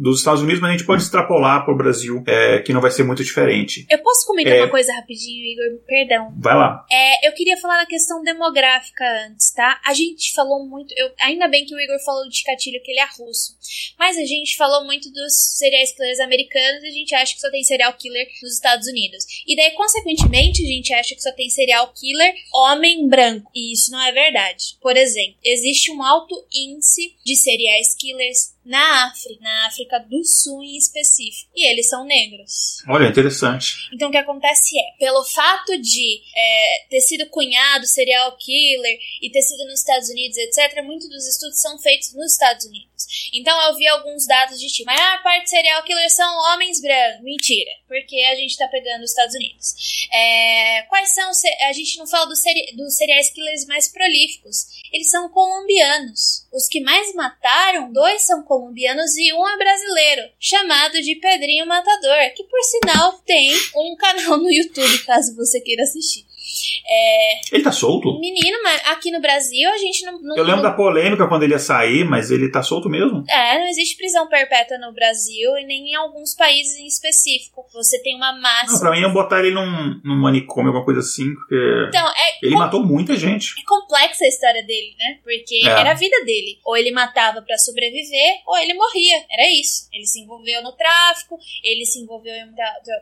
S1: dos Estados Unidos, mas a gente pode extrapolar para o Brasil, é, que não vai ser muito diferente.
S4: Eu posso comentar é... uma coisa rapidinho, Igor? Perdão.
S1: Vai lá.
S4: É, eu queria falar da questão demográfica antes, tá? A gente falou muito. Eu, ainda bem que o Igor falou de Catilho, que ele é russo. Mas a gente falou muito dos serial killers americanos e a gente acha que só tem serial killer nos Estados Unidos. E daí, consequentemente, a gente acha que só tem serial killer homem branco. E isso não é verdade. Por exemplo, existe um alto índice de serial killers na África, na África do Sul em específico. E eles são negros.
S1: Olha, interessante.
S4: Então o que acontece é, pelo fato de é, ter sido cunhado serial killer e ter sido nos Estados Unidos, etc., muitos dos estudos são feitos nos Estados Unidos. Então eu vi alguns dados de tipo, a maior parte de serial killers são homens brancos. Mentira, porque a gente tá pegando os Estados Unidos. É, quais são, a gente não fala dos, seri, dos serial killers mais prolíficos. Eles são colombianos. Os que mais mataram, dois são colombianos e um é brasileiro, chamado de Pedrinho Matador, que por sinal tem um canal no YouTube, caso você queira assistir. É...
S1: Ele tá solto?
S4: Menino, mas aqui no Brasil a gente não. não
S1: eu lembro
S4: não...
S1: da polêmica quando ele ia sair, mas ele tá solto mesmo?
S4: É, não existe prisão perpétua no Brasil e nem em alguns países em específico. Você tem uma máxima.
S1: Não, pra mim é botar ele num, num manicômio, alguma coisa assim, porque.
S4: Então, é
S1: ele com... matou muita gente.
S4: É complexa a história dele, né? Porque é. era a vida dele. Ou ele matava para sobreviver, ou ele morria. Era isso. Ele se envolveu no tráfico, ele se envolveu em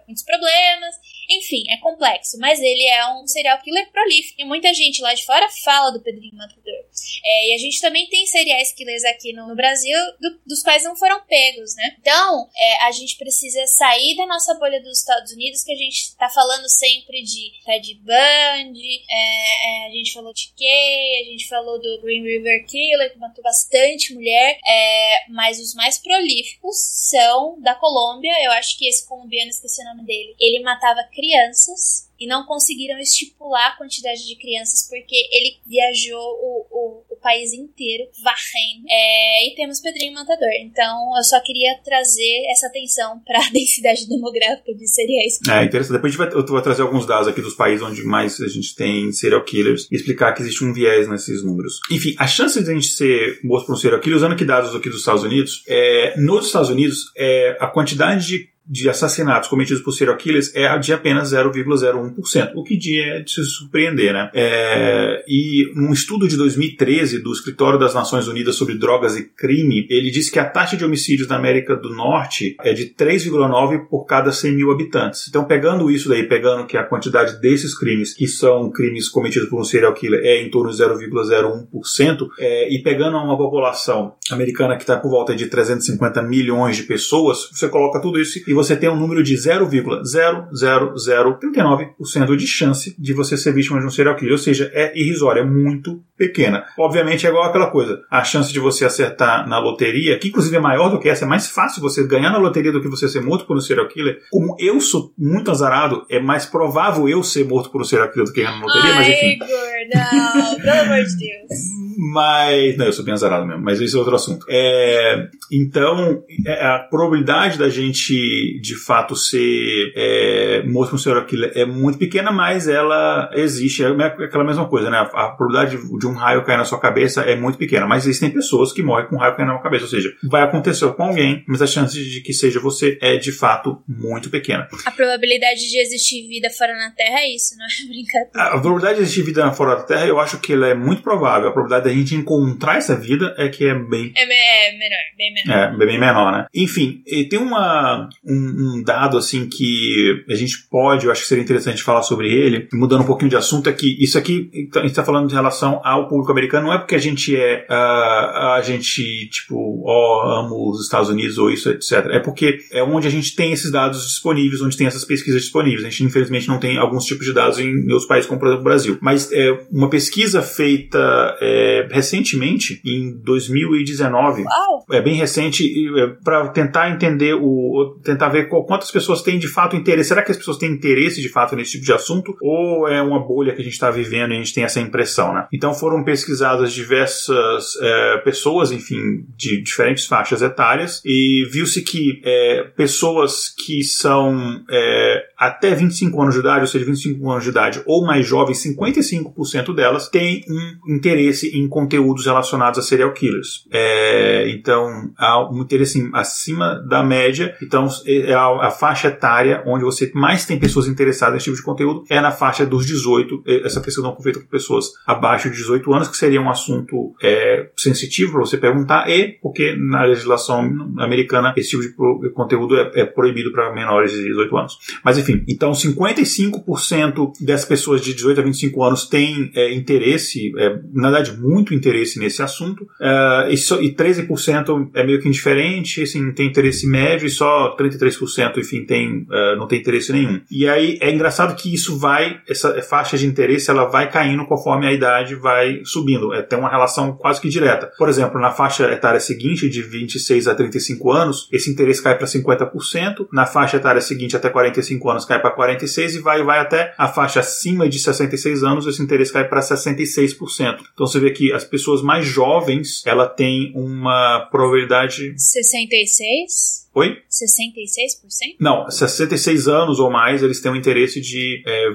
S4: muitos problemas. Enfim, é complexo. Mas ele é um serial killer prolífico. E muita gente lá de fora fala do Pedrinho Matador. É, e a gente também tem serial killers aqui no, no Brasil, do, dos quais não foram pegos, né? Então, é, a gente precisa sair da nossa bolha dos Estados Unidos, que a gente tá falando sempre de Ted Bundy, é, é, a gente falou de Kay, a gente falou do Green River Killer, que matou bastante mulher, é, mas os mais prolíficos são da Colômbia. Eu acho que esse colombiano, esqueci o nome dele, ele matava crianças e não conseguiram estipular a quantidade de crianças porque ele viajou o, o, o país inteiro varrendo. É, e temos Pedrinho Matador. Então eu só queria trazer essa atenção para a (laughs) densidade demográfica de
S1: killers. É interessante. Depois vai, eu vou trazer alguns dados aqui dos países onde mais a gente tem serial killers e explicar que existe um viés nesses números. Enfim, a chance de a gente ser morto por um serial killer, usando aqui dados aqui dos Estados Unidos, é, nos Estados Unidos, é, a quantidade de de assassinatos cometidos por serial killers é de apenas 0,01%, o que é de se surpreender, né? É, e um estudo de 2013 do Escritório das Nações Unidas sobre Drogas e Crime, ele disse que a taxa de homicídios na América do Norte é de 3,9 por cada 100 mil habitantes. Então, pegando isso daí, pegando que a quantidade desses crimes, que são crimes cometidos por um serial killer, é em torno de 0,01%, é, e pegando uma população americana que está por volta de 350 milhões de pessoas, você coloca tudo isso e você tem um número de 0,00039% de chance de você ser vítima de um serial killer. Ou seja, é irrisória, é muito pequena. Obviamente é igual aquela coisa. A chance de você acertar na loteria, que inclusive é maior do que essa, é mais fácil você ganhar na loteria do que você ser morto por um serial killer. Como eu sou muito azarado, é mais provável eu ser morto por um serial killer do que ganhar na loteria,
S4: Ai,
S1: mas enfim.
S4: Igor, não, pelo amor de Deus. (laughs)
S1: Mas. Não, eu sou bem azarado mesmo, mas esse é outro assunto. É, então, é, a probabilidade da gente de fato ser é, morto por um serial killer é muito pequena, mas ela existe. É aquela mesma coisa, né? A, a probabilidade de, de, um raio cair na sua cabeça é muito pequena, mas existem pessoas que morrem com um raio caindo na cabeça. Ou seja, vai acontecer com alguém, mas a chance de que seja você é de fato muito pequena.
S4: A probabilidade de existir vida fora na Terra é isso, não é (laughs) brincadeira? A,
S1: probabilidade de existir vida fora da Terra eu acho que ela é muito provável. A probabilidade da gente encontrar essa vida é que é bem.
S4: É, é menor, bem menor.
S1: É, bem menor, né? Enfim, tem uma, um, um, dado assim que a gente pode, eu acho que seria interessante falar sobre ele, mudando um pouquinho de assunto, é que isso aqui, a gente está falando de relação à ao público americano não é porque a gente é uh, a gente tipo ó oh, amo os Estados Unidos ou isso etc é porque é onde a gente tem esses dados disponíveis onde tem essas pesquisas disponíveis. A gente infelizmente não tem alguns tipos de dados em outros países como por exemplo o Brasil. Mas é uma pesquisa feita é, recentemente em 2019 Uau. é bem recente é, para tentar entender o tentar ver quantas pessoas têm de fato interesse será que as pessoas têm interesse de fato nesse tipo de assunto ou é uma bolha que a gente está vivendo e a gente tem essa impressão né? Então foram pesquisadas diversas é, pessoas, enfim, de diferentes faixas etárias, e viu-se que é, pessoas que são é, até 25 anos de idade, ou seja, 25 anos de idade ou mais jovens, 55% delas têm um interesse em conteúdos relacionados a serial killers. É, então, há um interesse acima da média. Então, é a, a, faixa etária onde você mais tem pessoas interessadas nesse tipo de conteúdo é na faixa dos 18. Essa pesquisa não foi feita com pessoas abaixo de 18 anos, que seria um assunto é, sensitivo para você perguntar, e porque na legislação americana esse tipo de conteúdo é, é proibido para menores de 18 anos. Mas enfim, então 55% das pessoas de 18 a 25 anos têm é, interesse, é, na verdade, muito interesse nesse assunto, é, e, so, e 13% é meio que indiferente, assim, tem interesse médio, e só 33%, enfim, tem, é, não tem interesse nenhum. E aí é engraçado que isso vai, essa faixa de interesse, ela vai caindo conforme a idade vai subindo. É, tem uma relação quase que direta. Por exemplo, na faixa etária seguinte, de 26 a 35 anos, esse interesse cai para 50%, na faixa etária seguinte, até 45 anos, cai para 46% e vai, vai até a faixa acima de 66 anos, esse interesse cai para 66%. Então você vê que as pessoas mais jovens, ela tem uma probabilidade...
S4: 66?
S1: Oi?
S4: 66%?
S1: Não, 66 anos ou mais, eles têm um interesse de. É,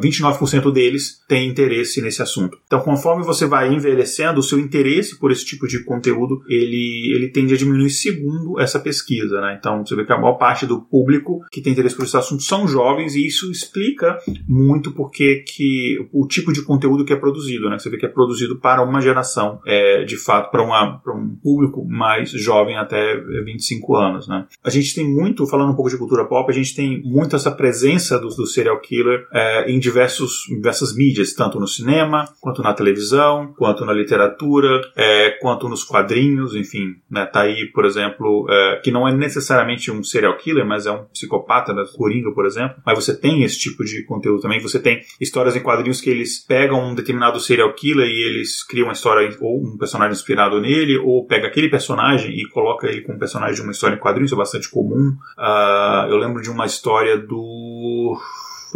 S1: 29% deles têm interesse nesse assunto. Então, conforme você vai envelhecendo, o seu interesse por esse tipo de conteúdo ele, ele tende a diminuir segundo essa pesquisa. Né? Então, você vê que a maior parte do público que tem interesse por esse assunto são jovens, e isso explica muito porque que o tipo de conteúdo que é produzido. Né? Você vê que é produzido para uma geração, é, de fato, para, uma, para um público mais jovem até 25 anos né? A gente tem muito, falando um pouco de cultura pop, a gente tem muito essa presença do, do serial killer é, em diversos, diversas mídias, tanto no cinema, quanto na televisão, quanto na literatura, é, quanto nos quadrinhos, enfim, né? Tá aí, por exemplo, é, que não é necessariamente um serial killer, mas é um psicopata, né? Coringa, por exemplo, mas você tem esse tipo de conteúdo também, você tem histórias em quadrinhos que eles pegam um determinado serial killer e eles criam uma história ou um personagem inspirado nele, ou pega aquele personagem e coloca ele como personagem de uma história em quadrinhos, é bastante comum. Uh, eu lembro de uma história do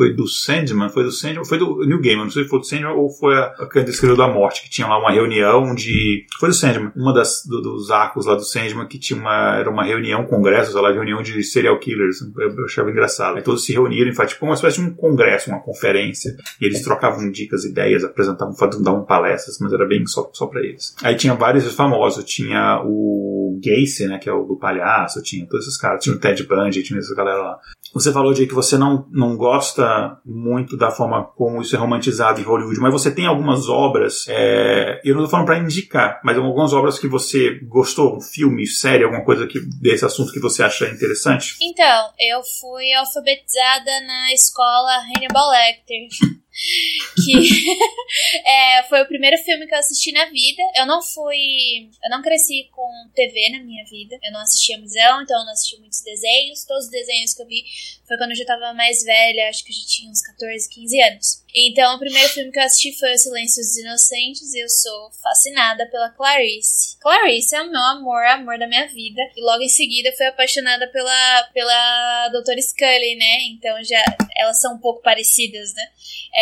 S1: foi do Sandman, foi do Sandman, foi do New Game, não sei se foi do Sandman ou foi a, a Candice da Morte, que tinha lá uma reunião de. Foi do Sandman, uma das, do, dos arcos lá do Sandman, que tinha uma. Era uma reunião, congresso, sei lá, reunião de serial killers. Eu, eu achava engraçado. Aí todos se reuniram e faz tipo uma espécie de um congresso, uma conferência. E eles trocavam dicas, ideias, apresentavam, davam palestras, mas era bem só, só pra eles. Aí tinha vários famosos, tinha o Gacy, né, que é o do palhaço, tinha todos esses caras, tinha o Ted Bundy, tinha essa galera lá. Você falou de que você não, não gosta muito da forma como isso é romantizado em Hollywood, mas você tem algumas obras, é, eu não estou falando para indicar, mas algumas obras que você gostou, um filme, série, alguma coisa que, desse assunto que você acha interessante?
S4: Então, eu fui alfabetizada na escola Hannibal Lecter que (laughs) é, foi o primeiro filme que eu assisti na vida. Eu não fui. Eu não cresci com TV na minha vida. Eu não assistia museu, então eu não assisti muitos desenhos. Todos os desenhos que eu vi foi quando eu já tava mais velha, acho que eu já tinha uns 14, 15 anos. Então, o primeiro filme que eu assisti foi O Silêncio dos Inocentes e eu sou fascinada pela Clarice. Clarice é o meu amor, amor da minha vida. E logo em seguida fui apaixonada pela, pela Doutora Scully, né? Então já elas são um pouco parecidas, né?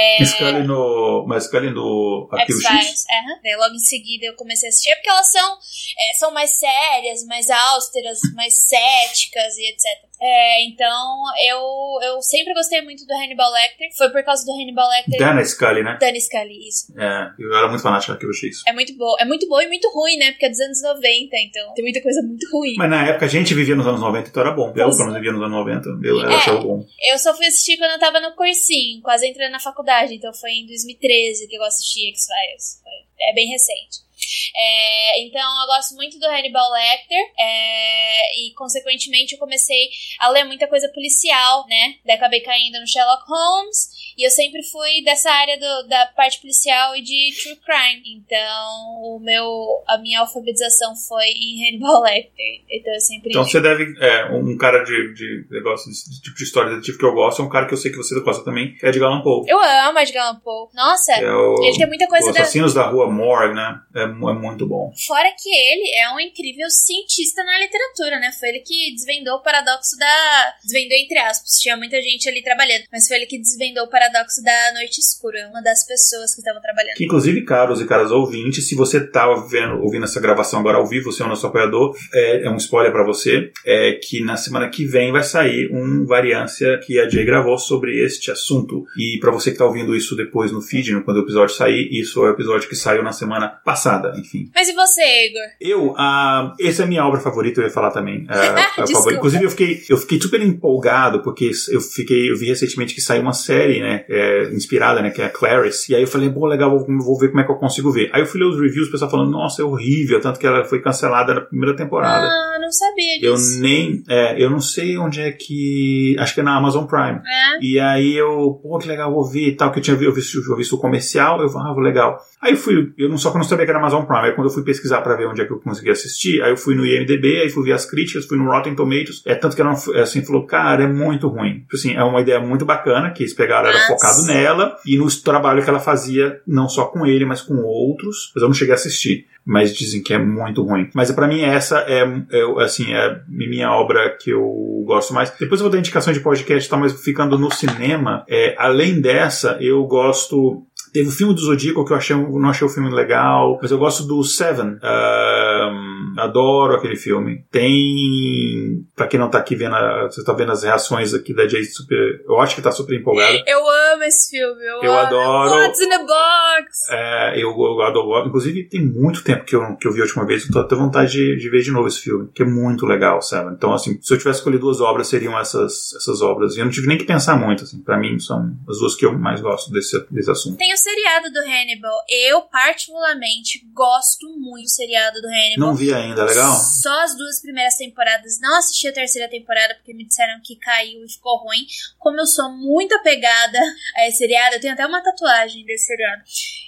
S1: É... Scully no. Mas Scully no Arquivo X?
S4: Uhum. Daí logo em seguida eu comecei a assistir, porque elas são, é, são mais sérias, mais austeras, mais céticas e etc. É, então, eu, eu sempre gostei muito do Hannibal Lecter. Foi por causa do Hannibal Lecter.
S1: Dana Scully, né?
S4: Dana Scully, isso.
S1: É, eu era muito fanático daquilo X.
S4: É muito bom. É muito bom e muito ruim, né? Porque é dos anos 90, então tem muita coisa muito ruim.
S1: Mas na época a gente vivia nos anos 90, então era bom. Eu, pelo menos, vivia nos anos 90. Eu, eu é, achava bom.
S4: Eu só fui assistir quando eu tava no cursinho, quase entrando na faculdade. Então foi em 2013 que eu assisti X-Files. É bem recente. É, então eu gosto muito do Hannibal Lecter. É, e consequentemente eu comecei a ler muita coisa policial, né? Daí acabei caindo no Sherlock Holmes e eu sempre fui dessa área do, da parte policial e de true crime. Então, o meu, a minha alfabetização foi em Hannibal (laughs) Lecter. Então eu sempre.
S1: Então você deve. É, um cara de, de negócio, de tipo de história detetive que eu gosto, é um cara que eu sei que você gosta também, que é de Allan Poe.
S4: Eu amo Edgar Allan Poe. Nossa,
S1: É o-
S4: ele tem muita coisa
S1: Os
S4: da.
S1: Assassinos da Rua Morgue, né? É muito bom.
S4: Fora que ele é um incrível cientista na literatura, né? Foi ele que desvendou o paradoxo da. Desvendou entre aspas, tinha muita gente ali trabalhando, mas foi ele que desvendou o paradoxo da noite escura, uma das pessoas que estavam trabalhando.
S1: Que, inclusive, caros e caras ouvintes, se você tá vendo, ouvindo essa gravação agora ao vivo, você é o nosso apoiador, é, é um spoiler pra você, é que na semana que vem vai sair um variância que a Jay gravou sobre este assunto. E pra você que tá ouvindo isso depois no feed, quando o episódio sair, isso é o episódio que saiu na semana passada, enfim.
S4: Mas e você, Igor?
S1: Eu, ah, essa é a minha obra favorita, eu ia falar também. ah. (laughs) Inclusive, eu fiquei, eu fiquei super empolgado, porque eu fiquei, eu vi recentemente que saiu uma série, né, é, inspirada, né, que é a Clarice, e aí eu falei, pô, legal, vou, vou ver como é que eu consigo ver. Aí eu fui ler os reviews, o pessoal falando, nossa, é horrível, tanto que ela foi cancelada na primeira temporada.
S4: Ah, não sabia
S1: Eu
S4: disso.
S1: nem, é, eu não sei onde é que, acho que é na Amazon Prime.
S4: É?
S1: E aí eu, pô, que legal, vou ver e tal, que eu tinha vi- eu visto, eu visto o comercial, eu falei, ah, legal. Aí eu fui, eu não só que eu não sabia que era Amazon Prime, aí quando eu fui pesquisar pra ver onde é que eu conseguia assistir, aí eu fui no IMDB, aí fui ver as críticas, fui no Rotten Tomatoes, é tanto que ela assim, falou, cara, é muito ruim. Tipo Assim, é uma ideia muito bacana, que eles pegaram, era
S4: Nossa.
S1: focado nela, e no trabalho que ela fazia, não só com ele, mas com outros, mas eu não cheguei a assistir. Mas dizem que é muito ruim. Mas pra mim essa é, é, assim, é minha obra que eu gosto mais. Depois eu vou dar indicações de podcast e tal, mas ficando no cinema, é, além dessa, eu gosto Teve o filme do Zodíaco que eu achei, não achei o filme legal, mas eu gosto do Seven. Ahn, adoro aquele filme. Tem. Pra quem não tá aqui vendo, a- você tá vendo as reações aqui da Jay super. Eu acho que tá super empolgada.
S4: Eu amo esse filme. Eu,
S1: Eu adoro.
S4: What's in the box?
S1: É, eu, eu adoro. Inclusive, tem muito tempo que eu, que eu vi a última vez. Eu tô até vontade de, de ver de novo esse filme, que é muito legal, Seven. Então, assim, se eu tivesse escolhido duas obras, seriam essas, essas obras. E eu não tive nem que pensar muito, assim. Pra mim, são as duas que eu mais gosto desse, desse assunto.
S4: Tem o seriado do Hannibal. Eu, particularmente, gosto muito do seriado do Hannibal.
S1: Não vi ainda, é legal?
S4: Só as duas primeiras temporadas. Não assisti a terceira temporada porque me disseram que caiu e ficou ruim. Como eu sou muito apegada a esse seriado, eu tenho até uma tatuagem desse seriado.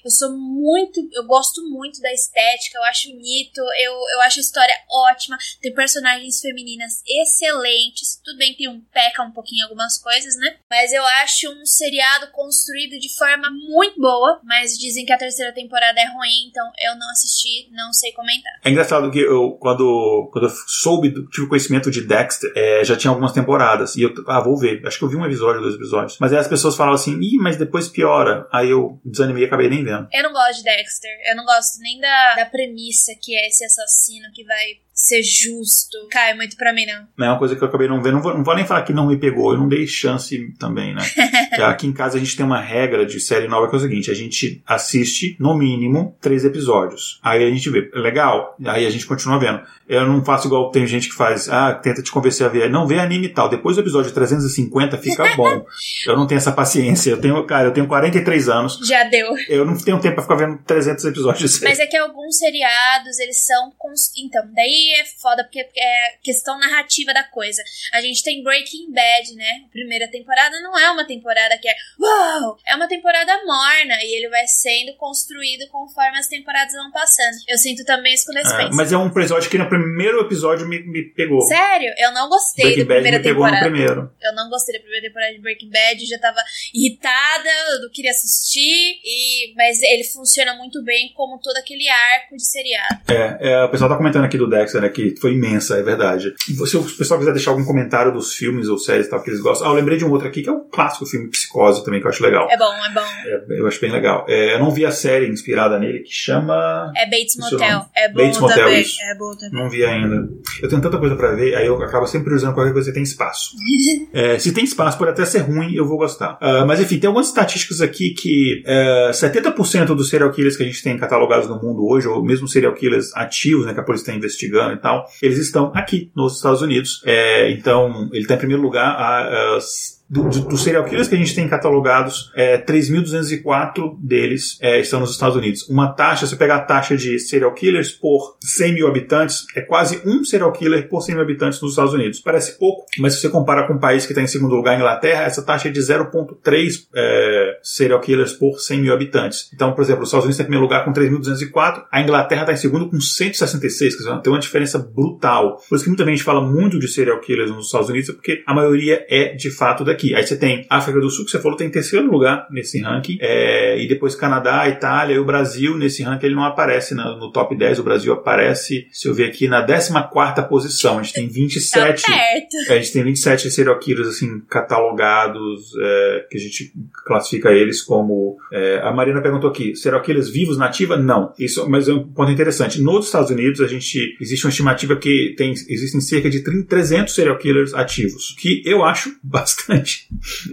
S4: Eu sou muito. Eu gosto muito da estética, eu acho bonito, eu, eu acho a história ótima. Tem personagens femininas excelentes. Tudo bem que um peca um pouquinho algumas coisas, né? Mas eu acho um seriado construído de forma muito boa. Mas dizem que a terceira temporada é ruim, então eu não assisti, não sei comentar.
S1: É engraçado que eu, quando, quando eu soube, tive conhecimento de Dexter, é, já tinha algumas temporadas. E eu, ah, vou ver. Acho que eu vi um episódio, dois episódios. Mas aí as pessoas falavam assim, ih, mas depois piora. Aí eu desanimei e acabei nem vendo.
S4: Eu não gosto de Dexter. Eu não gosto nem da, da premissa que é esse assassino que vai ser justo. Cai muito pra mim, não.
S1: Não é uma coisa que eu acabei não vendo. Não vou, não vou nem falar que não me pegou. Eu não dei chance também, né? (laughs) Aqui em casa a gente tem uma regra de série nova que é o seguinte: a gente assiste, no mínimo, três episódios. Aí a gente vê, legal. Aí a gente continua vendo. Eu não faço igual tem gente que faz, ah, tenta te convencer a ver. Não, vê anime e tal. Depois do episódio 350 fica bom. (laughs) eu não tenho essa paciência. Eu tenho, cara, eu tenho 43 anos.
S4: Já deu.
S1: Eu não tenho tempo pra ficar vendo 300 episódios.
S4: Mas é que alguns seriados, eles são. cons- Então, daí é foda, porque é questão narrativa da coisa. A gente tem Breaking Bad, né? A primeira temporada não é uma temporada que é. Uau! É uma temporada morna e ele vai sendo construído conforme as temporadas vão passando. Eu sinto também isso com The Space.
S1: mas é um episódio que no primeiro episódio me, me pegou.
S4: Sério, eu não gostei
S1: Breaking
S4: da
S1: Bad
S4: primeira
S1: me pegou no
S4: temporada.
S1: primeiro.
S4: Eu não gostei da primeira temporada de Breaking Bad, já tava irritada, eu não queria assistir, e mas ele funciona muito bem como todo aquele arco de seriado.
S1: É, é, o pessoal tá comentando aqui do Dexter, né, que foi imensa, é verdade. E se o pessoal quiser deixar algum comentário dos filmes ou séries tal que eles gostam. Ah, eu lembrei de um outro aqui que é um clássico filme Psicose também, que eu acho legal.
S4: É bom, é bom.
S1: É, eu acho bem legal. É, eu não vi a série inspirada nele que chama.
S4: É Bates Motel. É bom
S1: Bates Motel,
S4: também.
S1: isso.
S4: É bom também.
S1: Não vi ainda. Eu tenho tanta coisa pra ver, aí eu acabo sempre usando qualquer coisa que tem espaço. (laughs) É, se tem espaço, pode até ser ruim, eu vou gostar. Ah, mas enfim, tem algumas estatísticas aqui que é, 70% dos serial killers que a gente tem catalogados no mundo hoje, ou mesmo serial killers ativos, né, que a polícia está investigando e tal, eles estão aqui nos Estados Unidos. É, então, ele está em primeiro lugar. A, as, do, dos serial killers que a gente tem catalogados, é, 3.204 deles é, estão nos Estados Unidos. Uma taxa, se você pegar a taxa de serial killers por 100 mil habitantes, é quase um serial killer por 100 mil habitantes nos Estados Unidos. Parece pouco, mas se você compara com um país que está em segundo lugar, a Inglaterra, essa taxa é de 0,3 é, serial killers por 100 mil habitantes. Então, por exemplo, os Estados Unidos está em primeiro lugar com 3.204, a Inglaterra está em segundo com 166, quer dizer, tem uma diferença brutal. Por isso que muita gente fala muito de serial killers nos Estados Unidos, porque a maioria é de fato daqui aqui. Aí você tem África do Sul, que você falou, tem terceiro lugar nesse ranking. É, e depois Canadá, Itália e o Brasil. Nesse ranking ele não aparece no, no top 10. O Brasil aparece, se eu ver aqui, na 14 posição. A gente tem 27. Tá perto. a gente tem 27 serial killers assim, catalogados, é, que a gente classifica eles como. É, a Marina perguntou aqui: serial killers vivos nativa? Não. Isso, mas é um ponto interessante. Nos Estados Unidos, a gente existe uma estimativa que tem, existem cerca de 30, 300 serial killers ativos, que eu acho (laughs) bastante.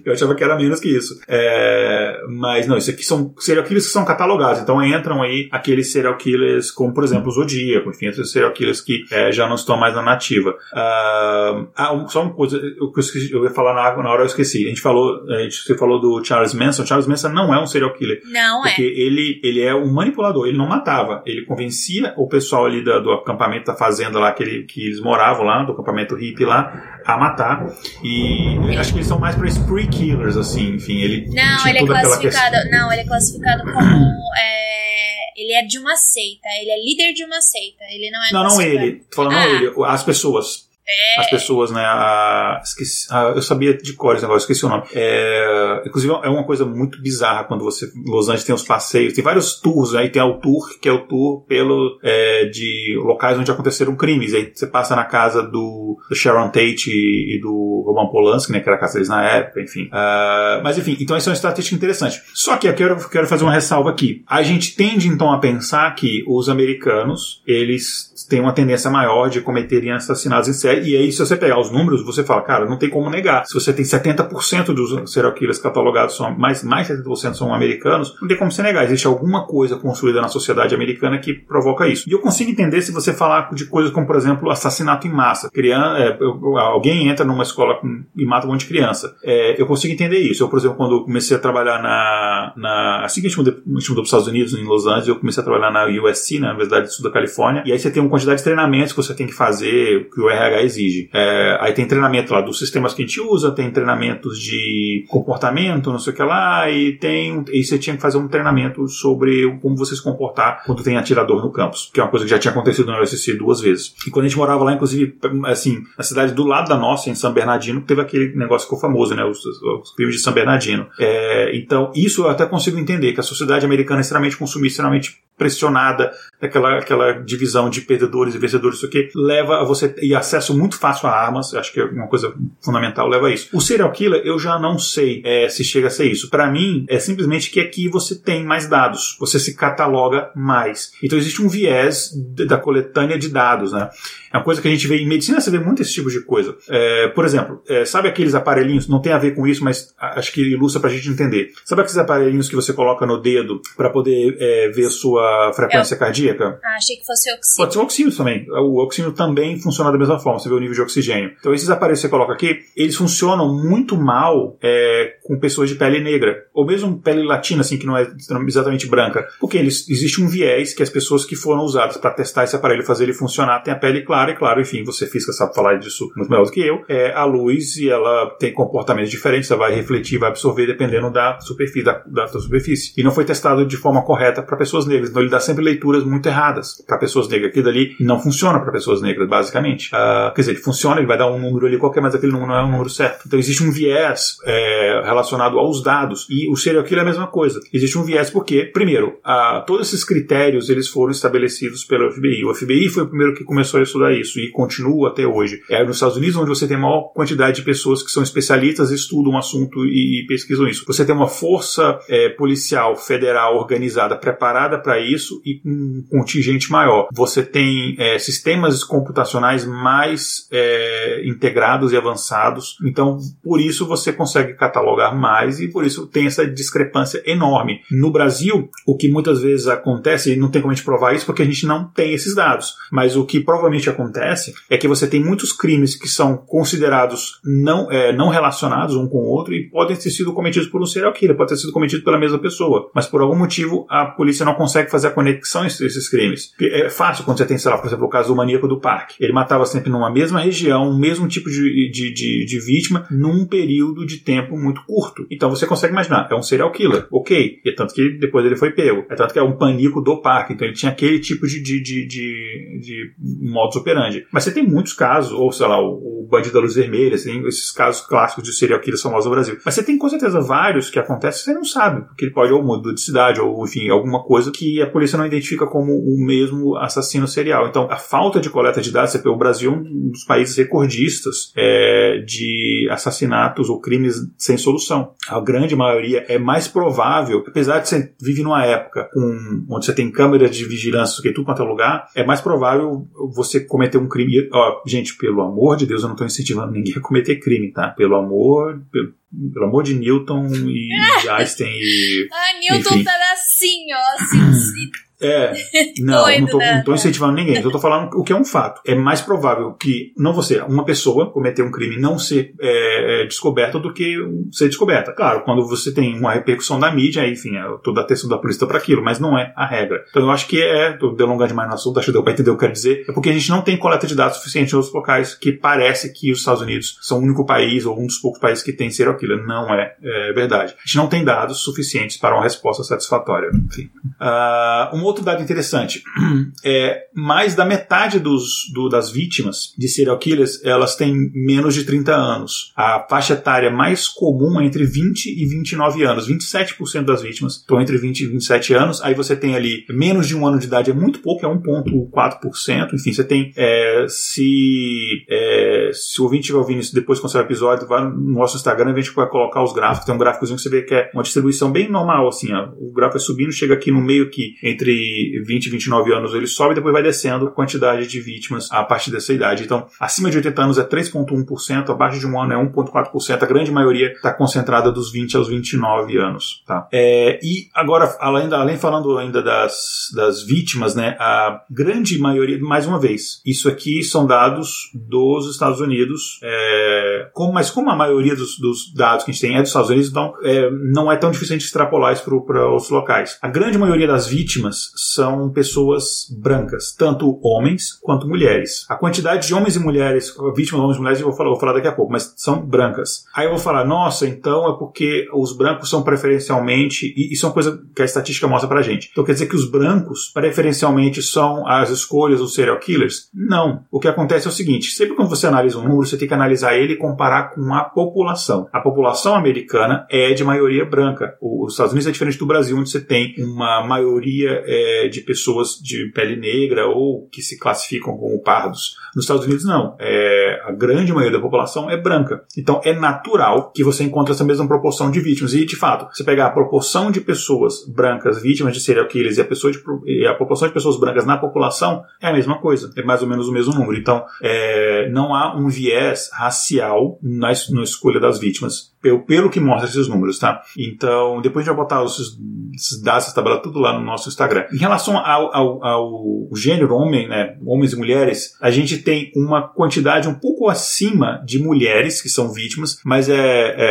S1: Eu achava que era menos que isso. É, mas não, isso aqui são serial killers que são catalogados. Então entram aí aqueles serial killers, como por exemplo o Zodíaco, enfim, esses serial killers que é, já não estão mais na nativa. Uh, ah, só uma coisa, eu, eu ia falar na, na hora eu esqueci. A gente falou, a gente, você falou do Charles Manson. Charles Manson não é um serial killer.
S4: Não
S1: porque
S4: é.
S1: Porque ele, ele é um manipulador, ele não matava. Ele convencia o pessoal ali do, do acampamento da fazenda lá, que, ele, que eles moravam lá, do acampamento hippie lá, a matar. E acho que eles são mais para spree killers, assim, enfim, ele.
S4: Não, ele é classificado. Não, ele é classificado como. É, ele é de uma seita, ele é líder de uma seita. Ele não é.
S1: Não, não ele. Tô falando ah. não ele, as pessoas. É. As pessoas, né? A, esqueci, a, eu sabia de cor esse negócio, esqueci o nome. É, inclusive, é uma coisa muito bizarra quando você. Los Angeles tem os passeios, tem vários tours, aí tem o tour, que é o tour pelo, é, de locais onde aconteceram crimes. Aí você passa na casa do, do Sharon Tate e, e, do Roman Polanski, né? Que era a casa deles na época, enfim. Uh, mas enfim, então isso é uma estratégia interessante. Só que eu quero, quero fazer uma ressalva aqui. A gente tende então a pensar que os americanos, eles têm uma tendência maior de cometerem assassinatos em série e aí, se você pegar os números, você fala, cara, não tem como negar. Se você tem 70% dos serial killers catalogados são mais, mais 70% são americanos, não tem como você negar. Existe alguma coisa construída na sociedade americana que provoca isso. E eu consigo entender se você falar de coisas como, por exemplo, assassinato em massa. Criança, é, alguém entra numa escola com, e mata um monte de criança. É, eu consigo entender isso. Eu, por exemplo, quando comecei a trabalhar na. na assim que a gente mudou para os Estados Unidos, em Los Angeles, eu comecei a trabalhar na USC, na Universidade do Sul da Califórnia, e aí você tem uma quantidade de treinamentos que você tem que fazer, que o RH exige. É, aí tem treinamento lá dos sistemas que a gente usa, tem treinamentos de comportamento, não sei o que lá, e tem. E você tinha que fazer um treinamento sobre como você se comportar quando tem atirador no campus, que é uma coisa que já tinha acontecido na USC duas vezes. E quando a gente morava lá, inclusive, assim, na cidade do lado da nossa, em São Bernardino, teve aquele negócio que ficou famoso, né? Os, os crimes de São Bernardino. É, então, isso eu até consigo entender, que a sociedade americana é extremamente consumista, extremamente pressionada, aquela, aquela divisão de perdedores e vencedores, isso aqui, leva a você e acesso muito fácil a armas, acho que é uma coisa fundamental, leva a isso. O serial killer, eu já não sei é, se chega a ser isso. Para mim, é simplesmente que aqui você tem mais dados, você se cataloga mais. Então existe um viés da coletânea de dados, né? É uma coisa que a gente vê em medicina, você vê muito esse tipo de coisa. É, por exemplo, é, sabe aqueles aparelhinhos, não tem a ver com isso, mas acho que ilustra pra gente entender. Sabe aqueles aparelhinhos que você coloca no dedo para poder é, ver sua frequência Eu... cardíaca?
S4: Ah, achei que fosse oxímetro.
S1: Pode ser o oxímetro também. O oxímetro também funciona da mesma forma, você vê o nível de oxigênio. Então esses aparelhos que você coloca aqui, eles funcionam muito mal é, com pessoas de pele negra, ou mesmo pele latina, assim, que não é exatamente branca, porque eles, existe um viés que as pessoas que foram usadas para testar esse aparelho, fazer ele funcionar, tem a pele clara e claro, enfim, você física sabe falar disso muito melhor do que eu, é a luz e ela tem comportamentos diferentes, ela vai refletir, vai absorver dependendo da superfície, da, da superfície. E não foi testado de forma correta para pessoas negras, então ele dá sempre leituras muito erradas para pessoas negras. Aquilo dali não funciona para pessoas negras, basicamente. Uh, quer dizer, ele funciona, ele vai dar um número ali qualquer, mas aquele número não é um número certo. Então existe um viés é, relacionado aos dados e o serial killer é a mesma coisa. Existe um viés porque, primeiro, uh, todos esses critérios eles foram estabelecidos pelo FBI. O FBI foi o primeiro que começou a estudar estudar isso e continua até hoje. É nos Estados Unidos onde você tem a maior quantidade de pessoas que são especialistas, estudam um assunto e, e pesquisam isso. Você tem uma força é, policial federal organizada, preparada para isso e com um contingente maior. Você tem é, sistemas computacionais mais é, integrados e avançados, então por isso você consegue catalogar mais e por isso tem essa discrepância enorme. No Brasil, o que muitas vezes acontece, e não tem como a gente provar isso porque a gente não tem esses dados, mas o que provavelmente acontece é que você tem muitos crimes que são considerados não, é, não relacionados um com o outro e podem ter sido cometidos por um serial killer, pode ter sido cometido pela mesma pessoa, mas por algum motivo a polícia não consegue fazer a conexão entre esses crimes. É fácil quando você tem, sei lá, por exemplo, o caso do maníaco do parque. Ele matava sempre numa mesma região, o mesmo tipo de, de, de, de vítima, num período de tempo muito curto. Então você consegue imaginar, é um serial killer, ok. E é tanto que depois ele foi pego. É tanto que é um panico do parque. Então ele tinha aquele tipo de, de, de, de, de modus operandi. Mas você tem muitos casos, ou sei lá, o, o bandido da luz vermelha, esses casos clássicos de serial killer famosos no Brasil. Mas você tem com certeza vários que acontecem que você não sabe, porque ele pode ou mudar de cidade, ou enfim, alguma coisa que a polícia não identifica como o mesmo assassino serial. Então, a falta de coleta de dados, o Brasil é um dos países recordistas é, de assassinatos ou crimes sem solução. A grande maioria é mais provável, apesar de você vive numa época com, onde você tem câmeras de vigilância que tudo quanto é lugar, é mais provável você cometer um crime. Ó, gente, pelo amor de Deus, eu não estou incentivando ninguém a cometer crime, tá? Pelo amor, pelo, pelo amor de Newton e (laughs) Einstein e.
S4: Ah, Newton enfim. tá assim, ó, assim,
S1: é, (laughs) não, Doido, não, tô, né? não tô incentivando ninguém, eu tô falando o que é um fato. É mais provável que não você, uma pessoa, cometer um crime não ser é, é, descoberta do que ser descoberta. Claro, quando você tem uma repercussão da mídia, enfim, é toda a atenção da polícia para aquilo, mas não é a regra. Então eu acho que é, tô delongando demais no assunto, acho que deu pra entender o que eu quero dizer, é porque a gente não tem coleta de dados suficiente em outros locais que parece que os Estados Unidos são o único país ou um dos poucos países que tem serial killer. Não é, é verdade. A gente não tem dados suficientes para uma resposta satisfatória. Enfim. Uh, um outro dado interessante. (clears throat) É, mais da metade dos, do, das vítimas de serial killers, elas têm menos de 30 anos. A faixa etária mais comum é entre 20 e 29 anos. 27% das vítimas estão entre 20 e 27 anos. Aí você tem ali menos de um ano de idade, é muito pouco, é 1,4%. Enfim, você tem. É, se, é, se o ouvinte estiver ouvindo isso depois com o seu episódio, vai no nosso Instagram, a gente vai colocar os gráficos. Tem um gráficozinho que você vê que é uma distribuição bem normal, assim. Ó. O gráfico é subindo, chega aqui no meio que entre 20 e 29 anos ele sobe e depois vai descendo a quantidade de vítimas a partir dessa idade. Então, acima de 80 anos é 3,1%, abaixo de um ano é 1,4%. A grande maioria está concentrada dos 20 aos 29 anos. Tá? É, e agora, além, além falando ainda das, das vítimas, né, a grande maioria, mais uma vez, isso aqui são dados dos Estados Unidos, é, como, mas como a maioria dos, dos, dados que a gente tem é dos Estados Unidos, então é, não é tão difícil a gente extrapolar isso para outros locais. A grande maioria das vítimas são pessoas brancas, tanto homens quanto mulheres. A quantidade de homens e mulheres, vítimas de homens e mulheres, eu vou falar, vou falar daqui a pouco, mas são brancas. Aí eu vou falar, nossa, então é porque os brancos são preferencialmente, e isso é uma coisa que a estatística mostra pra gente. Então quer dizer que os brancos preferencialmente são as escolhas dos serial killers? Não. O que acontece é o seguinte, sempre quando você analisa um número, você tem que analisar ele e comparar com a população. A população americana é de maioria branca. Os Estados Unidos é diferente do Brasil, onde você tem uma maioria é, de pessoas de pele negra ou que se classificam como pardos. Nos Estados Unidos, não. É, a grande maioria da população é branca. Então, é natural que você encontre essa mesma proporção de vítimas. E, de fato, se pegar a proporção de pessoas brancas vítimas de serial killers e a, pessoa de, e a proporção de pessoas brancas na população, é a mesma coisa. É mais ou menos o mesmo número. Então, é, não há um viés racial na, na escolha das vítimas pelo, pelo que mostra esses números, tá? Então, depois a gente vai botar esses, esses dados, essa tabela tudo lá no nosso Instagram. Em relação ao, ao, ao gênero homem, né, homens e mulheres, a gente tem uma quantidade um pouco acima de mulheres que são vítimas, mas é,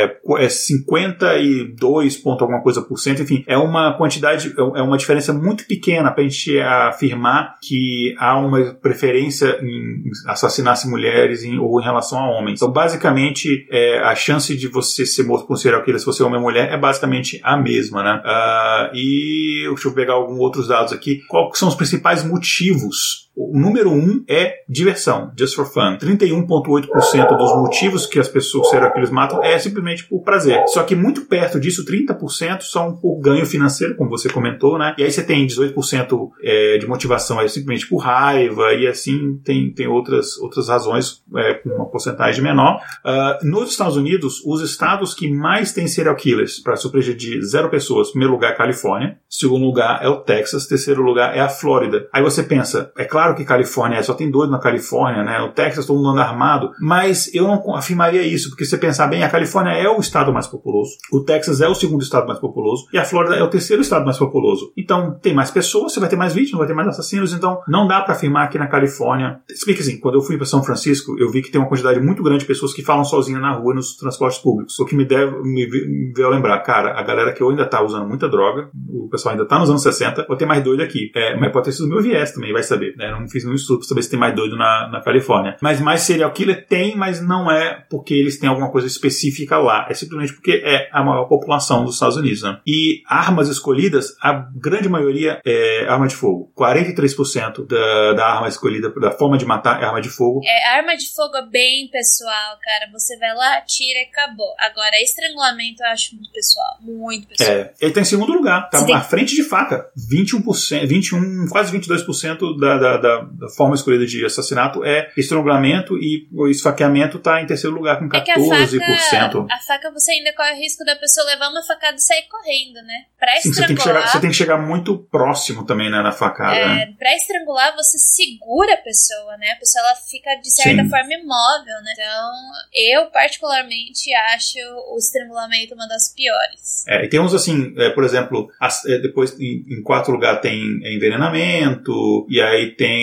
S1: é, é 52 ponto alguma coisa por cento, enfim, é uma quantidade, é uma diferença muito pequena para a gente afirmar que há uma preferência em assassinar-se mulheres em, ou em relação a homens. Então, basicamente, é, a chance de você ser morto por um serial killer se você é homem ou mulher é basicamente a mesma, né? Uh, e deixa eu pegar alguns outros dados aqui. Quais são os principais motivos O número um é diversão, just for fun. 31,8% dos motivos que as pessoas serial killers matam é simplesmente por prazer. Só que muito perto disso, 30% são por ganho financeiro, como você comentou, né? E aí você tem 18% é, de motivação é simplesmente por raiva, e assim tem, tem outras, outras razões é, com uma porcentagem menor. Uh, nos Estados Unidos, os estados que mais têm serial killers, para surpresa de zero pessoas, primeiro lugar é a Califórnia, segundo lugar é o Texas, terceiro lugar é a Flórida. Aí você pensa, é claro que Califórnia só tem doido na Califórnia, né? O Texas todo mundo anda armado, mas eu não afirmaria isso, porque se você pensar bem, a Califórnia é o estado mais populoso, o Texas é o segundo estado mais populoso e a Flórida é o terceiro estado mais populoso. Então tem mais pessoas, você vai ter mais vítimas, vai ter mais assassinos, então não dá para afirmar que na Califórnia. Explica assim, quando eu fui para São Francisco, eu vi que tem uma quantidade muito grande de pessoas que falam sozinha na rua nos transportes públicos. O que me deve me, me lembrar, cara, a galera que eu ainda tá usando muita droga, o pessoal ainda tá nos anos 60, pode ter mais doido aqui. É, mas pode ter sido meu viés também, vai saber. Né? Não fiz nenhum estudo pra saber se tem mais doido na, na Califórnia. Mas mais serial killer tem, mas não é porque eles têm alguma coisa específica lá. É simplesmente porque é a maior população dos Estados Unidos. Né? E armas escolhidas, a grande maioria é arma de fogo. 43% da, da arma escolhida, da forma de matar é arma de fogo.
S4: É, arma de fogo é bem pessoal, cara. Você vai lá, tira e acabou. Agora, estrangulamento eu acho muito pessoal. Muito pessoal.
S1: É, ele tá em segundo lugar. Tá na frente de faca. 21%, 21, quase 22% da, da, da, da forma escolhida de assassinato é estrangulamento e o esfaqueamento tá em terceiro lugar com 14%. É
S4: a, faca, a faca você ainda corre o risco da pessoa levar uma facada e sair correndo, né? Pra
S1: Sim, estrangular. Você tem, que chegar, você tem que chegar muito próximo também, né, na facada. É,
S4: né? pra estrangular, você segura a pessoa, né? A pessoa ela fica de certa Sim. forma imóvel, né? Então, eu particularmente acho o estrangulamento uma das piores.
S1: É, e tem uns assim, é, por exemplo, as, é, depois em, em, quarto lugar tem envenenamento, e aí tem.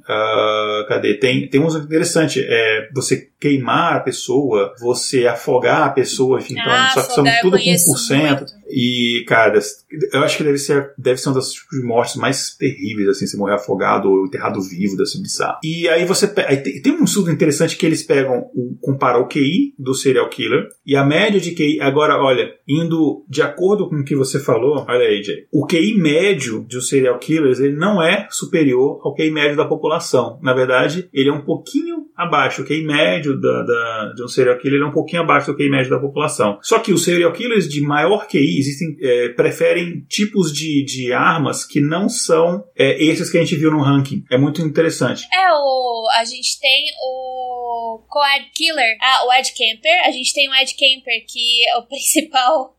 S1: Uh, cadê? Tem, tem uns interessantes. É, você queimar a pessoa, você afogar a pessoa, enfim, então, ah, só que são tudo com 1%. Muito. E, cara, eu acho que deve ser, deve ser uma das tipos de mortes mais terríveis, assim, se morrer afogado ou enterrado vivo, deve ser bizarro. E aí você aí tem, tem, um estudo interessante que eles pegam, o, comparam o QI do serial killer e a média de QI. Agora, olha, indo de acordo com o que você falou, olha aí, Jay, o QI médio de um serial killers, ele não é superior ao QI médio da população. Na verdade, ele é um pouquinho abaixo. O QI médio da, da, de um serial killer é um pouquinho abaixo do QI médio da população. Só que os serial killers de maior QI existem, é, preferem tipos de, de armas que não são é, esses que a gente viu no ranking. É muito interessante.
S4: É, o, a gente tem o Coed Killer, ah, o Ed Camper. A gente tem o Ed Camper, que é o (laughs) principal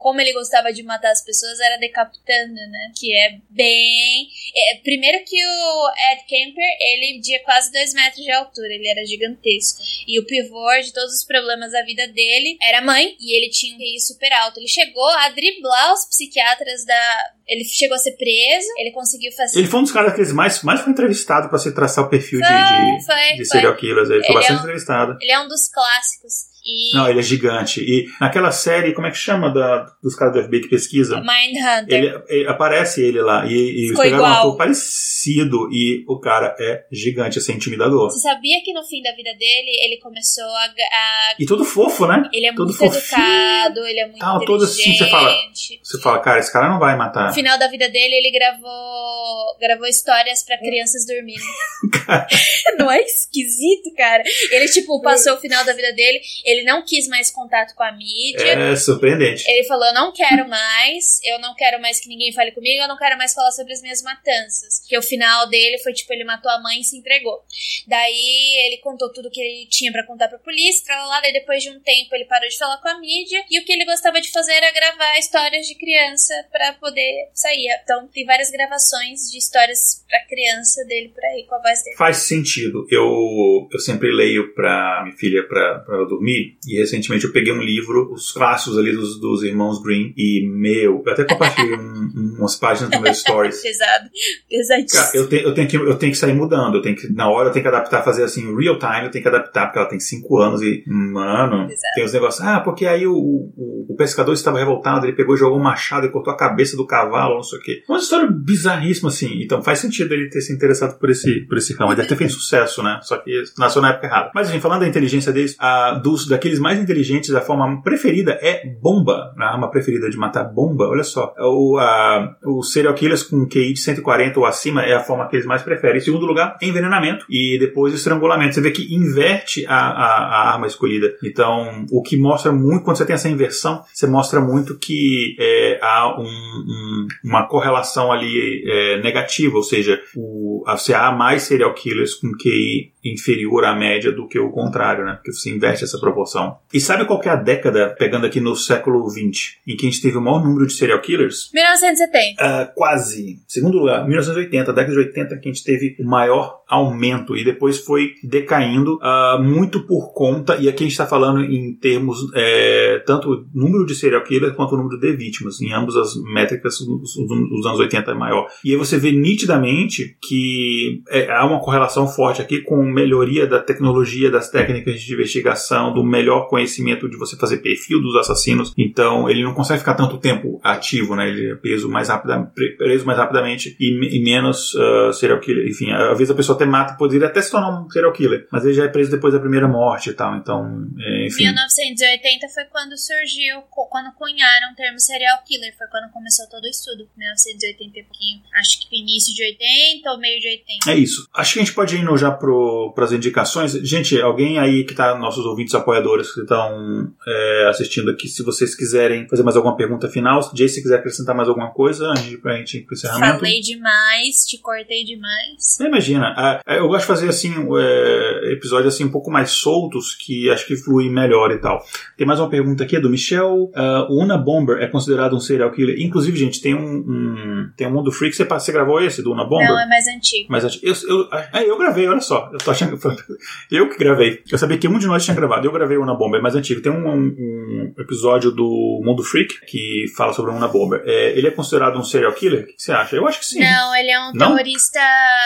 S4: como ele gostava de matar as pessoas era decapitando, né? Que é bem. É, primeiro que o Ed Kemper, ele tinha quase 2 metros de altura, ele era gigantesco. E o pivô de todos os problemas da vida dele era a mãe, e ele tinha um QI super alto. Ele chegou a driblar os psiquiatras da. Ele chegou a ser preso, ele conseguiu fazer.
S1: Ele foi um dos caras que mais, mais foi entrevistado para se traçar o perfil foi, de, de,
S4: foi,
S1: de serial killers. Ele, ele foi bastante é um, entrevistado.
S4: Ele é um dos clássicos. E...
S1: Não, ele é gigante. E naquela série, como é que chama da, dos caras do FBI que pesquisa?
S4: Mindhunter.
S1: Ele, ele, aparece ele lá. E, e Ficou igual. um ator parecido. E o cara é gigante, assim, intimidador.
S4: Você sabia que no fim da vida dele, ele começou a. a...
S1: E todo fofo, né?
S4: Ele é
S1: todo
S4: muito fofinho. educado, ele é muito Tal, todo assim,
S1: você fala, você fala, cara, esse cara não vai matar.
S4: No final da vida dele, ele gravou, gravou histórias para crianças dormirem. (laughs) (laughs) não é esquisito, cara? Ele, tipo, passou o final da vida dele, ele não quis mais contato com a mídia.
S1: É surpreendente.
S4: Ele falou: eu não quero mais, eu não quero mais que ninguém fale comigo, eu não quero mais falar sobre as minhas matanças. Que o final dele foi tipo: ele matou a mãe e se entregou. Daí ele contou tudo que ele tinha para contar pra polícia, pra lá, daí depois de um tempo ele parou de falar com a mídia e o que ele gostava de fazer era gravar histórias de criança para poder sair. Então tem várias gravações de histórias pra criança dele por aí, com a voz dele.
S1: Faz sentido. Eu, eu sempre leio pra minha filha pra, pra dormir e recentemente eu peguei um livro, os clássicos ali dos, dos irmãos Green, e meu, eu até compartilhei um, umas páginas do meu (laughs) stories.
S4: Pesado, pesadíssimo.
S1: Eu, te, eu, tenho que, eu tenho que sair mudando, eu tenho que, na hora eu tenho que adaptar, fazer assim, real time, eu tenho que adaptar, porque ela tem 5 anos e, mano, tem os negócios, ah, porque aí o, o, o, pescador estava revoltado, ele pegou e jogou um machado e cortou a cabeça do cavalo, não sei o quê. Uma história bizarríssima, assim, então faz sentido ele ter se interessado por esse, por esse ramo, ele deve ter feito sucesso, né, só que nasceu na época errada. Mas enfim, falando da inteligência deles, a, dos, da daqueles mais inteligentes, a forma preferida é bomba. A arma preferida de matar bomba, olha só. O, a, o serial killers com QI de 140 ou acima é a forma que eles mais preferem. Em segundo lugar, envenenamento e depois estrangulamento. Você vê que inverte a, a, a arma escolhida. Então, o que mostra muito, quando você tem essa inversão, você mostra muito que é, há um, um, uma correlação ali é, negativa, ou seja, o, você há mais serial killers com QI inferior à média do que o contrário, né? Porque você inverte essa proporção. E sabe qual é a década, pegando aqui no século XX, em que a gente teve o maior número de serial killers?
S4: 1970.
S1: Uh, quase. Segundo lugar, 1980, década de 80, que a gente teve o maior aumento e depois foi decaindo uh, muito por conta, e aqui a gente está falando em termos é, tanto número de serial killers quanto o número de vítimas. Em ambas as métricas, os, os anos 80 é maior. E aí você vê nitidamente que é, há uma correlação forte aqui com melhoria da tecnologia, das técnicas de investigação, do melhor conhecimento de você fazer perfil dos assassinos. Então ele não consegue ficar tanto tempo ativo, né? Ele é preso mais, rapida, preso mais rapidamente e, e menos uh, serial killer. Enfim, às vezes a pessoa até mata, poderia até se tornar um serial killer, mas ele já é preso depois da primeira morte e tal. Então, é, enfim.
S4: 1980 foi quando surgiu, quando cunharam o termo serial killer, foi quando começou todo o estudo. 1980 e pouquinho. Acho que início de 80 ou meio de 80.
S1: É isso. Acho que a gente pode ir já para as indicações. Gente, alguém aí que está, nossos ouvintes apoiadores que estão é, assistindo aqui, se vocês quiserem fazer mais alguma pergunta final, Jay, se quiser acrescentar mais alguma coisa antes de a gente ir para o encerramento.
S4: Falei demais, te cortei demais.
S1: Não imagina. Eu gosto de fazer assim é, episódios assim um pouco mais soltos que acho que fluem melhor e tal. Tem mais uma pergunta aqui é do Michel. Uh, o Una Bomber é considerado um serial killer? Inclusive, gente, tem um, um tem um Mundo Freak. Você, você gravou esse do Una Bomber?
S4: Não, é mais antigo.
S1: Mais antigo. Eu, eu, ah, eu gravei, olha só. Eu tô achando (laughs) eu que gravei. Eu sabia que um de nós tinha gravado. Eu gravei o Una Bomber, é mais antigo. Tem um, um, episódio do Mundo Freak que fala sobre o Una Bomber. É, ele é considerado um serial killer? O que você acha? Eu acho que sim.
S4: Não, ele é um Não? terrorista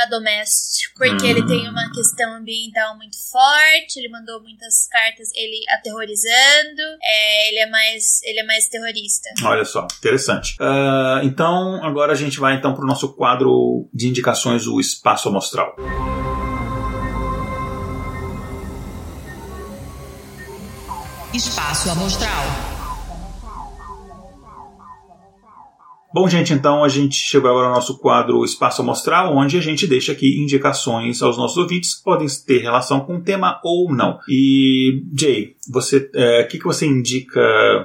S4: doméstico. Porque hum. ele tem uma questão ambiental muito forte. Ele mandou muitas cartas, ele aterrorizando. É, ele é mais, ele é mais terrorista.
S1: Olha só, interessante. Uh, então, agora a gente vai então para o nosso quadro de indicações, o Espaço Amostral. Espaço Amostral. Bom, gente, então a gente chegou agora ao nosso quadro Espaço Amostral, onde a gente deixa aqui indicações aos nossos ouvintes que podem ter relação com o tema ou não. E, Jay, você, é, o que, que você indica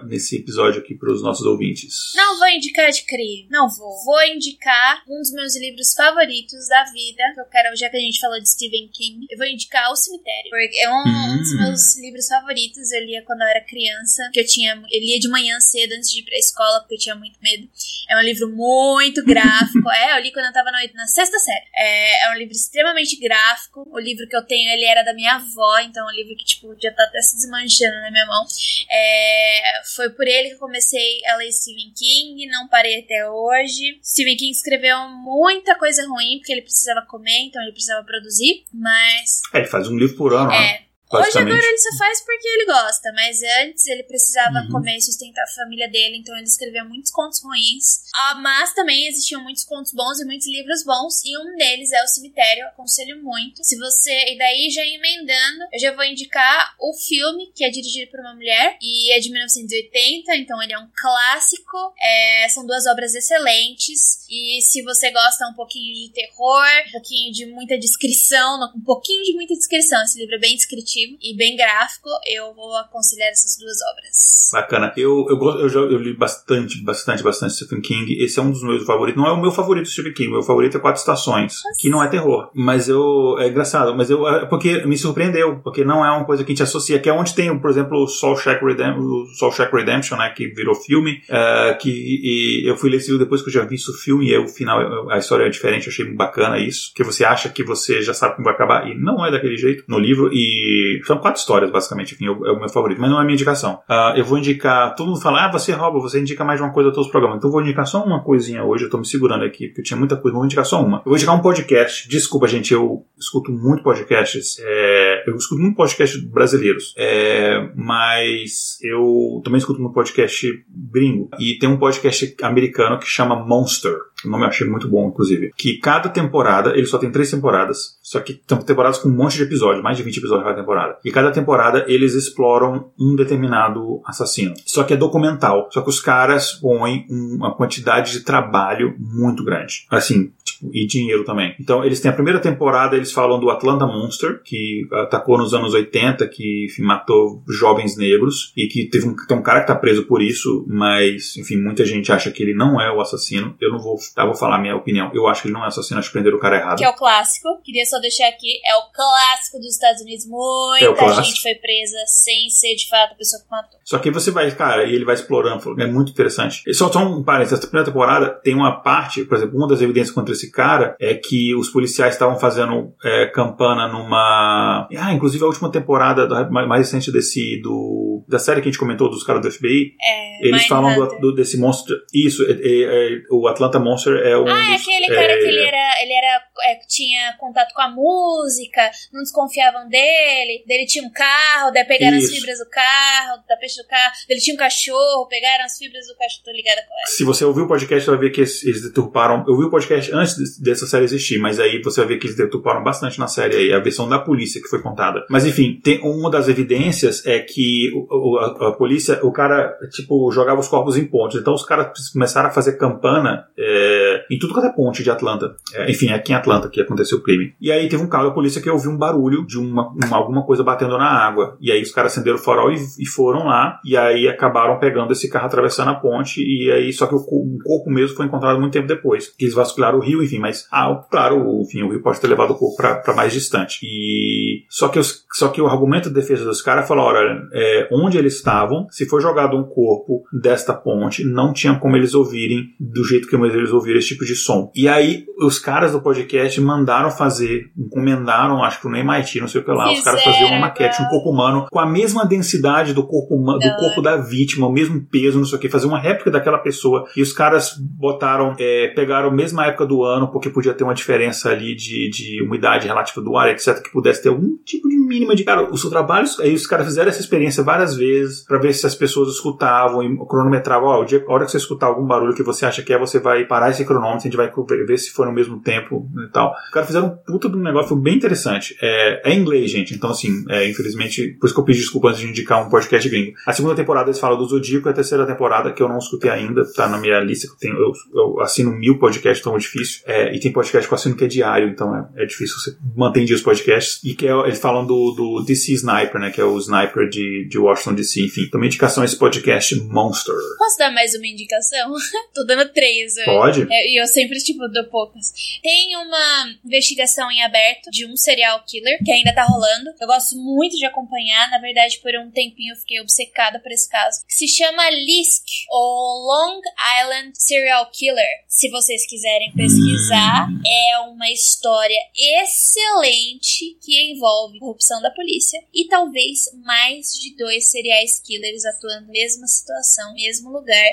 S1: nesse episódio aqui para os nossos ouvintes?
S4: Não vou indicar de CRI, não vou. Vou indicar um dos meus livros favoritos da vida, que eu quero, já que a gente falou de Stephen King, eu vou indicar O Cemitério. Porque é um, hum. um dos meus livros favoritos, eu lia quando eu era criança, que eu tinha, eu lia de manhã cedo antes de ir pra escola, porque eu tinha muito medo. É um livro muito gráfico. é, eu li quando eu tava na, na sexta série. É, é, um livro extremamente gráfico. O livro que eu tenho, ele era da minha avó, então é um livro que, tipo, já tá até se desmanchando na minha mão. É, foi por ele que eu comecei a ler Stephen King, não parei até hoje. Stephen King escreveu muita coisa ruim, porque ele precisava comer, então ele precisava produzir, mas...
S1: É, ele faz um livro por ano,
S4: é, né? Hoje agora ele só faz porque ele gosta, mas antes ele precisava uhum. comer e sustentar a família dele, então ele escrevia muitos contos ruins. Ah, mas também existiam muitos contos bons e muitos livros bons, e um deles é O Cemitério, aconselho muito. Se você. E daí, já emendando, eu já vou indicar o filme, que é dirigido por uma mulher, e é de 1980, então ele é um clássico. É, são duas obras excelentes, e se você gosta um pouquinho de terror, um pouquinho de muita descrição, um pouquinho de muita descrição, esse livro é bem descritivo e bem gráfico, eu vou aconselhar essas duas obras.
S1: Bacana. Eu, eu, eu, já, eu li bastante, bastante, bastante Stephen King. Esse é um dos meus favoritos. Não é o meu favorito Stephen King. Meu favorito é Quatro Estações, Nossa. que não é terror. Mas eu. É engraçado, mas eu. É porque me surpreendeu, porque não é uma coisa que a gente associa, que é onde tem, por exemplo, o Soul Shack, Redemption, Soul Shack Redemption, né, que virou filme. Uh, que eu fui ler esse livro depois que eu já vi isso filme e o final, a história é diferente. Eu achei bacana isso. Que você acha que você já sabe como vai acabar, e não é daquele jeito no livro. E são quatro histórias, basicamente, enfim, é o meu favorito, mas não é a minha indicação. Uh, eu vou indicar. Todo mundo fala, ah, você rouba, você indica mais de uma coisa a todos os programas. Então eu vou indicar só uma coisinha hoje, eu tô me segurando aqui, porque eu tinha muita coisa, vou indicar só uma. Eu vou indicar um podcast. Desculpa, gente, eu escuto muito podcasts. É, eu escuto muito podcasts brasileiros. É, mas eu também escuto muito podcast gringo. E tem um podcast americano que chama Monster. O nome eu achei muito bom, inclusive. Que cada temporada, ele só tem três temporadas, só que são temporadas com um monte de episódios, mais de 20 episódios cada temporada. E cada temporada eles exploram um determinado assassino. Só que é documental. Só que os caras põem uma quantidade de trabalho muito grande. Assim, tipo, e dinheiro também. Então, eles têm a primeira temporada, eles falam do Atlanta Monster, que atacou nos anos 80, que enfim, matou jovens negros, e que teve um, tem um cara que tá preso por isso, mas, enfim, muita gente acha que ele não é o assassino. Eu não vou, tá, vou falar a minha opinião. Eu acho que ele não é assassino, acho que prenderam o cara errado.
S4: Que é o clássico. Queria só deixar aqui, é o clássico dos Estados Unidos. Muita
S1: É
S4: gente foi presa sem ser de fato a pessoa que matou.
S1: Só que você vai, cara, e ele vai explorando, é muito interessante. E só, só um parênteses, essa primeira temporada tem uma parte, por exemplo, uma das evidências contra esse cara é que os policiais estavam fazendo é, campana numa. Ah, inclusive a última temporada da- mais recente desse, do, da série que a gente comentou dos caras do FBI,
S4: É,
S1: eles falam do, do- desse monstro. Isso, é- é- é- o Atlanta Monster é um.
S4: Ah, é
S1: dos-
S4: aquele cara que ele era, ele era tinha contato com a música, não desconfiavam dele, dele tinha um carro, daí pegaram
S1: Isso.
S4: as fibras do carro, da peixe do carro, dele tinha um cachorro, pegaram as fibras do cachorro, tô ligada com ela.
S1: Se você ouvir o podcast, você vai ver que eles, deturparam. Eu vi o podcast antes de- dessa série existir, mas aí você vai ver que eles deturparam bastante na série aí, a versão da polícia que foi contada. Mas enfim, tem uma das evidências é que o- a, a polícia, o cara, tipo, jogava os corpos em pontes. Então os caras começaram a fazer campana é, em tudo quanto é ponte de Atlanta. É, enfim, é aqui em Atlanta que aconteceu o crime. E aí teve um carro da polícia que ouviu um barulho de uma, uma- alguma coisa batendo na água. E aí os caras acenderam o farol e, e foram lá. E aí acabaram pegando esse carro atravessando a ponte. E aí, só que o, o corpo mesmo foi encontrado muito tempo depois. Eles vasculharam o rio, enfim, mas, ah, claro, o- enfim, o rio pode ter levado o corpo pra, pra mais distante. E só que, os, só que o argumento de defesa dos caras falou: olha, é, onde eles estavam, se for jogado um corpo desta ponte, não tinha como eles ouvirem do jeito que eles ouviram esse tipo de som. E aí, os caras do podcast mandaram fazer, encomendaram, acho que no MIT, não sei o que lá, os caras
S4: Fizeram,
S1: faziam uma maquete, um corpo humano, com a mesma densidade do corpo humano, do
S4: Da
S1: corpo da vítima, o mesmo peso, não sei o que, fazer uma réplica daquela pessoa. E os caras botaram, é, pegaram a mesma época do ano, porque podia ter uma diferença ali de, de umidade relativa do ar, etc, que pudesse ter algum tipo de mínima de. Cara, os trabalhos, aí os caras fizeram essa experiência várias vezes pra ver se as pessoas escutavam e cronometravam. Ó, o dia- a hora que você escutar algum barulho que você acha que é, você vai parar esse cronômetro, a gente vai ver se foi no mesmo tempo e tal. Os caras fizeram um puta de um negócio bem interessante. É, é em inglês, gente, então assim, é, infelizmente, por isso que eu pedi desculpa antes de indicar um podcast gringo. A segunda temporada eles falam do Zodíaco e a terceira temporada, que eu não escutei ainda, tá na minha lista que eu tenho. Eu, eu assino mil podcasts, então é difícil. É, e tem podcast que eu assino que é diário, então é, é difícil você manter em dia os podcasts. E que é, eles falam do, do DC Sniper, né? Que é o sniper de, de Washington DC, enfim. Também indicação a esse podcast Monster.
S4: Posso dar mais uma indicação? (laughs) Tô dando três.
S1: Pode?
S4: É, Eu sempre, tipo, dou poucas. Tem uma investigação em aberto de um serial killer que ainda tá rolando. Eu gosto muito de acompanhar. Na verdade, por um tempinho eu fiquei obcecada por esse caso. Que se chama Lisk, ou Long Island Serial Killer. Se vocês quiserem pesquisar, é uma história excelente que envolve corrupção da polícia e talvez mais de dois serial killers atuando na mesma situação, mesmo lugar,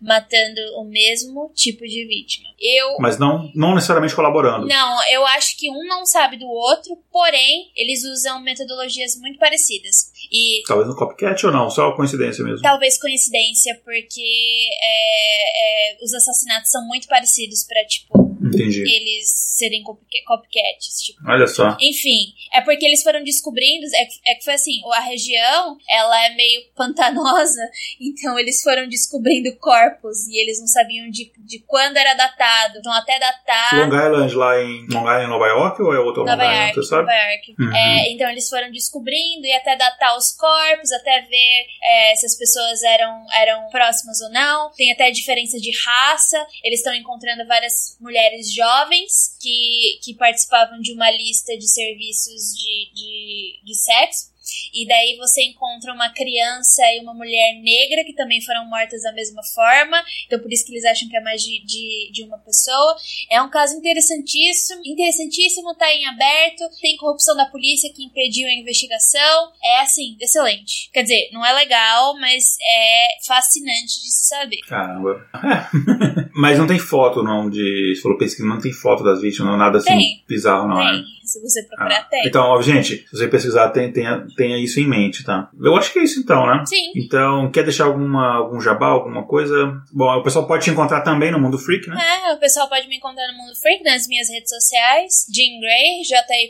S4: matando o mesmo tipo de vítima. Eu
S1: Mas não, não necessariamente colaborando.
S4: não, eu acho que um não sabe do outro, porém, eles usam metodologias muito parecidas. E
S1: Talvez no copycat ou não, só coincidência mesmo.
S4: talvez coincidência, porque é, é, os assassinatos são muito parecidos pra, tipo,
S1: Entendi.
S4: eles serem copyca- copycats, tipo.
S1: Olha só.
S4: Enfim, é porque eles foram descobrindo, é, que- é que foi assim, a região, ela é meio pantanosa, (laughs) então eles foram descobrindo corpos e eles não sabiam de, de quando era datado, então até datar...
S1: Long Island lá em Long Island, Nova York ou é outro Long
S4: Nova
S1: Island,
S4: York,
S1: sabe?
S4: Nova York.
S1: Uhum.
S4: É, então eles foram descobrindo e até datar os corpos, até ver é, se as pessoas eram, eram próximas ou não. Tem até diferença de raça. Eles estão encontrando várias mulheres jovens que, que participavam de uma lista de serviços de, de, de sexo. E daí você encontra uma criança e uma mulher negra que também foram mortas da mesma forma. Então por isso que eles acham que é mais de, de, de uma pessoa. É um caso interessantíssimo, interessantíssimo, tá em aberto. Tem corrupção da polícia que impediu a investigação. É assim, excelente. Quer dizer, não é legal, mas é fascinante de se saber.
S1: Caramba. É. (laughs) Mas não tem foto, não, de. Você falou pesquisa, não tem foto das vítimas, não, nada assim
S4: Tem.
S1: bizarro, não,
S4: Tem.
S1: né?
S4: Se você procurar, ah, tem.
S1: Então, ó, gente, se você pesquisar, tem, tenha, tenha isso em mente, tá? Eu acho que é isso então, né?
S4: Sim.
S1: Então, quer deixar alguma, algum jabá, alguma coisa? Bom, o pessoal pode te encontrar também no Mundo Freak, né?
S4: É, o pessoal pode me encontrar no Mundo Freak, nas minhas redes sociais. Jean Grey, J-Y-N-G-R-E-Y.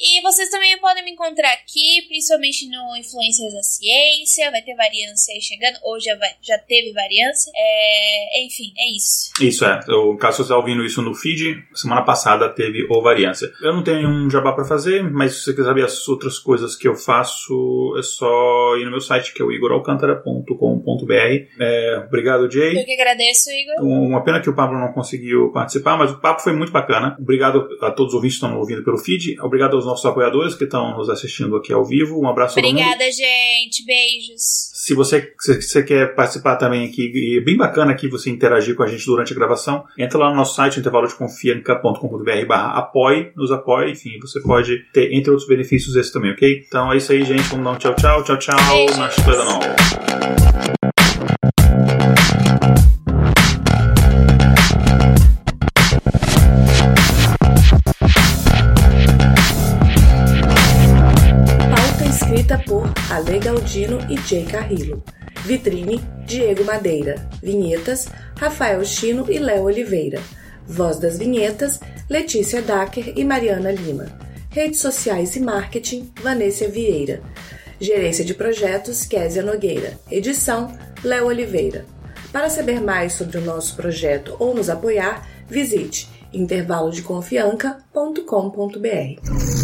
S4: E vocês também podem me encontrar aqui, principalmente no Influências da Ciência. Vai ter variância aí chegando, ou já, vai, já teve variância. É, enfim, é isso.
S1: Isso é. O caso você está ouvindo isso no feed, semana passada teve o variância. Eu não tenho um jabá para fazer, mas se você quiser saber as outras coisas que eu faço, é só ir no meu site, que é o igoralcantara.com.br. É, obrigado, Jay.
S4: Eu que agradeço, Igor.
S1: Uma pena que o Pablo não conseguiu participar, mas o papo foi muito bacana. Obrigado a todos os ouvintes que estão ouvindo pelo feed. Obrigado aos nossos apoiadores que estão nos assistindo aqui ao vivo. Um abraço
S4: Obrigada, gente. Beijos.
S1: Se você, se você quer participar também aqui, e é bem bacana aqui você interagir com a gente durante a gravação, entra lá no nosso site, intervalodeconfianca.com.br barra apoie, nos apoie, enfim, você pode ter, entre outros benefícios, esse também, ok? Então é isso aí, gente. Vamos dar um tchau, tchau, tchau, tchau. Na
S2: Ale Galdino e Jay Carrillo. Vitrine, Diego Madeira. Vinhetas, Rafael Chino e Léo Oliveira. Voz das vinhetas, Letícia Dacker e Mariana Lima. Redes sociais e marketing, Vanessa Vieira. Gerência de projetos, Késia Nogueira. Edição, Léo Oliveira. Para saber mais sobre o nosso projeto ou nos apoiar, visite intervalodeconfianca.com.br.